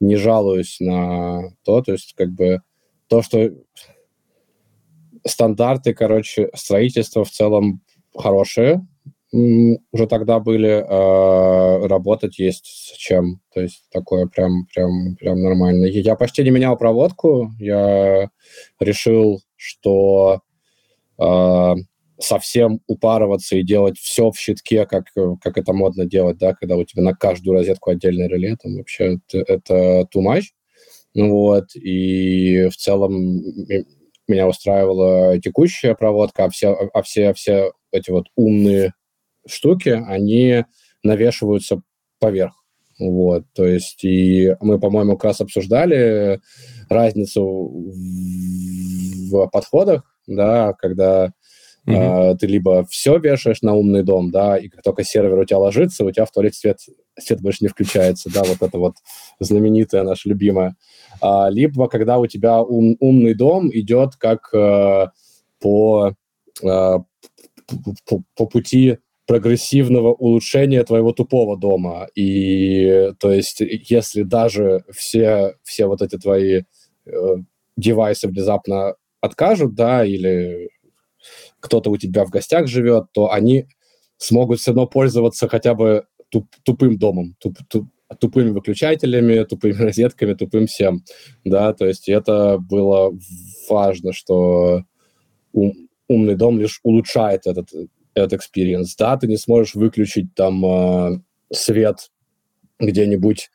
не жалуюсь на то, то есть как бы то, что стандарты, короче, строительства в целом хорошие, уже тогда были, а, работать есть с чем. То есть такое прям, прям, прям нормально. Я почти не менял проводку. Я решил, что а, совсем упарываться и делать все в щитке, как, э, как это модно делать, да, когда у тебя на каждую розетку отдельное реле, там вообще это, это too much. Ну Вот, и в целом меня устраивала текущая проводка, а все, а все, все эти вот умные штуки, они навешиваются поверх. Вот, то есть, и мы, по-моему, как раз обсуждали разницу в, подходах, да, когда Мгм. а, ты либо все вешаешь на умный дом, да, и как только сервер у тебя ложится, у тебя в туалете свет свет больше не включается, да, вот это вот знаменитая наша любимая. А, либо когда у тебя ум, умный дом идет как э, по, э, по, по пути прогрессивного улучшения твоего тупого дома. И то есть, если даже все, все вот эти твои э, девайсы внезапно откажут, да, или кто-то у тебя в гостях живет, то они смогут все равно пользоваться хотя бы туп, тупым домом, туп, туп, тупыми выключателями, тупыми розетками, тупым всем, да, то есть это было важно, что ум, умный дом лишь улучшает этот, этот experience, да, ты не сможешь выключить там э, свет где-нибудь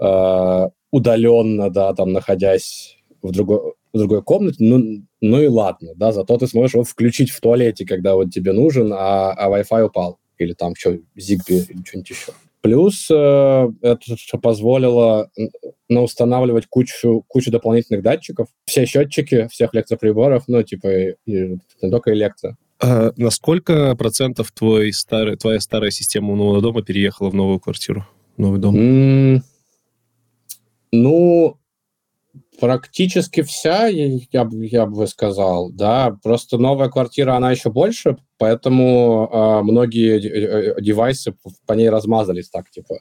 э, удаленно, да, там, находясь в другой, в другой комнате, ну, ну и ладно, да, зато ты сможешь его включить в туалете, когда вот тебе нужен, а, а Wi-Fi упал, или там что, Zigbee, или что-нибудь еще. Плюс э, это позволило устанавливать кучу, кучу дополнительных датчиков. Все счетчики всех электроприборов, ну, типа, и, не только электро. А на сколько процентов твой старый, твоя старая система умного дома переехала в новую квартиру, новый дом? Mm, ну, Практически вся, я, я бы сказал, да. Просто новая квартира, она еще больше, поэтому э, многие э, девайсы по ней размазались так, типа,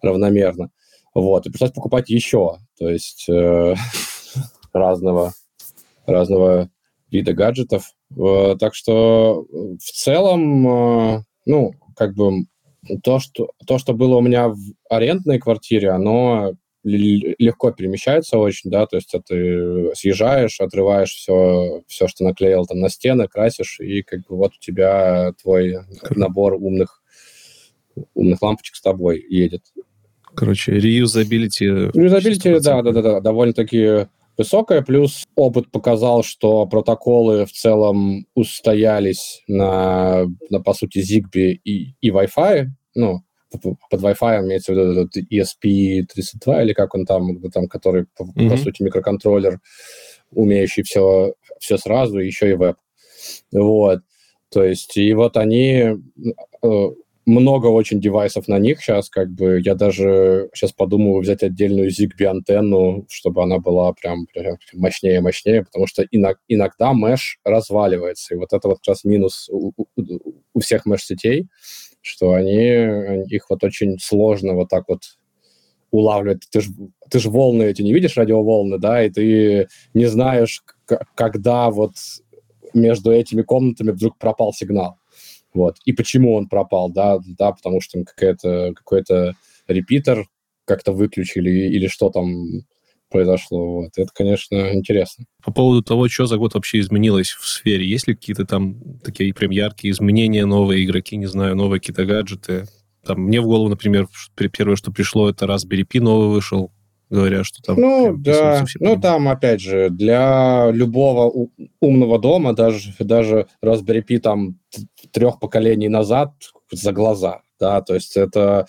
равномерно. Вот, и пришлось покупать еще, то есть э, разного, разного вида гаджетов. Э, так что в целом, э, ну, как бы то что, то, что было у меня в арендной квартире, оно легко перемещается очень, да, то есть ты съезжаешь, отрываешь все, все, что наклеил там на стены, красишь, и как бы вот у тебя твой набор умных, умных лампочек с тобой едет. Короче, реюзабилити... Реюзабилити, да, да, да, да, довольно-таки высокая, плюс опыт показал, что протоколы в целом устоялись на, на по сути, Zigbee и, и Wi-Fi, ну, под Wi-Fi имеется в виду этот ESP32 или как он там, там который, по, mm-hmm. по сути, микроконтроллер, умеющий все, все сразу, еще и веб. Вот. То есть, и вот они э, много очень девайсов на них сейчас, как бы, я даже сейчас подумаю взять отдельную ZigBee антенну, чтобы она была прям, прям мощнее мощнее, потому что иногда меш разваливается, и вот это вот как раз минус у, у, всех меш-сетей, что они, их вот очень сложно вот так вот улавливать. Ты же ты ж волны эти не видишь, радиоволны, да, и ты не знаешь, когда вот между этими комнатами вдруг пропал сигнал. Вот. И почему он пропал, да, да, потому что какая-то, какой-то репитер как-то выключили или что там произошло. Вот. Это, конечно, интересно. По поводу того, что за год вообще изменилось в сфере, есть ли какие-то там такие прям яркие изменения, новые игроки, не знаю, новые какие-то гаджеты? Там, мне в голову, например, первое, что пришло, это Raspberry Pi новый вышел, говоря, что там... Ну, да, ну там, опять же, для любого умного дома, даже, даже Raspberry Pi там трех поколений назад за глаза да, то есть это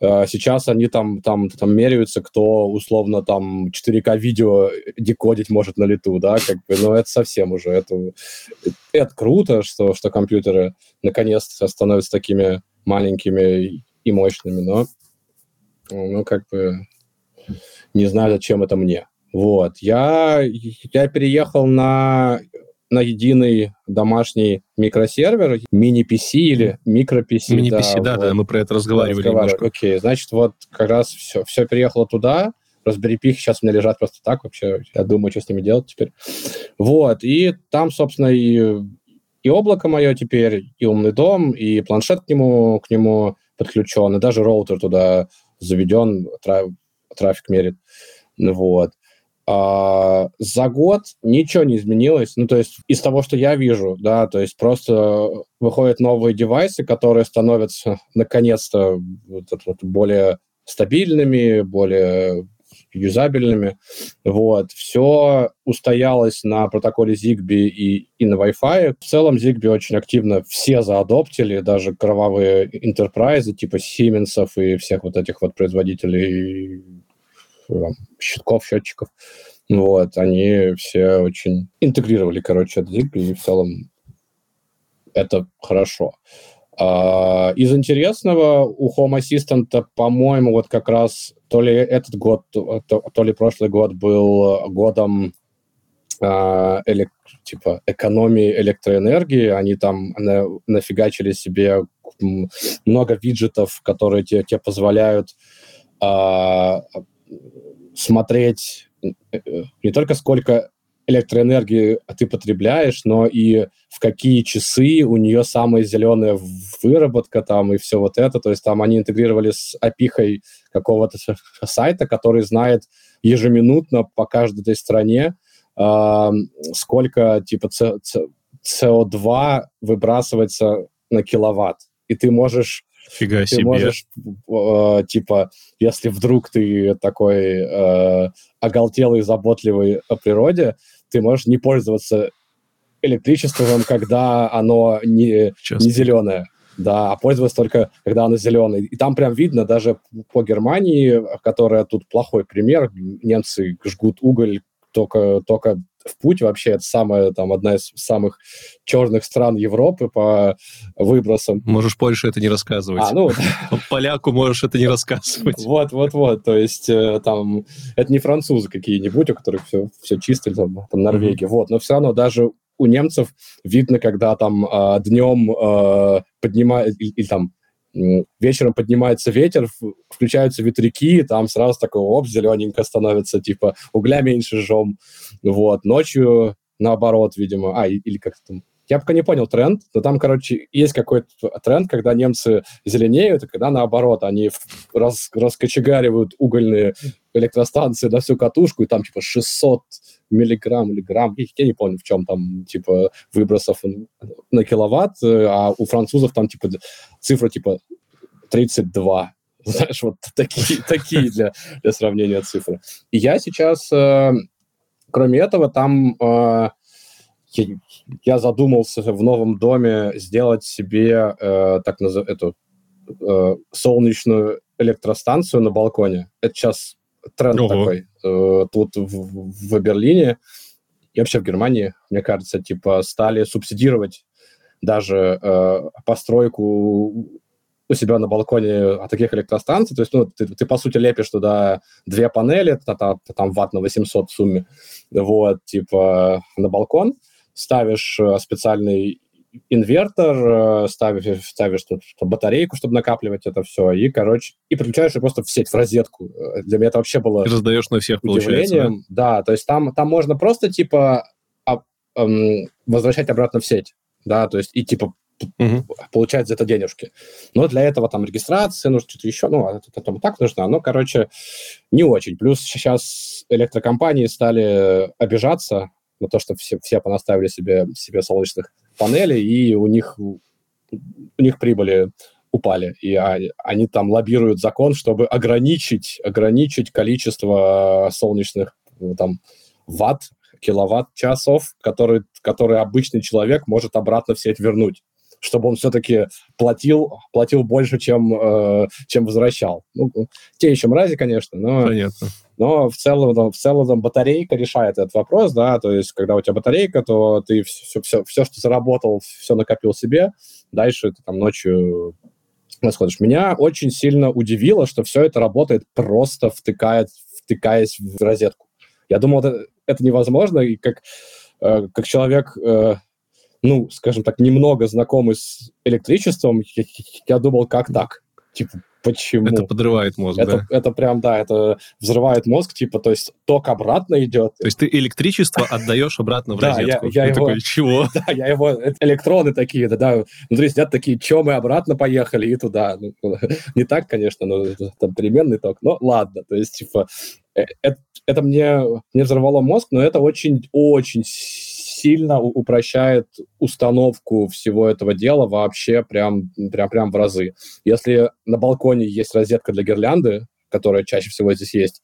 э, сейчас они там, там, там меряются, кто условно там 4К видео декодить может на лету, да, как бы, но это совсем уже, это, это круто, что, что компьютеры наконец-то становятся такими маленькими и мощными, но, ну, как бы, не знаю, зачем это мне. Вот, я, я переехал на на единый домашний микросервер, мини-PC или микро-PC. Мини-PC, да, да, вот. мы про это разговаривали, да, разговаривали. немножко. Окей, значит, вот как раз все, все переехало туда, Raspberry Pi сейчас у меня лежат просто так вообще. Я думаю, что с ними делать теперь. Вот, и там, собственно, и, и облако мое теперь, и умный дом, и планшет к нему, к нему подключен, и даже роутер туда заведен, трафик мерит. Вот. А, за год ничего не изменилось. Ну, то есть из того, что я вижу, да, то есть просто выходят новые девайсы, которые становятся наконец-то вот, вот, более стабильными, более юзабельными. Вот. Все устоялось на протоколе Zigbee и, и на Wi-Fi. В целом Zigbee очень активно все заадоптили, даже кровавые интерпрайзы типа Siemens и всех вот этих вот производителей щитков, счетчиков. Вот, они все очень интегрировали, короче, этот Zigbee, и в целом это хорошо. А, из интересного у Home Assistant, по-моему, вот как раз то ли этот год, то, то ли прошлый год был годом э, элек, типа экономии электроэнергии. Они там на, нафигачили себе много виджетов, которые тебе, тебе позволяют э, смотреть не только сколько электроэнергии ты потребляешь, но и в какие часы у нее самая зеленая выработка там и все вот это. То есть там они интегрировали с опихой какого-то сайта, который знает ежеминутно по каждой этой стране, э, сколько типа CO2 выбрасывается на киловатт. И ты можешь Фига ты себе. можешь, э, типа, если вдруг ты такой э, оголтелый, заботливый о природе, ты можешь не пользоваться электричеством, когда оно не, не зеленое. Да, а пользоваться только, когда оно зеленое. И там прям видно даже по Германии, которая тут плохой пример, немцы жгут уголь только, только в путь вообще это самая, там, одна из самых черных стран Европы по выбросам. Можешь Польше это не рассказывать. А, ну... Поляку можешь это не рассказывать. Вот, вот, вот. То есть э, там это не французы какие-нибудь, у которых все, все чисто, там, там Норвегия. Вот, но все равно даже у немцев видно, когда там э, днем э, поднимают, или, или там вечером поднимается ветер, включаются ветряки, там сразу такой, оп, зелененько становится, типа, угля меньше жжем. Вот, ночью наоборот, видимо, а, или как там, я пока не понял тренд, но там, короче, есть какой-то тренд, когда немцы зеленеют, и когда наоборот, они раз, раскочегаривают угольные электростанции на всю катушку, и там типа 600 миллиграмм или грамм, я не помню, в чем там, типа, выбросов на киловатт, а у французов там, типа, цифра, типа, 32. Знаешь, вот такие, такие для, для сравнения цифры. И я сейчас, э, кроме этого, там э, я, я задумался в новом доме сделать себе э, так назов... эту э, солнечную электростанцию на балконе. Это сейчас тренд Ого. такой. Э, тут в, в Берлине и вообще в Германии, мне кажется, типа стали субсидировать даже э, постройку у себя на балконе таких электростанций. То есть, ну, ты, ты по сути, лепишь туда две панели, там, там ватт на 800 в сумме, вот, типа, на балкон, ставишь э, специальный инвертор, э, ставишь, ставишь тут батарейку, чтобы накапливать это все, и, короче, и подключаешь ее просто в сеть, в розетку. Э, для меня это вообще было... И раздаешь на всех, получается, да? да, то есть там, там можно просто, типа, а, эм, возвращать обратно в сеть, да, то есть и, типа, угу. получать за это денежки. Но для этого там регистрация, нужно что-то еще, ну, это, это так нужно, но, короче, не очень. Плюс сейчас электрокомпании стали обижаться на то, что все, все понаставили себе, себе солнечных панелей, и у них, у них прибыли упали. И они там лоббируют закон, чтобы ограничить, ограничить количество солнечных там, ватт, киловатт-часов, которые, которые обычный человек может обратно в сеть вернуть чтобы он все-таки платил, платил больше, чем, э, чем возвращал. Ну, те еще мрази, конечно, но... Понятно. Но в целом, в целом батарейка решает этот вопрос, да, то есть когда у тебя батарейка, то ты все, все, все что заработал, все накопил себе, дальше ты там ночью расходишь. Меня очень сильно удивило, что все это работает просто втыкает, втыкаясь в розетку. Я думал, это, это невозможно, и как, э, как человек, э, ну, скажем так, немного знакомый с электричеством, я, я думал, как так? Типа, Почему? Это подрывает мозг, это, да? Это прям, да, это взрывает мозг, типа, то есть ток обратно идет. То есть ты электричество отдаешь обратно в розетку? Да, я, его... чего? Да, я его... Электроны такие, да, да, внутри сидят такие, что мы обратно поехали и туда. Ну, не так, конечно, но там переменный ток, но ладно, то есть, типа, это, э, это мне, мне взорвало мозг, но это очень-очень сильно упрощает установку всего этого дела вообще прям, прям, прям в разы. Если на балконе есть розетка для гирлянды, которая чаще всего здесь есть,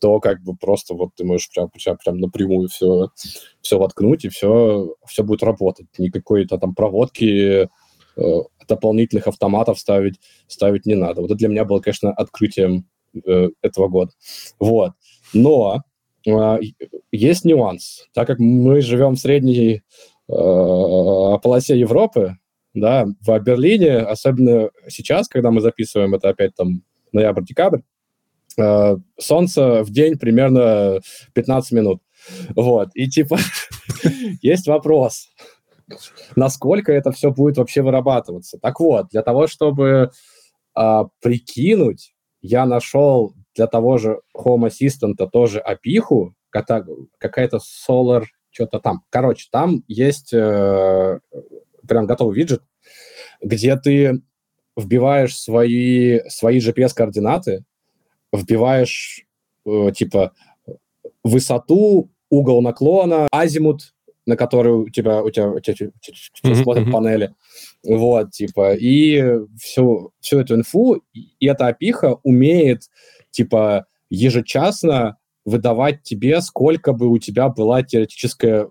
то как бы просто вот ты можешь прям, прям, прям напрямую все, все воткнуть, и все, все будет работать. Никакой-то там проводки, э, дополнительных автоматов ставить, ставить не надо. Вот это для меня было, конечно, открытием э, этого года. Вот. Но есть нюанс. Так как мы живем в средней э, полосе Европы, да, в Берлине, особенно сейчас, когда мы записываем это опять там ноябрь-декабрь, э, солнце в день примерно 15 минут. Вот, и типа есть вопрос, насколько это все будет вообще вырабатываться. Так вот, для того, чтобы э, прикинуть, я нашел для того же Home Assistant тоже опиху, какая-то Solar, что-то там. Короче, там есть э, прям готовый виджет, где ты вбиваешь свои, свои GPS-координаты, вбиваешь э, типа высоту, угол наклона, азимут, на который у тебя, у тебя, у тебя, у тебя, смотрят панели. Вот, типа, и всю, всю эту инфу, и эта опиха умеет, типа, ежечасно выдавать тебе, сколько бы у тебя была теоретическая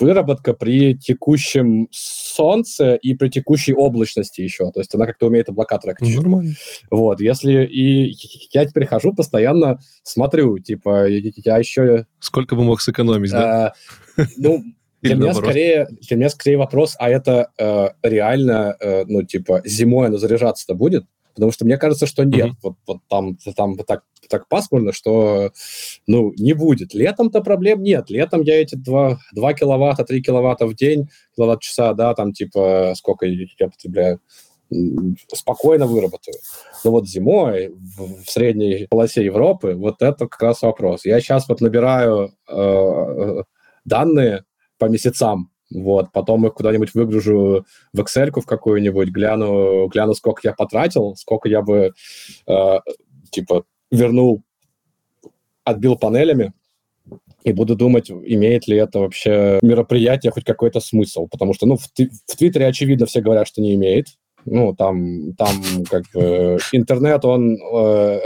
выработка при текущем солнце и при текущей облачности еще. То есть она как-то умеет облака трекать. Нормально. Вот, если... И я теперь хожу, постоянно смотрю, типа, я еще... Сколько бы мог сэкономить, да? А, ну, для меня, скорее, для меня скорее вопрос, а это э, реально, э, ну, типа, зимой оно заряжаться-то будет? Потому что мне кажется, что нет. Mm-hmm. Вот, вот там, там так, так пасмурно, что ну, не будет. Летом-то проблем нет. Летом я эти 2, 2 киловатта, 3 киловатта в день, киловатт-часа, да, там типа сколько я потребляю, спокойно выработаю. Но вот зимой в, в средней полосе Европы вот это как раз вопрос. Я сейчас вот набираю э, э данные по месяцам вот, потом их куда-нибудь выгружу в Excel в какую-нибудь, гляну, гляну, сколько я потратил, сколько я бы, э, типа, вернул, отбил панелями, и буду думать, имеет ли это вообще мероприятие хоть какой-то смысл. Потому что, ну, в, в Твиттере, очевидно, все говорят, что не имеет. Ну, там, там как бы интернет, он э,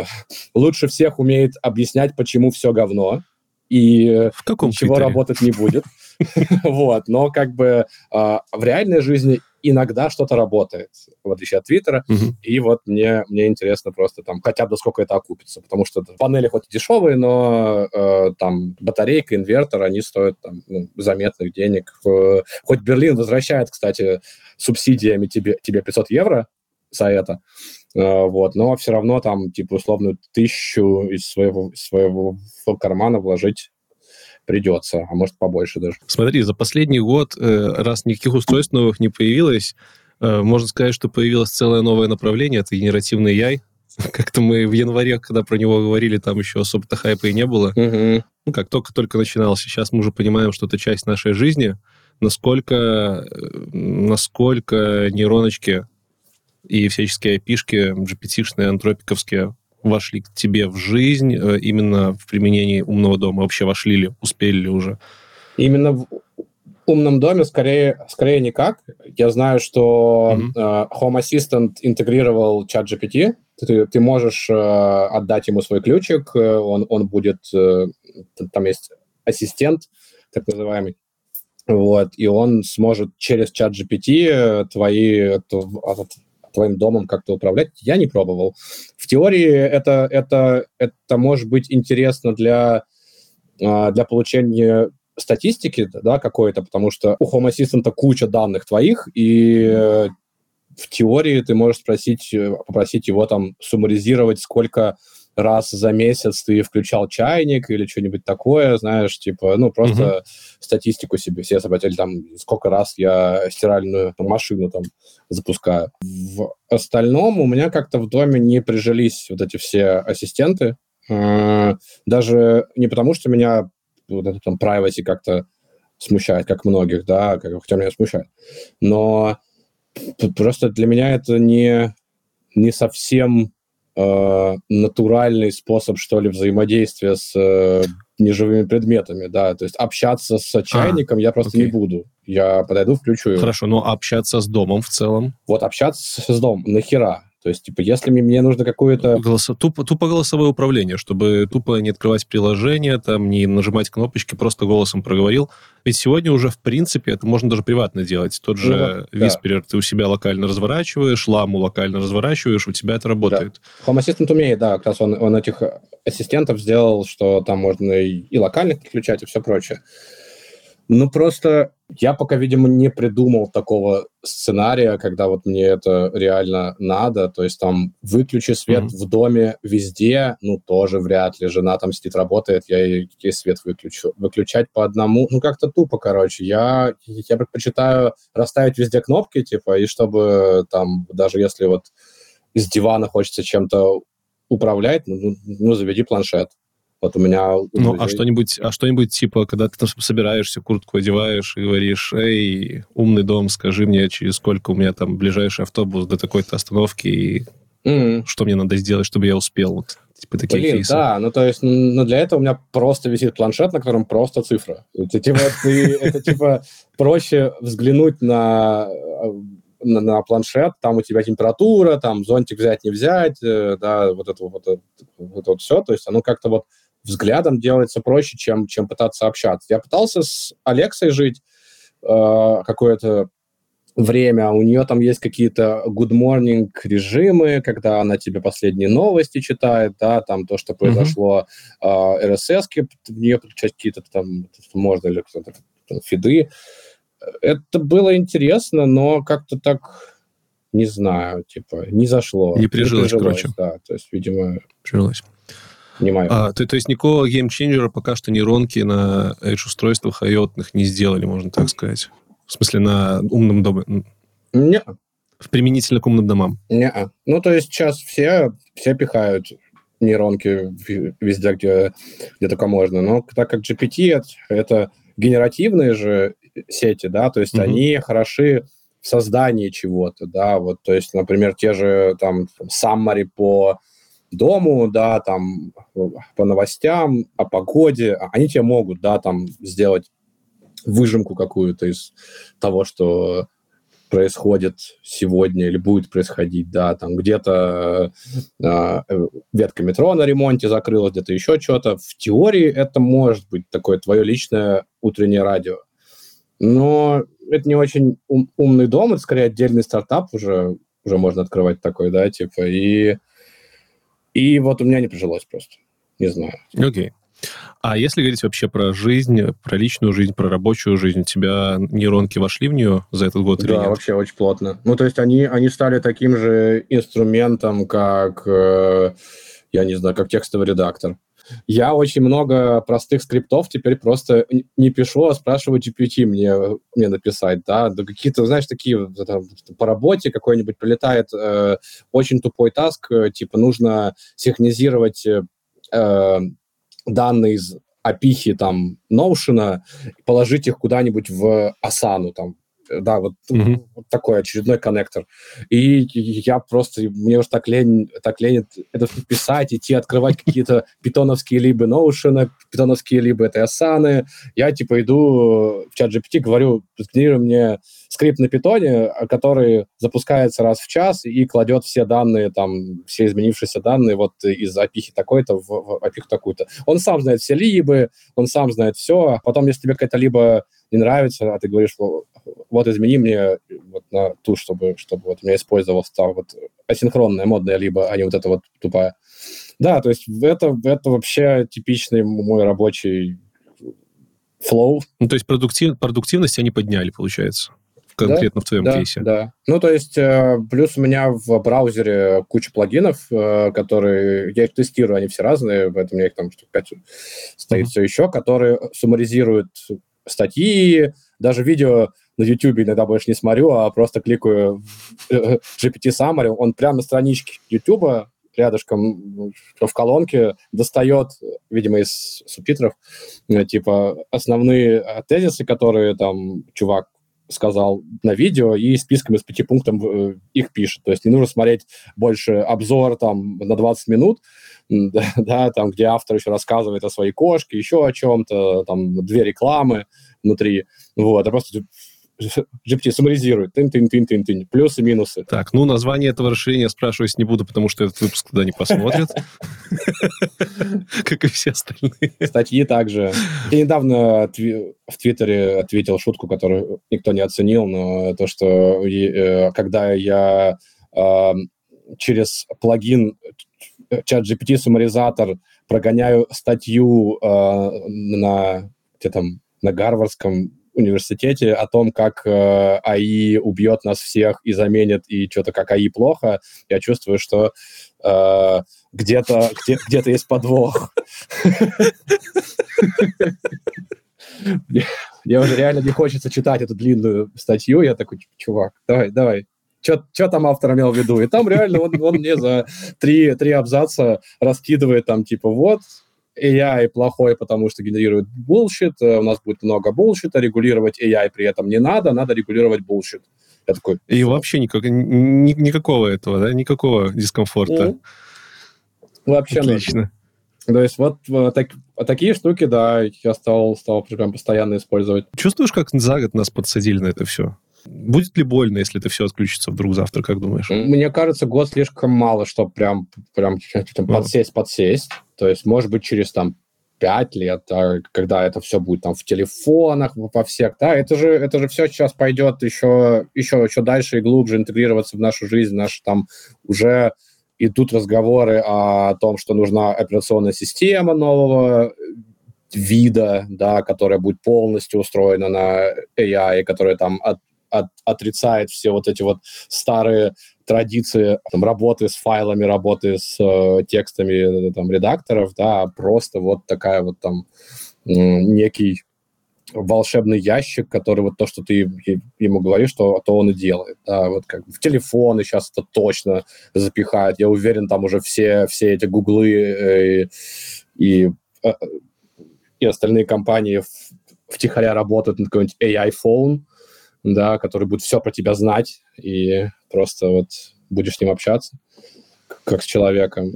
лучше всех умеет объяснять, почему все говно и в каком ничего Твиттере? работать не будет. Вот, но как бы а, в реальной жизни иногда что-то работает, в отличие от Твиттера, и вот мне, мне интересно просто там хотя бы сколько это окупится, потому что панели хоть и дешевые, но э, там батарейка, инвертор, они стоят там ну, заметных денег. Хоть Берлин возвращает, кстати, субсидиями тебе, тебе 500 евро за это, э, вот, но все равно там, типа, условно, тысячу из своего, своего кармана вложить придется, а может побольше даже. Смотри, за последний год, э, раз никаких устройств новых не появилось, э, можно сказать, что появилось целое новое направление, это генеративный яй. Как-то мы в январе, когда про него говорили, там еще особо-то хайпа и не было. Угу. Ну, как только-только начинался. Сейчас мы уже понимаем, что это часть нашей жизни. Насколько, э, насколько нейроночки и всяческие IP-шки, GPT-шные, антропиковские, вошли к тебе в жизнь э, именно в применении умного дома? Вообще вошли ли, успели ли уже? Именно в умном доме скорее, скорее никак. Я знаю, что mm-hmm. Home Assistant интегрировал чат GPT. Ты, ты можешь э, отдать ему свой ключик, он, он будет... Там есть ассистент, так называемый, вот, и он сможет через чат GPT твои, твоим домом как-то управлять, я не пробовал. В теории это, это, это может быть интересно для, а, для получения статистики да, какой-то, потому что у Home Assistant куча данных твоих, и в теории ты можешь спросить, попросить его там суммаризировать, сколько раз за месяц ты включал чайник или что-нибудь такое, знаешь, типа, ну, просто uh-huh. статистику себе все собрать, или там сколько раз я стиральную машину там запускаю. В остальном у меня как-то в доме не прижились вот эти все ассистенты, даже не потому, что меня вот это там privacy как-то смущает, как многих, да, как, хотя меня смущает, но просто для меня это не, не совсем э, натуральный способ, что ли, взаимодействия с э, неживыми предметами, да, то есть общаться с чайником а, я просто окей. не буду. Я подойду, включу его. Хорошо, но общаться с домом в целом? Вот общаться с домом, нахера? То есть, типа, если мне нужно какое-то... Голосо... Тупо, тупо голосовое управление, чтобы тупо не открывать приложение, там, не нажимать кнопочки, просто голосом проговорил. Ведь сегодня уже, в принципе, это можно даже приватно делать. Тот же ну, Whisperer да. ты у себя локально разворачиваешь, ламу локально разворачиваешь, у тебя это работает. Да. Home Assistant умеет, да, как раз он, он этих ассистентов сделал, что там можно и, и локально подключать, и все прочее. Ну, просто я пока, видимо, не придумал такого сценария, когда вот мне это реально надо. То есть там выключи свет mm-hmm. в доме везде, ну, тоже вряд ли. Жена там сидит, работает, я ей, ей свет выключу. Выключать по одному, ну, как-то тупо, короче. Я, я предпочитаю расставить везде кнопки, типа, и чтобы там, даже если вот с дивана хочется чем-то управлять, ну, ну, ну заведи планшет. Вот у меня... Ну, а что-нибудь, а что-нибудь типа, когда ты там собираешься, куртку одеваешь и говоришь, эй, умный дом, скажи мне, через сколько у меня там ближайший автобус до такой-то остановки, и mm-hmm. что мне надо сделать, чтобы я успел? Вот, типа такие Блин, кейсы. да, ну то есть, ну для этого у меня просто висит планшет, на котором просто цифра. Это типа, это типа проще взглянуть на на, на планшет, там у тебя температура, там зонтик взять, не взять, э, да, вот это вот, это, вот это вот все, то есть оно как-то вот взглядом делается проще, чем, чем пытаться общаться. Я пытался с Алексой жить э, какое-то время, у нее там есть какие-то good morning режимы, когда она тебе последние новости читает, да, там то, что произошло, mm-hmm. э, RSS, в нее подключать какие-то там, можно ли кто-то, фиды. Это было интересно, но как-то так, не знаю, типа, не зашло. Не прижилось, не прижилось короче. Да, то есть, видимо... Прижилось. Мое. А, то, то есть никакого геймченджера пока что нейронки на Edge-устройствах IoT не сделали, можно так сказать? В смысле, на умном доме? Не. В применительно к умным домам? Не. Ну, то есть сейчас все, все пихают нейронки везде, где, где только можно. Но так как GPT это, это генеративные же сети, да, то есть mm-hmm. они хороши в создании чего-то, да, вот, то есть, например, те же там summary по дому, да, там, по новостям, о погоде, а они тебе могут, да, там, сделать выжимку какую-то из того, что происходит сегодня или будет происходить, да, там где-то э, ветка метро на ремонте закрылась, где-то еще что-то. В теории это может быть такое твое личное утреннее радио. Но это не очень ум, умный дом, это скорее отдельный стартап уже, уже можно открывать такой, да, типа, и и вот у меня не прижилось просто. Не знаю. Окей. Okay. А если говорить вообще про жизнь, про личную жизнь, про рабочую жизнь, у тебя нейронки вошли в нее за этот год да, или нет? вообще очень плотно. Ну, то есть они, они стали таким же инструментом, как, э, я не знаю, как текстовый редактор. Я очень много простых скриптов теперь просто не пишу, а спрашиваю GPT мне, мне написать, да, да какие-то, знаешь, такие там, по работе какой-нибудь прилетает э, очень тупой таск, э, типа нужно синхронизировать э, данные из опихи там Notion, положить их куда-нибудь в Asana, там, да, вот, mm-hmm. вот такой очередной коннектор. И я просто, мне уж так лень, так лень это писать, идти открывать какие-то питоновские либо Notion, питоновские либо это Asana. Я типа иду в чат GPT, говорю, сгенерируй мне скрипт на питоне, который запускается раз в час и кладет все данные, там, все изменившиеся данные вот из опихи такой-то в, в опиху такую-то. Он сам знает все либо, он сам знает все, а потом, если тебе какая-то либо не нравится, а ты говоришь, вот измени мне вот на ту, чтобы, чтобы вот у меня использовался там вот асинхронная, модная, либо, а не вот эта вот тупая. Да, то есть это, это вообще типичный мой рабочий флоу. Ну, то есть продуктив, продуктивность они подняли, получается, конкретно да, в твоем да, кейсе. Да, ну, то есть э, плюс у меня в браузере куча плагинов, э, которые, я их тестирую, они все разные, поэтому у меня их там штук 5 стоит uh-huh. все еще, которые суммаризируют статьи, даже видео на YouTube иногда больше не смотрю, а просто кликаю в GPT Summary, он прямо на страничке YouTube рядышком в колонке достает, видимо, из субтитров, э, типа, основные тезисы, которые там чувак сказал на видео, и списком из пяти пунктов э, их пишет. То есть не нужно смотреть больше обзор там на 20 минут, да, там, где автор еще рассказывает о своей кошке, еще о чем-то, там, две рекламы внутри. Вот, а просто GPT суммаризирует. Тын -тын -тын -тын -тын. Плюсы, минусы. Так, ну, название этого расширения спрашивать не буду, потому что этот выпуск туда не посмотрят. Как и все остальные. Статьи также. Я недавно в Твиттере ответил шутку, которую никто не оценил, но то, что э, когда я через плагин чат GPT суммаризатор прогоняю статью на где там на Гарвардском университете о том, как э, АИ убьет нас всех и заменит, и что-то как АИ плохо, я чувствую, что э, где-то где, где есть подвох. Мне уже реально не хочется читать эту длинную статью. Я такой, чувак, давай, давай, что там автор имел в виду. И там реально он, он мне за три, три абзаца раскидывает там типа вот, AI плохой, потому что генерирует bullshit, э, у нас будет много bullshit, регулировать AI при этом не надо, надо регулировать bullshit. Я такой... И вообще никак, ни, никакого этого, да, никакого дискомфорта. Mm-hmm. Вообще Отлично. То есть вот э, так, такие штуки, да, я стал, стал прям постоянно использовать. Чувствуешь, как за год нас подсадили на это все? Будет ли больно, если это все отключится вдруг завтра, как думаешь? Мне кажется, год слишком мало, чтобы прям, прям подсесть, подсесть. То есть, может быть, через там пять лет, а, когда это все будет там в телефонах, во всех, да, это же, это же все сейчас пойдет еще, еще, еще дальше и глубже интегрироваться в нашу жизнь, наши там уже идут разговоры о том, что нужна операционная система нового вида, да, которая будет полностью устроена на AI, которая там от, от, отрицает все вот эти вот старые традиции там, работы с файлами, работы с э, текстами там, редакторов, да, а просто вот такая вот там э, некий волшебный ящик, который вот то, что ты ему говоришь, то, то он и делает. Да, вот как в телефоны сейчас это точно запихают. Я уверен, там уже все, все эти гуглы э, и, э, и остальные компании втихаря работают над какой-нибудь AI-phone, да, который будет все про тебя знать, и просто вот будешь с ним общаться, как с человеком.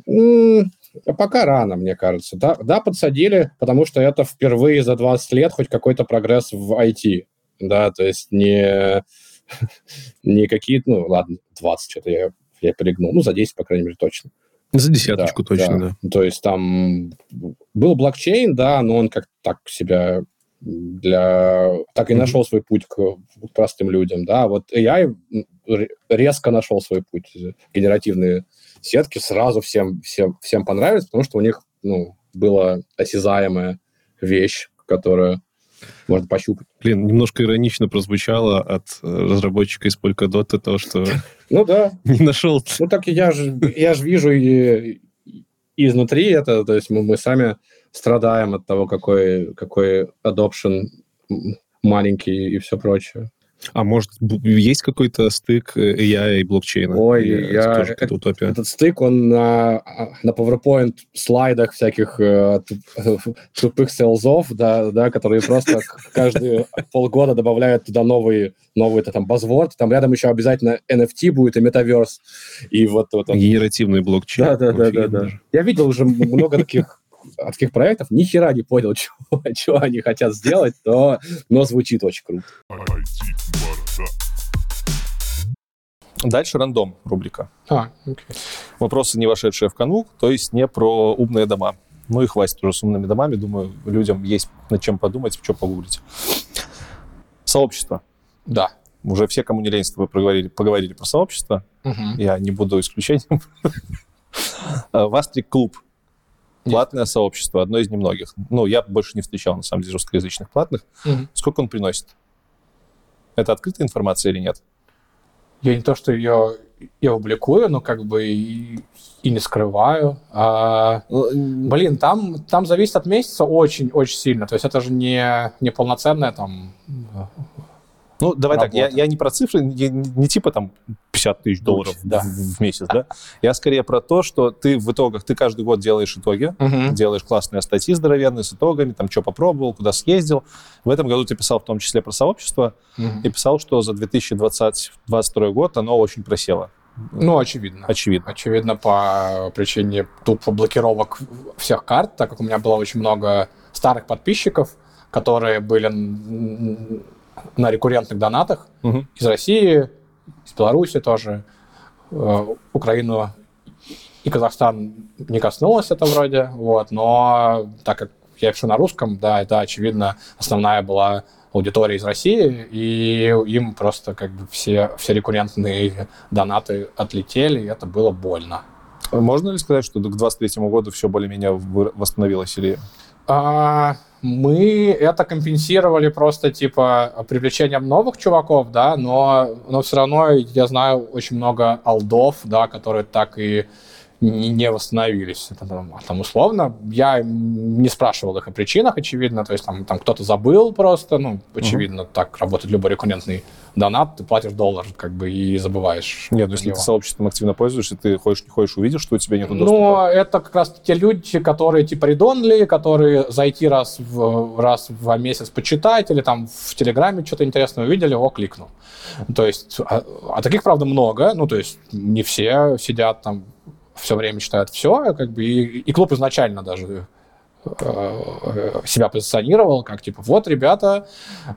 А пока рано, мне кажется. Да, да, подсадили, потому что это впервые за 20 лет хоть какой-то прогресс в IT. Да, то есть не, не какие-то, ну, ладно, 20 что-то я, я перегнул. Ну, за 10, по крайней мере, точно. За десяточку да, точно, да. да. То есть там был блокчейн, да, но он как так себя для... Так и нашел свой путь к, к простым людям, да. Вот AI резко нашел свой путь. Генеративные сетки сразу всем, всем, всем понравились, потому что у них ну, была осязаемая вещь, которая можно пощупать. Блин, немножко иронично прозвучало от э, разработчика из Polkadot то, что ну да. не нашел. Ну так я же я же вижу и изнутри это, то есть мы, мы сами страдаем от того, какой, какой adoption маленький и все прочее. А может, есть какой-то стык AI и блокчейна? Ой, Или я... Это это, утопия? Этот стык, он на, на PowerPoint слайдах всяких э, тупых селзов, да, да, которые просто каждые полгода добавляют туда новые, новые там базворд, там рядом еще обязательно NFT будет и метаверс. И вот, вот Генеративный блокчейн. Да, да, да, да, да. Я видел уже много таких от таких проектов ни хера не понял, что они хотят сделать, то, но звучит очень круто. Дальше рандом рубрика. А, окей. Вопросы, не вошедшие в канул, то есть не про умные дома. Ну и хватит уже с умными домами. Думаю, людям есть над чем подумать, что погуглить. Сообщество. Да. Уже все, кому не лень, с тобой поговорили, поговорили про сообщество. Угу. Я не буду исключением. Вастрик клуб Платное Нет. сообщество, одно из немногих. Ну, я больше не встречал, на самом деле, русскоязычных платных. Угу. Сколько он приносит? Это открытая информация или нет? Я не то, что ее я публикую, но как бы и, и не скрываю. А, ну, блин, там, там зависит от месяца очень-очень сильно. То есть это же не, не полноценная там ну, давай работа. так, я, я не про цифры, не, не типа там 50 тысяч долларов да. в, в месяц, да? Я скорее про то, что ты в итогах, ты каждый год делаешь итоги, угу. делаешь классные статьи здоровенные с итогами, там, что попробовал, куда съездил. В этом году ты писал в том числе про сообщество угу. и писал, что за 2022 год оно очень просело. Ну, очевидно. Очевидно. Очевидно по причине тупо блокировок всех карт, так как у меня было очень много старых подписчиков, которые были на рекуррентных донатах угу. из России, из Беларуси тоже, э, Украину и Казахстан не коснулось это вроде, вот, но так как я пишу на русском, да, это, очевидно, основная была аудитория из России, и им просто как бы все, все рекуррентные донаты отлетели, и это было больно. Можно ли сказать, что к 2023 году все более-менее восстановилось или А, мы это компенсировали просто, типа, привлечением новых чуваков, да, но, но все равно я знаю очень много алдов, да, которые так и не восстановились. Это, там, там, условно, я не спрашивал их о причинах, очевидно, то есть там, там кто-то забыл просто, ну, очевидно, угу. так работает любой рекуррентный донат, ты платишь доллар, как бы, и забываешь. Нет, ну, если его. ты сообществом активно пользуешься, ты хочешь, не хочешь, увидишь, что у тебя нет доступа. Ну, это как раз те люди, которые типа редонли, которые зайти раз в, раз в месяц почитать, или там в Телеграме что-то интересное увидели, о, кликнул. То есть, а, а таких, правда, много, ну, то есть не все сидят там все время читают все, как бы, и, и клуб изначально даже э, себя позиционировал, как типа, вот, ребята,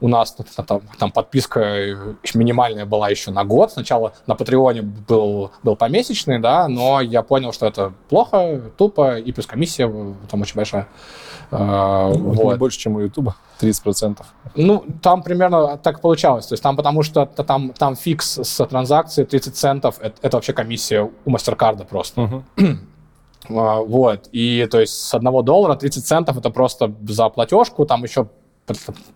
у нас там, там подписка минимальная была еще на год. Сначала на Патреоне был, был помесячный, да, но я понял, что это плохо, тупо, и плюс комиссия там очень большая. А, вот. Больше, чем у Ютуба, 30%. Ну, там примерно так получалось. То есть там потому что там, там фикс с транзакцией 30 центов, это, это вообще комиссия у Мастеркарда просто. Uh-huh. Вот. И то есть с одного доллара 30 центов это просто за платежку, там еще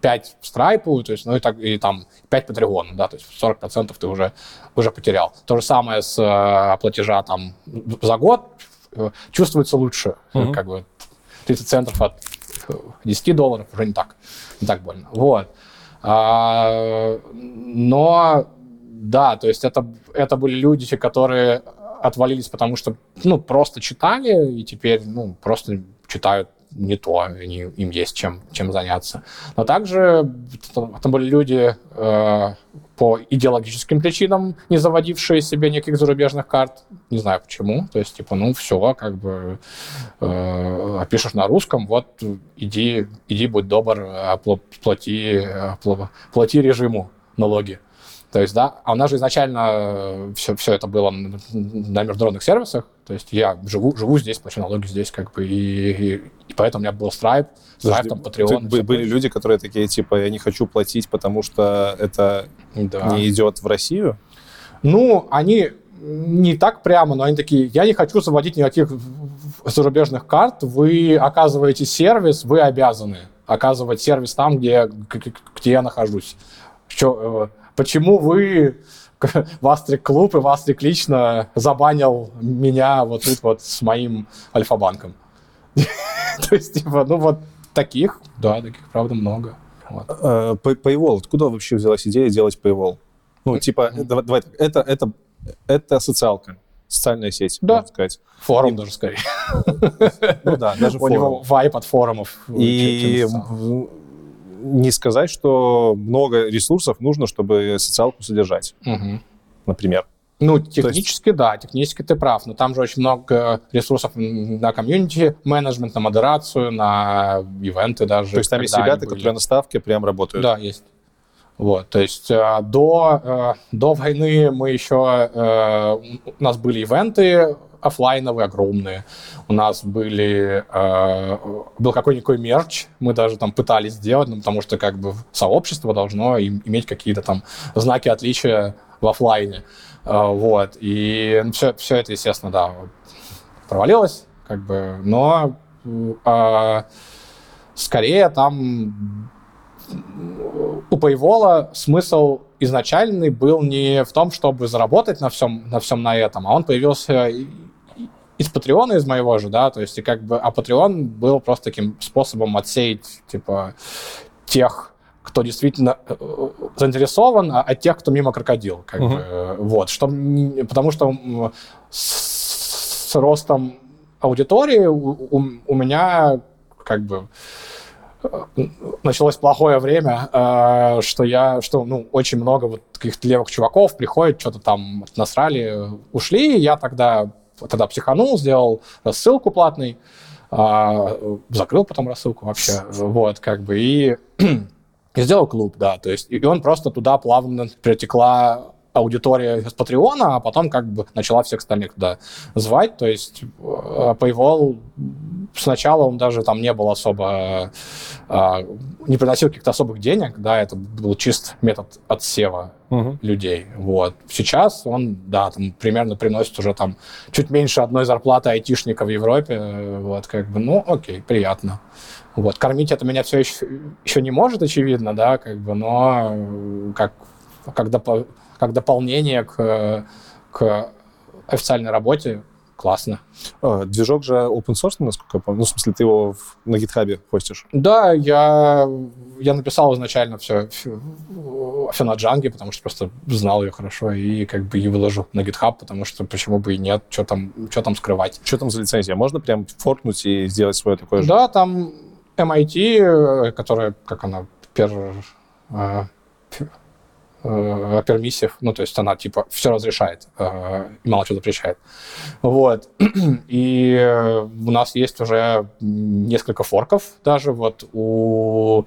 5 страйпу, то есть, ну и, так, и там 5 патреона, да, то есть 40% ты уже, уже потерял. То же самое с э, платежа там за год, э, чувствуется лучше, uh-huh. как бы 30 центов от 10 долларов уже не так, не так больно. Вот. А, но да, то есть это, это были люди, которые отвалились, потому что ну, просто читали, и теперь ну, просто читают не то, они, им есть чем, чем заняться. Но также там были люди э, по идеологическим причинам, не заводившие себе никаких зарубежных карт. Не знаю почему. То есть, типа, ну, все, как бы э, пишешь на русском, вот иди, иди, будь добр, плати, плати режиму налоги. То есть, да, а у нас же изначально все, все это было на международных сервисах. То есть я живу, живу здесь, плачу налоги здесь, как бы, и, и, и поэтому у меня был Stripe, Stripe, там, Patreon. Ты, были люди, которые такие, типа, я не хочу платить, потому что это да. не идет в Россию? Ну, они не так прямо, но они такие, я не хочу заводить никаких зарубежных карт, вы оказываете сервис, вы обязаны оказывать сервис там, где, где я нахожусь. Что, э, почему вы Вастрик клуб и Вастрик лично забанил меня вот тут вот с моим альфа-банком. То есть, типа, ну вот таких, да, таких, правда, много. А, Paywall, откуда вообще взялась идея делать Paywall? Ну, типа, давай, давай так, это, это, это социалка, социальная сеть, да. можно сказать. Форум и... даже скорее. Ну да, даже форум. У него вайп от форумов. И не сказать, что много ресурсов нужно, чтобы социалку содержать, угу. например. Ну, технически, есть... да, технически ты прав, но там же очень много ресурсов на комьюнити менеджмент, на модерацию, на ивенты даже. То есть там есть ребята, были. которые на ставке прям работают? Да, есть. Вот, то есть э, до, э, до войны мы еще, э, у нас были ивенты офлайновые, огромные. У нас были, э, был какой-никакой мерч, мы даже там пытались сделать, ну, потому что как бы сообщество должно иметь какие-то там знаки отличия в офлайне. Э, вот, и все, все это, естественно, да, провалилось, как бы, но э, скорее там у Paywall смысл изначальный был не в том, чтобы заработать на всем, на всем на этом, а он появился из Патреона, из моего же, да, то есть и как бы, а Patreon был просто таким способом отсеять, типа, тех, кто действительно э, заинтересован, а от тех, кто мимо крокодил, как uh-huh. бы, вот, что, потому что с, с ростом аудитории у, у, у меня, как бы, началось плохое время, э, что я, что, ну, очень много вот каких-то левых чуваков приходят, что-то там насрали, ушли, я тогда тогда психанул, сделал рассылку платный, а, закрыл потом рассылку вообще, вот, как бы, и, и сделал клуб, да, то есть, и он просто туда плавно перетекла аудитория с Патреона, а потом как бы начала всех остальных туда звать. То есть э, Paywall сначала он даже там не был особо, э, не приносил каких-то особых денег, да, это был чист метод отсева Мгм. людей. Вот. Сейчас он, да, там примерно приносит уже там чуть меньше одной зарплаты айтишника в Европе. э, Вот, как бы, ну, окей, приятно. Вот. Кормить это меня все еще, еще не может, очевидно, да, как бы, но э, как, как, допо- как дополнение к, э, к официальной работе классно. А, Движок же open source, насколько я помню. Ну, в смысле, ты его в- на гитхабе хостишь. Да, я, я написал изначально все, все, на джанге, потому что просто знал ее хорошо и как бы и выложу на GitHub, потому что почему бы и нет, что там, что там скрывать. Что там за лицензия? Можно прям форкнуть и сделать свое такое же? Да, там MIT, э, которая, как она, пер, э, permissive, ну, то есть она, типа, все разрешает э, и мало чего запрещает. Вот. И э, у нас есть уже несколько форков даже. Вот у,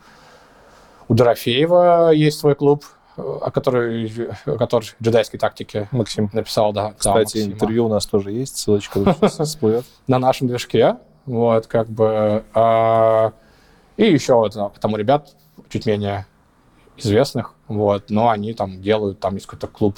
у Дорофеева есть свой клуб, э, о который, который джедайской тактики Максим. написал, да. да, Кстати, Максима интервью у нас тоже есть, ссылочка всплывет. на нашем движке, вот, как бы, а, и еще вот а, там у ребят чуть менее известных, вот, но они там делают, там есть какой-то клуб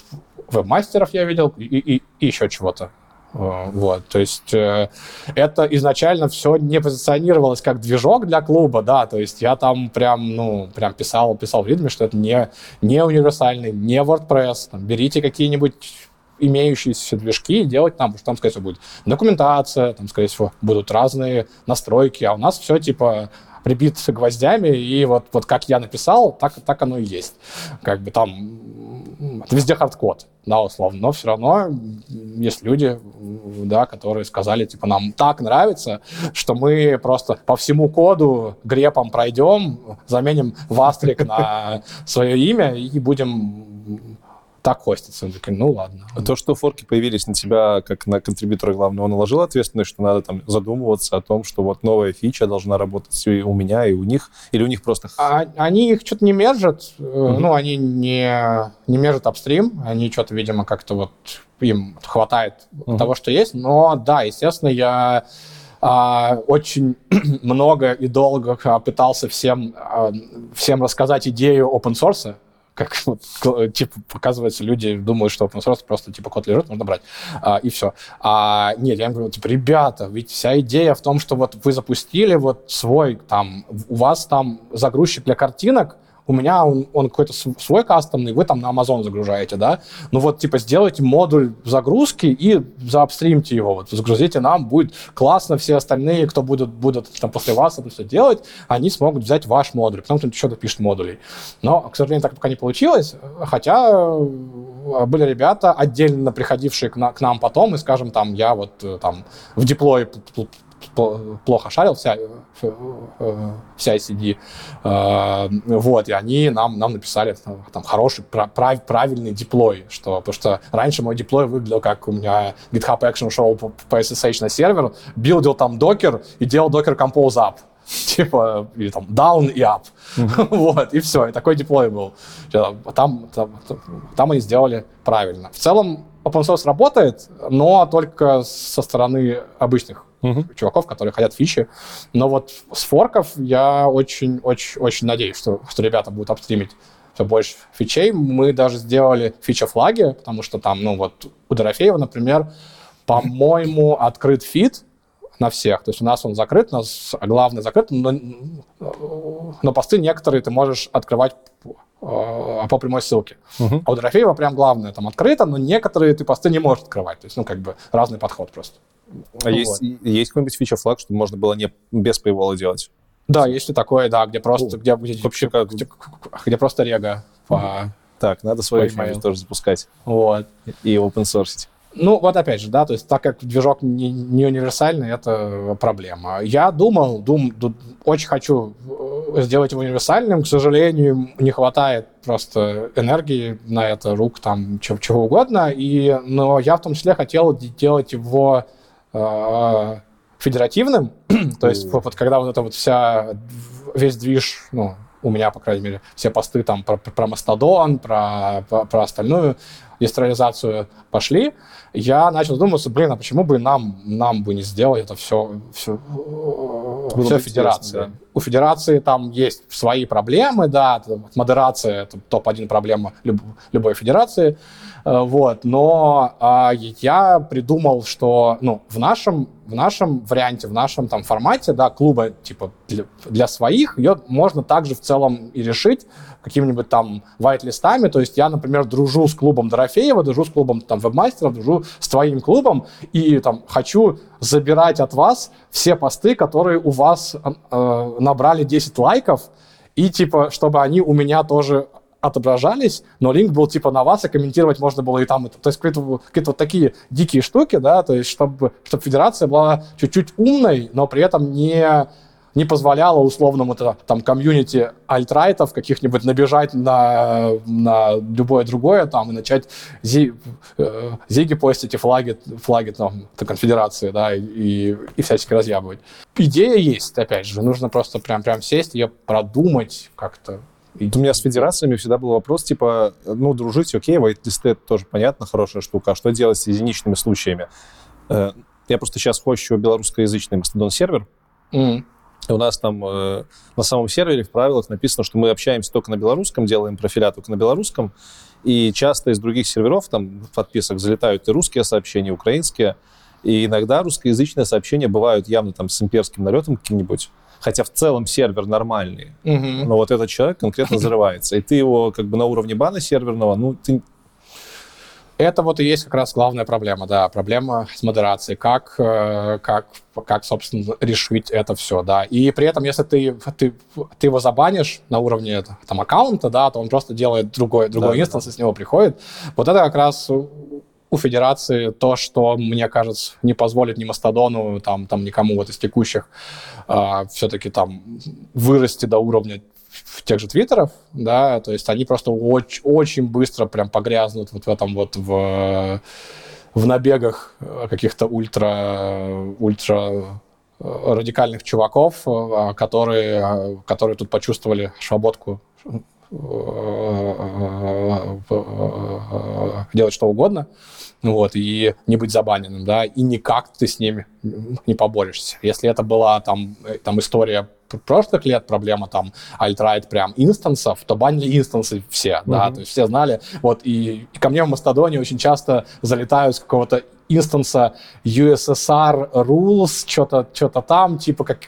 веб-мастеров, я видел, и, и- и еще чего-то. Э, Вот, то есть э, это изначально все не позиционировалось как движок для клуба, да, то есть я там прям, ну, прям писал, писал в ритме, что это не, не универсальный, не WordPress, там, берите какие-нибудь имеющиеся движки и делать там, потому что там, скорее всего, будет документация, там, скорее всего, будут разные настройки, а у нас все, типа, прибит гвоздями, и вот, вот как я написал, так, так оно и есть. Как бы там это везде хардкод, да, условно, но все равно есть люди, да, которые сказали, типа, нам так нравится, что мы просто по всему коду грепом пройдем, заменим вастрик на свое имя и будем так хоститься. Я такой, ну ладно. То, что форки появились на тебя, как на контрибьютора главного, наложил ответственность, что надо там задумываться о том, что вот новая фича должна работать и у меня, и у них, или у них просто... А- они их что-то не мержат, Мгм. ну, они не, не мержат апстрим, они что-то, видимо, как-то вот им хватает Мгм. того, что есть, но да, естественно, я а, очень много и долго а, пытался всем, а, всем рассказать идею open source, как типа, показывается, люди думают, что open source просто типа код лежит, можно брать, а, и все. А, нет, я им говорю, типа, ребята, ведь вся идея в том, что вот вы запустили вот свой там, у вас там загрузчик для картинок, у меня он, он какой-то св- свой кастомный, вы там на Amazon загружаете, да? Ну вот, типа, сделайте модуль загрузки и заапстримьте его, вот, загрузите нам, будет классно, все остальные, кто будут, будут там после вас это все делать, они смогут взять ваш модуль, потом кто-нибудь еще допишет модулей. Но, к сожалению, так пока не получилось, хотя э, были ребята, отдельно приходившие к, на- к нам потом, и, скажем, там, я вот э, там в диплое плохо шарил вся, э, э, вся ICD, Э, вот, и они нам, нам написали там, хороший, пра- прав- правильный диплой, что, потому что раньше мой диплой выглядел как у меня GitHub Action по, по SSH на сервер, билдил там докер и делал докер compose up. Типа, или там down и up. Вот, и все, и такой диплой был. Там, там, там они сделали правильно. В целом, open source работает, но только со стороны обычных Мгм. чуваков, которые хотят фичи. Но вот с форков я очень-очень-очень надеюсь, что, что ребята будут апстримить все больше фичей. Мы даже сделали фича-флаги, потому что там, ну вот, у Дорофеева, например, по-моему, открыт фид на всех. То есть у нас он закрыт, у нас главный закрыт, но, но посты некоторые ты можешь открывать по прямой ссылке. Мгм. А у Дорофеева прям главное там открыто, но некоторые ты посты не можешь открывать. То есть, ну, как бы разный подход просто. А есть, есть какой-нибудь фича флаг, чтобы можно было не без paywall делать? Да, есть и такое, да, где просто, Ну, где, где, вообще как? где, где просто рега. по- Так, надо email. фичу тоже запускать Вот. и open source. Ну, вот опять же, да, то есть так как движок не, не универсальный, это проблема. Я думал, дум, ду- очень хочу э, сделать его универсальным, к сожалению, не хватает просто энергии на это, рук, там, чего, чего угодно, и, но я в том числе хотел де- делать его э, федеративным, то есть О. вот когда вот эта вот вся, весь движ, ну, у меня, по крайней мере, все посты там про, про Мастодон, про, про, про остальную децентрализацию пошли, я начал думаться, блин, а почему бы нам, нам бы не сделать это все, все, Было все федерации? интересно, У федерации там есть свои проблемы, да, модерация, это топ-1 проблема люб- любой федерации, Э, вот, но а, я придумал, что, ну, в нашем, в нашем варианте, в нашем там формате, да, клуба, типа, для, для своих, ее можно также в целом и решить какими-нибудь там вайт-листами, то есть я, например, дружу с клубом Дорофеева, дружу с клубом там вебмастеров, дружу с твоим клубом, и там хочу забирать от вас все посты, которые у вас э, набрали 10 лайков, и типа, чтобы они у меня тоже отображались, но линк был типа на вас, и комментировать можно было и там, и. То есть какие-то, какие вот такие дикие штуки, да, то есть чтобы, чтобы федерация была чуть-чуть умной, но при этом не, не позволяла условному там комьюнити альтрайтов каких-нибудь набежать на, на любое другое там и начать зи, э, зиги постить и флаги, флаги там конфедерации, да, и, и всячески разъябывать. Идея есть, опять же, нужно просто прям, прям сесть, ее продумать как-то, у меня с федерациями всегда был вопрос, типа, ну, дружить, окей, вайт-листы, это тоже понятно, хорошая штука. А что делать с единичными случаями? Э, я просто сейчас хощу белорусскоязычный мастодон-сервер. Mm. У нас там э, на самом сервере в правилах написано, что мы общаемся только на белорусском, делаем профиля только на белорусском. И часто из других серверов там в подписок залетают и русские сообщения, и украинские. И иногда русскоязычные сообщения бывают явно там с имперским налетом каким-нибудь хотя в целом сервер нормальный, угу. но вот этот человек конкретно взрывается, и ты его как бы на уровне бана серверного, ну, ты... Это вот и есть как раз главная проблема, да, проблема с модерацией, как, как, как собственно, решить это все, да. И при этом, если ты, ты, ты его забанишь на уровне там, аккаунта, да, то он просто делает другой, другой да, инстанс, да. и с него приходит. Вот это как раз у Федерации то, что, мне кажется, не позволит ни Мастодону, там, там никому вот из текущих э, все-таки там вырасти до уровня тех же твиттеров, да, то есть они просто очень, очень быстро прям погрязнут вот в этом вот в, в набегах каких-то ультра, ультра радикальных чуваков, которые, которые тут почувствовали свободку делать что угодно, вот, и не быть забаненным, да, и никак ты с ними не поборешься. Если это была там, там история прошлых лет, проблема там альтрайт прям инстансов, то банили инстансы все, mm-hmm. да, то есть все знали, вот, и, и ко мне в Мастодоне очень часто залетают с какого-то инстанса USSR rules, что-то что там, типа, как,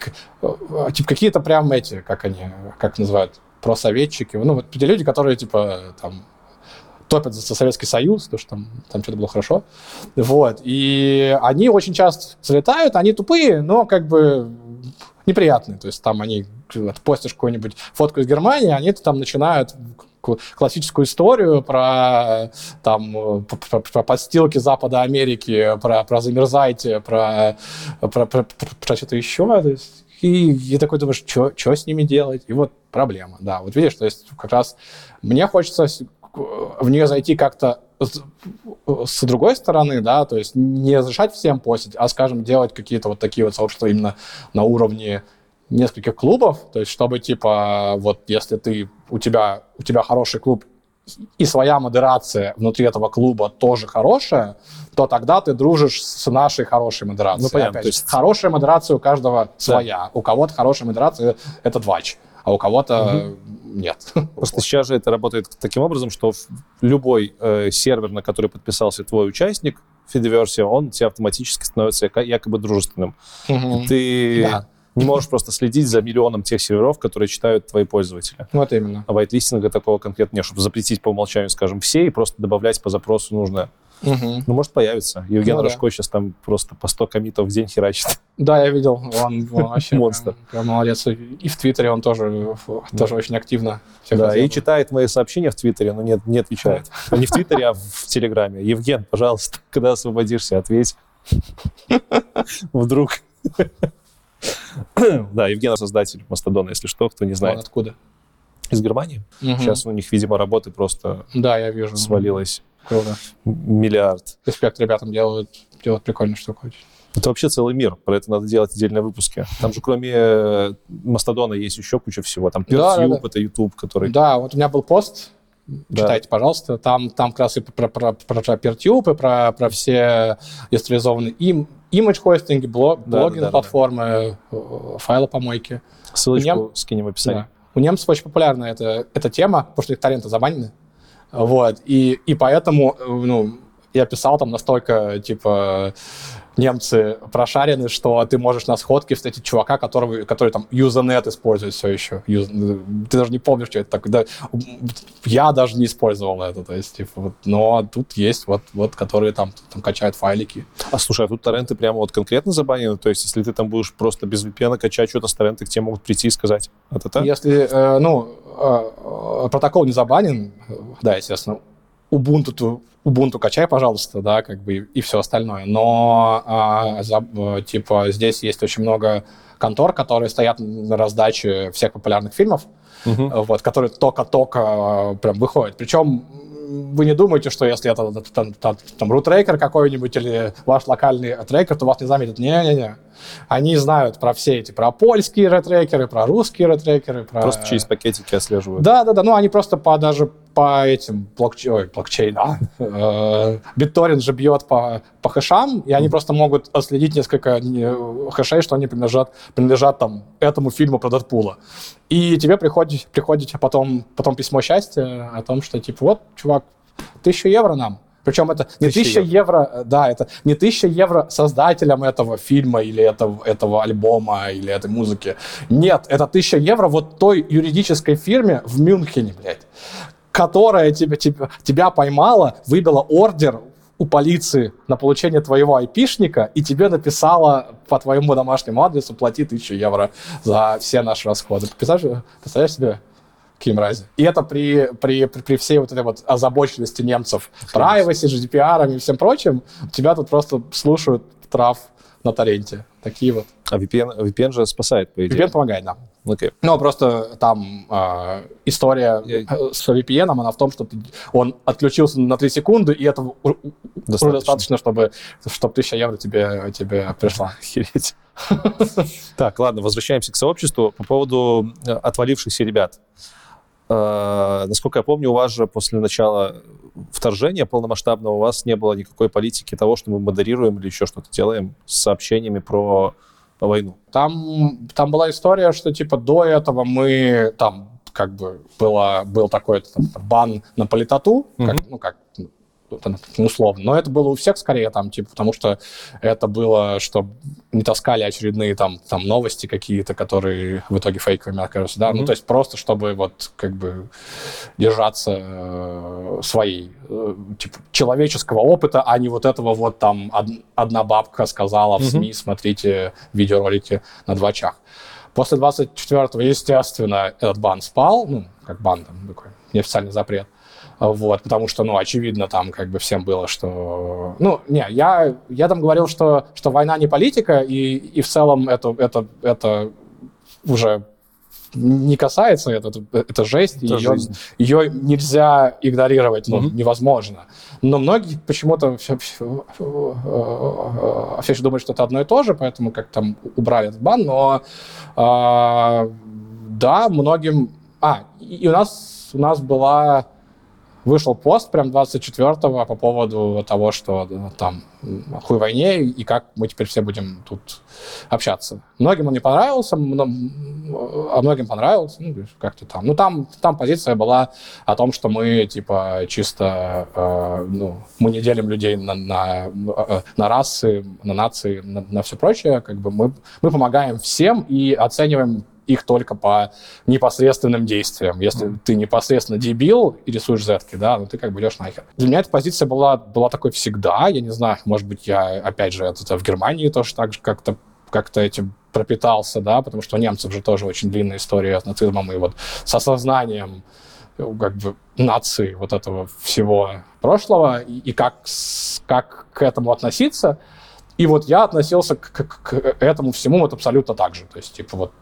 типа какие-то прям эти, как они, как называют, просоветчики, ну, вот те люди, которые, типа, там, топят за Советский Союз, потому что там, там что-то было хорошо. Вот. И они очень часто залетают, они тупые, но как бы неприятные. То есть там они постишь какую-нибудь фотку из Германии, они там начинают классическую историю про там про, про подстилки Запада Америки, про, про замерзайте, про, про, про, про, про что-то еще. То есть, и, и такой думаешь, что с ними делать? И вот проблема, да. Вот видишь, то есть как раз мне хочется в нее зайти как-то с, с другой стороны, да, то есть не разрешать всем постить, а, скажем, делать какие-то вот такие вот сообщества именно на уровне нескольких клубов, то есть чтобы, типа, вот если ты, у тебя, у тебя хороший клуб и своя модерация внутри этого клуба тоже хорошая, то тогда ты дружишь с нашей хорошей модерацией. Ну, понятно. Опять, то есть... Хорошая модерация у каждого да. своя. У кого-то хорошая модерация — это двач а у кого-то угу. нет. Просто сейчас же это работает таким образом, что любой э, сервер, на который подписался твой участник, фидверсия, он тебе автоматически становится якобы дружественным. Угу. Ты да. не можешь просто следить за миллионом тех серверов, которые читают твои пользователи. Вот именно. А вайтлистинга такого конкретно нет, чтобы запретить по умолчанию, скажем, все и просто добавлять по запросу нужное. Угу. Ну, может появится. Евген Ну да. Рожко сейчас там просто по 100 комитов в день херачит. Да, я видел, он, он вообще Монстр. прям- прям молодец. И в Твиттере он тоже, тоже очень активно Да, и читает мои сообщения в Твиттере, но нет, не отвечает. Ну, Не в Твиттере, а в Телеграме. Евген, пожалуйста, когда освободишься, ответь. Вдруг. Да, Евген создатель Мастодона, если что, кто не Он знает. откуда? Из Германии. Сейчас у них, видимо, работы просто Да, я вижу. свалилось Круто. миллиард. Респект ребятам делают, делают прикольную штуку. очень. Это вообще целый мир, про это надо делать отдельные выпуски. Там же кроме э, Мастодона есть еще куча всего. Там Да, да, PeerTube, да. это YouTube, который... Да, вот у меня был пост Да. Читайте, пожалуйста. Там, там как раз и про, про, про, про Peertube, и про, про все децентрализованные им, image хостинги, блог, да, блогинг да, да, платформы, да. файлы помойки. Ссылочку Нем... скинем в описании. Да. У немцев очень популярна эта, эта тема, потому что их торренты забанены. Вот. И, и поэтому ну, я писал там настолько, типа, немцы прошарены, что ты можешь на сходке встретить чувака, которого, который там юзанет использует все еще. Юз... Ты даже не помнишь, что это такое. Да, я даже не использовал это. То есть, типа, вот, но тут есть вот, вот которые там, там качают файлики. А слушай, а тут торренты прямо вот конкретно забанены? То есть, если ты там будешь просто без VPN качать что-то с торрента, к тебе могут прийти и сказать, это так? Если, э, ну, э, протокол не забанен, да, естественно, Ubuntu, Ubuntu качай, пожалуйста, да, как бы и все остальное. Но а, за, э, типа здесь есть очень много контор, которые стоят на раздаче всех популярных фильмов, uh-huh. вот, которые только-только э, прям выходят. Причем вы не думаете, что если это там, там, там рутрекер какой-нибудь или ваш локальный трекер, то вас не заметят. Не-не-не. Они знают про все эти, про польские ретрекеры, про русские ретрекеры. Про... Просто через пакетики отслеживают. Да-да-да, ну они просто по даже по этим блокчей, ой, блокчейн, а, э, BitTorrent же бьет по, по хэшам, и они просто могут отследить несколько хэшей, что они принадлежат, принадлежат там этому фильму про Дэдпула. И тебе приходит, приходит потом, потом письмо счастья о том, что типа вот, чувак, тысячу евро нам, причем это не тысяча евро. евро, э, да, это не тысяча евро создателям этого фильма или этого, этого альбома или этой музыки. Нет, это тысяча евро вот той юридической фирме в Мюнхене, блядь, которая тебя, тебя, тебя поймала, выбила ордер у полиции на получение твоего айпишника и тебе написала по твоему домашнему адресу плати тысячу евро за все наши расходы. Представляешь, представляешь себе? Какие мрази. И это при, при, при, при всей вот этой вот озабоченности немцев privacy, GDPR и всем прочим, тебя тут просто слушают трав на торренте. Такие вот. А VPN, VPN же спасает, по идее. VPN помогает, да. Okay. Ну, просто там э, история Я... с VPN, она в том, что ты, он отключился на 3 секунды, и этого достаточно, достаточно чтобы, чтобы 1000 евро тебе, тебе пришла. Охереть. Так, ладно, возвращаемся к сообществу. По поводу э, отвалившихся ребят. Э, насколько я помню, у вас же после начала вторжения полномасштабного у вас не было никакой политики того, что мы модерируем или еще что-то делаем с сообщениями про войну. Там, там была история, что типа до этого мы там как бы было, был такой там, бан на политоту, mm-hmm. как, ну как условно. Но это было у всех скорее там, типа, потому что это было, чтобы не таскали очередные там, там новости какие-то, которые в итоге фейковыми окажутся, да, mm-hmm. ну, то есть просто, чтобы вот как бы держаться э, своей, э, типа, человеческого опыта, а не вот этого вот там од- одна бабка сказала в mm-hmm. СМИ, смотрите видеоролики на двачах. После 24-го, естественно, этот бан спал, ну, как бан там такой, неофициальный запрет. Вот, потому что, ну, очевидно, там как бы всем было, что... Ну, не, я, я там говорил, что, что война не политика, и, и в целом это, это, это уже не касается, это, это жесть, это ее, ее нельзя игнорировать, ну, mm-hmm. невозможно. Но многие почему-то все, все, все еще думают, что это одно и то же, поэтому как там убрали этот бан, но э, да, многим... А, и у нас, у нас была вышел пост прям 24-го по поводу того, что да, там хуй войне и как мы теперь все будем тут общаться. Многим он не понравился, а многим понравился, ну, как-то там. Ну, там, там позиция была о том, что мы, типа, чисто, э, ну, мы не делим людей на, на, э, на расы, на нации, на, на все прочее, как бы мы, мы помогаем всем и оцениваем их только по непосредственным действиям. Если ты непосредственно дебил и рисуешь зетки, да, ну ты как бы идешь нахер. Для меня эта позиция была, была такой всегда. Я не знаю, может быть, я, опять же, это в Германии тоже так же как-то как-то этим пропитался, да, потому что у немцев же тоже очень длинная история с нацизмом и вот с осознанием как бы нации вот этого всего прошлого и, и как, как к этому относиться – и вот я относился к, к, к этому всему вот абсолютно так же. То есть, типа, вот,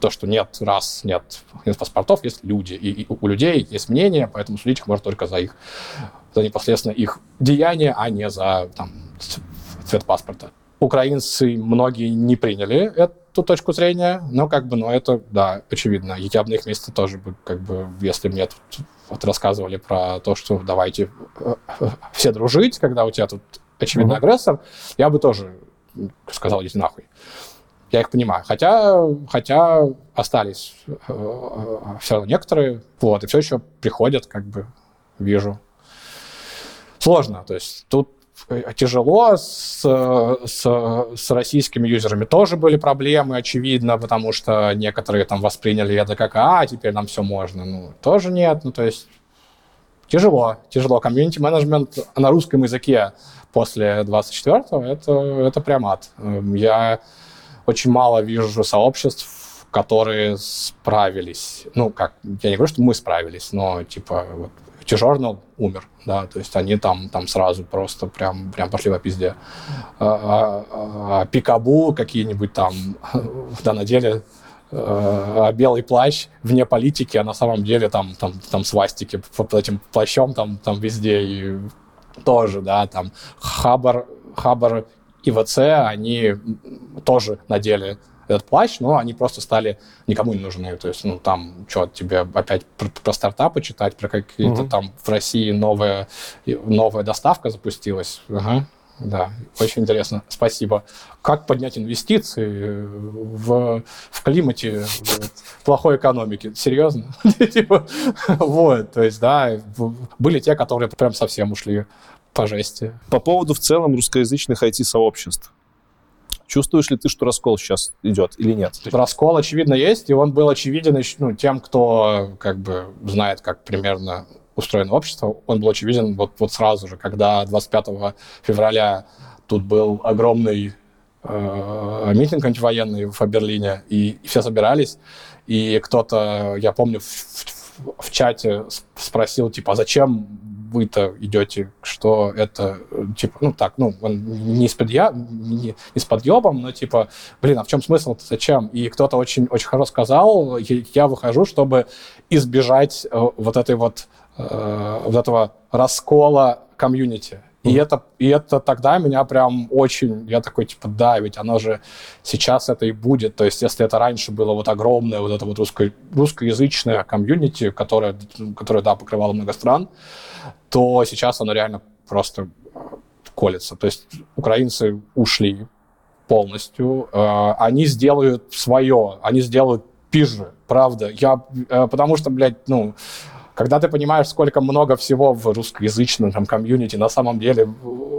то, что нет раз, нет, нет паспортов, есть люди. И, и у людей есть мнение, поэтому судить их можно только за их, за непосредственно их деяния, а не за там, цвет паспорта. Украинцы многие не приняли эту точку зрения, но как бы, ну это, да, очевидно. Я бы на их месте тоже бы, как бы, если мне тут вот рассказывали про то, что давайте э, все дружить, когда у тебя тут очевидный mm-hmm. агрессор, я бы тоже сказал, идите нахуй. Я их понимаю. Хотя, хотя остались все равно некоторые, вот, и все еще приходят, как бы, вижу. Сложно, то есть тут тяжело. С, с, с российскими юзерами тоже были проблемы, очевидно, потому что некоторые там восприняли это как, а, теперь нам все можно. Ну, тоже нет. Ну, то есть тяжело, тяжело. Комьюнити-менеджмент на русском языке после 24-го это, это прям ад. Я очень мало вижу сообществ, которые справились. Ну, как, я не говорю, что мы справились, но, типа, вот, T-Journal умер, да, то есть они там, там сразу просто прям, прям пошли во пизде. А, а, а Пикабу какие-нибудь там, да, на деле а белый плащ вне политики, а на самом деле там, там, там свастики под этим плащом там, там везде и тоже, да, там Хабар, Хабар и ВЦ, они тоже надели этот плащ, но они просто стали никому не нужны. То есть, ну, там, что, тебе опять про, про стартапы читать, про какие-то угу. там в России новая, новая доставка запустилась. Ага. Да, очень интересно. Спасибо. Как поднять инвестиции в, в климате в плохой экономики? Серьезно? Типа, вот, то есть, да, были те, которые прям совсем ушли по жести. По поводу в целом русскоязычных IT-сообществ. Чувствуешь ли ты, что раскол сейчас идет или нет? Раскол, очевидно, есть, и он был очевиден ну, тем, кто как бы знает, как примерно устроено общество. Он был очевиден вот, вот сразу же, когда 25 февраля тут был огромный э, митинг антивоенный в Берлине, и, и все собирались, и кто-то, я помню, в, в, в чате спросил, типа, а зачем вы-то идете, что это, типа, ну так, ну, он не с, подъя... не, не с подъебом, но типа, блин, а в чем смысл-то, зачем? И кто-то очень, очень хорошо сказал, я выхожу, чтобы избежать э, вот этой вот, э, вот этого раскола комьюнити. И это, и это тогда меня прям очень... Я такой, типа, да, ведь оно же сейчас это и будет. То есть если это раньше было вот огромное вот это вот русско, русскоязычное комьюнити, которое, которое, да, покрывало много стран, то сейчас оно реально просто колется. То есть украинцы ушли полностью, э, они сделают свое, они сделают пизже, правда. Я, э, потому что, блядь, ну, когда ты понимаешь, сколько много всего в русскоязычном там, комьюнити на самом деле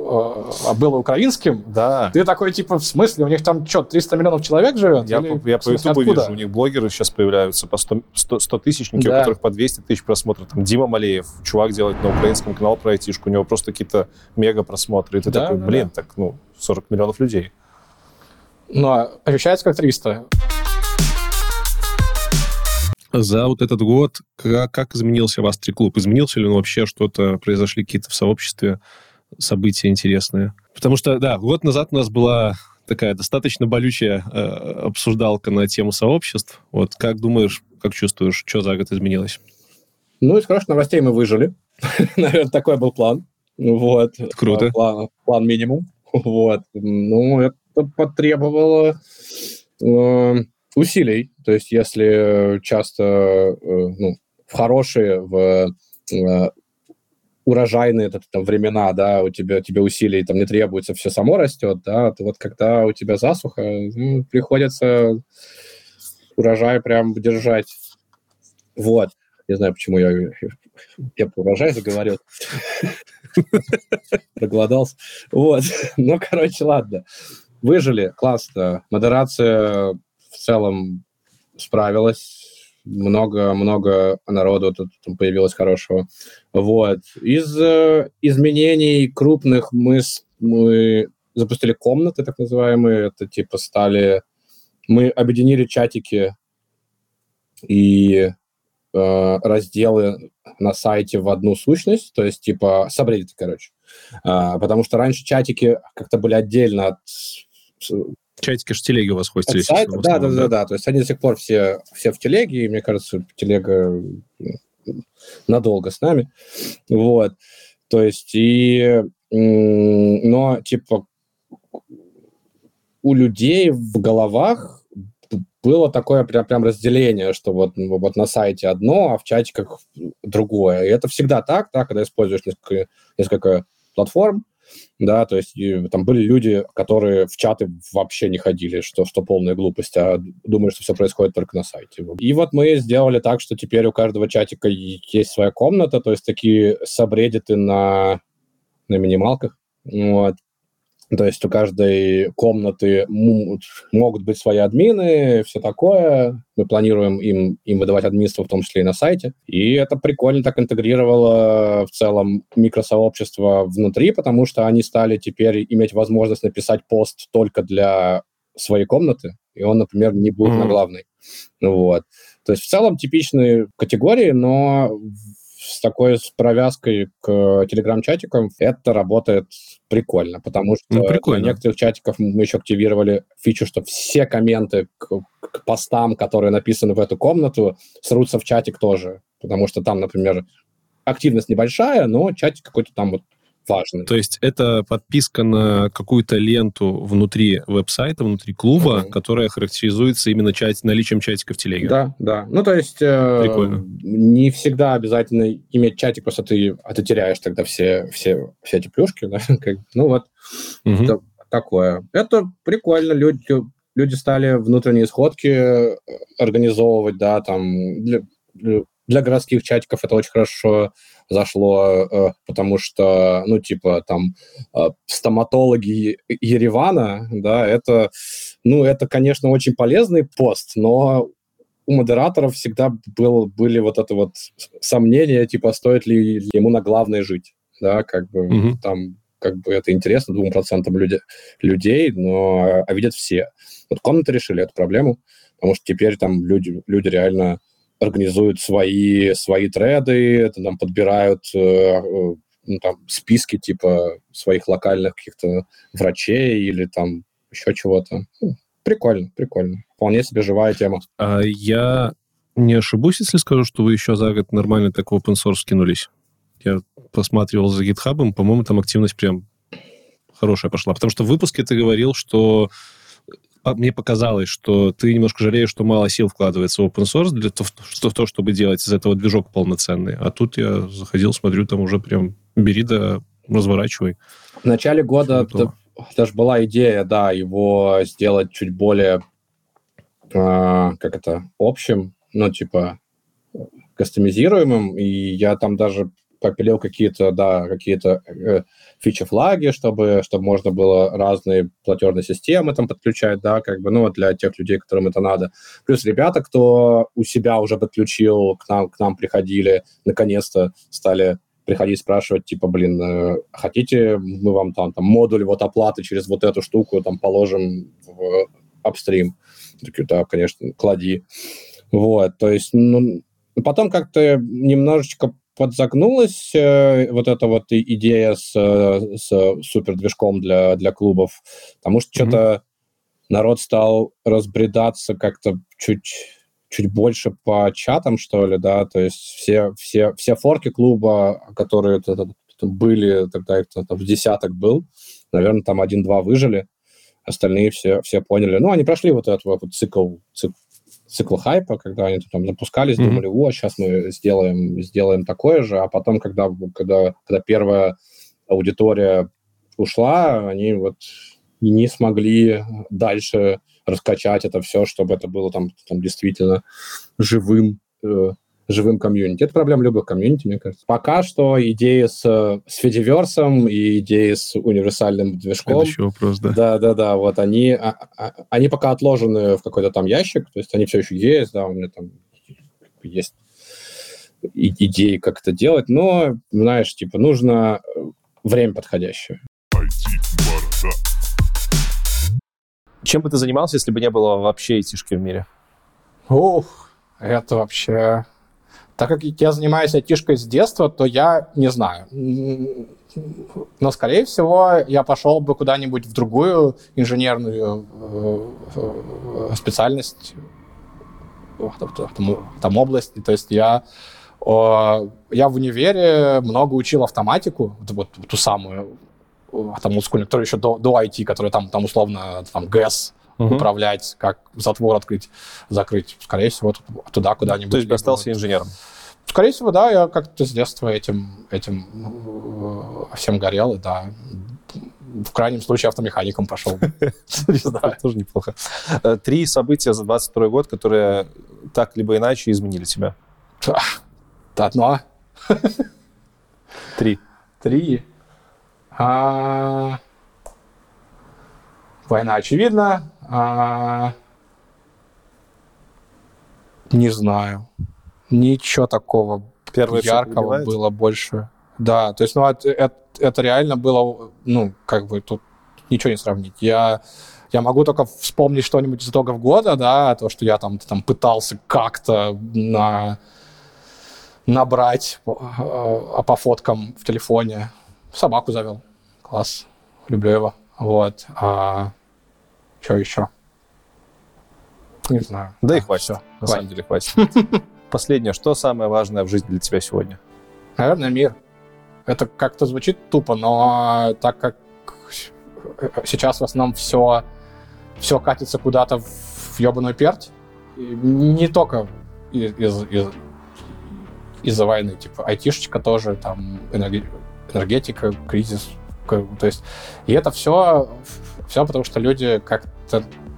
было украинским, да. ты такой, типа, в смысле, у них там что, 300 миллионов человек живет? Я, Или, по, я по Ютубу вижу, у них блогеры сейчас появляются по 100, 100, 100 тысячники, да. у которых по 200 тысяч просмотров. Там Дима Малеев, чувак делает на украинском канал про айтишку, у него просто какие-то мега просмотры. И ты да, такой, блин, да. так, ну, 40 миллионов людей. Ну, а ощущается как 300 за вот этот год, как, как изменился вас клуб? Изменился ли он вообще что-то? Произошли какие-то в сообществе события интересные? Потому что, да, год назад у нас была такая достаточно болючая э, обсуждалка на тему сообществ. Вот как думаешь, как чувствуешь, что за год изменилось? Ну, из хороших новостей мы выжили. Наверное, такой был план. Вот. Круто. План, план минимум. Вот. Ну, это потребовало э, усилий. То есть если часто э, ну, в хорошие, в э, урожайные это, там, времена, да, у тебя, тебе усилий там не требуется, все само растет, да, то вот когда у тебя засуха, ну, приходится урожай прям держать. Вот. Не знаю, почему я, я про урожай заговорил. Проголодался. Вот. Ну, короче, ладно. Выжили, классно. Модерация в целом справилась. Много-много народу тут появилось хорошего. Вот. Из э, изменений крупных мы, мы запустили комнаты, так называемые. Это типа стали... Мы объединили чатики и э, разделы на сайте в одну сущность, то есть типа сабреддиты, короче. А, потому что раньше чатики как-то были отдельно от Чатики же телеги у вас хостились. Сайт, да, да, да, да. То есть они до сих пор все, все в телеге, и мне кажется, телега надолго с нами. Вот. То есть и... Но, типа, у людей в головах было такое прям, прям разделение, что вот, вот на сайте одно, а в чатиках другое. И это всегда так, да, когда используешь несколько, несколько платформ, да, то есть и, там были люди, которые в чаты вообще не ходили, что, что полная глупость, а думают, что все происходит только на сайте. И вот мы сделали так, что теперь у каждого чатика есть своя комната, то есть такие сабреддиты на, на минималках, вот, то есть у каждой комнаты могут быть свои админы, все такое. Мы планируем им, им выдавать админство, в том числе и на сайте. И это прикольно так интегрировало в целом микросообщество внутри, потому что они стали теперь иметь возможность написать пост только для своей комнаты, и он, например, не будет mm-hmm. на главной. Вот. То есть в целом типичные категории, но с такой с провязкой к телеграм-чатикам это работает прикольно, потому что ну, прикольно. некоторых чатиков мы еще активировали фичу, что все комменты к, к постам, которые написаны в эту комнату, срутся в чатик тоже, потому что там, например, активность небольшая, но чатик какой-то там вот важный. То есть это подписка на какую-то ленту внутри веб-сайта, внутри клуба, mm-hmm. которая характеризуется именно чат, наличием чатика в телеге. Да, да. Ну, то есть э, не всегда обязательно иметь чатик, просто ты, а ты теряешь тогда все, все, все эти плюшки. Да? ну, вот mm-hmm. это такое. Это прикольно. Люди, люди стали внутренние сходки э, организовывать, да, там для, для городских чатиков это очень хорошо зашло, э, потому что, ну, типа, там, э, стоматологи Еревана, да, это, ну, это, конечно, очень полезный пост, но у модераторов всегда был, были вот это вот сомнения, типа, стоит ли ему на главной жить, да, как бы mm-hmm. там как бы это интересно двум процентам люди, людей, но а видят все. Вот комнаты решили эту проблему, потому что теперь там люди, люди реально организуют свои, свои треды, там подбирают э, э, ну, там, списки типа своих локальных каких-то врачей или там еще чего-то. Ну, прикольно, прикольно. Вполне себе живая тема. А я не ошибусь, если скажу, что вы еще за год нормально так в open source кинулись? Я посматривал за GitHub, по-моему, там активность прям хорошая пошла. Потому что в выпуске ты говорил, что мне показалось, что ты немножко жалеешь, что мало сил вкладывается в open source для того, что, то, чтобы делать из этого движок полноценный. А тут я заходил, смотрю, там уже прям бери да разворачивай. В начале года даже была идея, да, его сделать чуть более, э, как это, общим, ну, типа, кастомизируемым, и я там даже попилил какие-то, да, какие-то э, фичи-флаги, чтобы, чтобы можно было разные платежные системы там подключать, да, как бы, ну, для тех людей, которым это надо. Плюс ребята, кто у себя уже подключил, к нам, к нам приходили, наконец-то стали приходить спрашивать, типа, блин, э, хотите, мы вам там, там модуль вот оплаты через вот эту штуку там положим в апстрим? Такие, да, конечно, клади. Вот, то есть, ну, потом как-то немножечко подзагнулась э, вот эта вот идея с, э, с супердвижком для, для клубов, потому что mm-hmm. что-то народ стал разбредаться как-то чуть чуть больше по чатам, что ли, да, то есть все, все, все форки клуба, которые были, тогда их там в десяток был, наверное, там один-два выжили, остальные все, все поняли. Ну, они прошли вот этот вот цикл, цикл цикл хайпа, когда они там запускались, mm-hmm. думали, о, сейчас мы сделаем, сделаем такое же, а потом, когда, когда, когда первая аудитория ушла, они вот не смогли дальше раскачать это все, чтобы это было там, там действительно живым, э, живым комьюнити. Это проблема любых комьюнити, мне кажется. Пока что идеи с, с Fediverse и идеи с универсальным движком... Следующий вопрос, да. Да-да-да, вот они, а, а, они пока отложены в какой-то там ящик, то есть они все еще есть, да, у меня там есть идеи, как это делать, но, знаешь, типа, нужно время подходящее. Чем бы ты занимался, если бы не было вообще айтишки в мире? Ух, это вообще так как я занимаюсь айтишкой с детства, то я не знаю. Но, скорее всего, я пошел бы куда-нибудь в другую инженерную э, э, специальность, там, там область. То есть я, я в универе много учил автоматику, вот, ту самую, там, которая еще до, до IT, которая там, там условно там ГЭС Мгм. управлять, как затвор открыть, закрыть. Скорее всего, туда куда-нибудь. То есть либо остался инженером. Скорее всего, да, я как-то с детства этим, этим э, всем горел, и да. В крайнем случае автомехаником пошел. Тоже неплохо. Э, Три события за 22 год, которые так либо иначе изменили тебя. Одно, Три. три. А, Война, очевидно. А, Не знаю. Ничего такого всё яркого было больше. Да, то есть, ну, это, это- реально было, ну, как бы тут ничего не сравнить. Я, я могу только вспомнить что-нибудь из итогов года, да, то, что я там, там пытался как-то на, набрать э, по фоткам в телефоне. Собаку завел. Класс. Люблю его. Вот. А, что еще? Не знаю. Да и А, хватит. всё, На хватит. самом деле хватит. Последнее. Что самое важное в жизни для тебя сегодня? Наверное, мир. Это как-то звучит тупо, но так как сейчас в основном все, все катится куда-то в ебаную перть, не только из, из- из- из-за войны, типа айтишечка тоже, там энерге- энергетика, кризис, то есть и это все, все потому что люди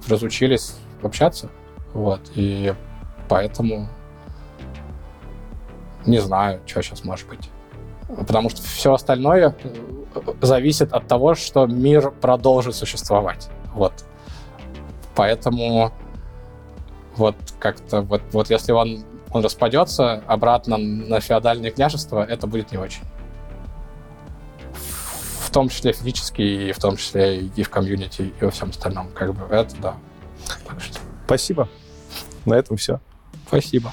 разучились общаться, вот, и поэтому не знаю, что сейчас может быть. Потому что все остальное э, зависит от того, что мир продолжит существовать. Вот. Поэтому вот как-то вот, вот если он, он распадется обратно на феодальное княжество, это будет не очень. В том числе физически, и в том числе и в комьюнити, и во всем остальном. Как бы это да. Так что Спасибо. На этом все. спасибо.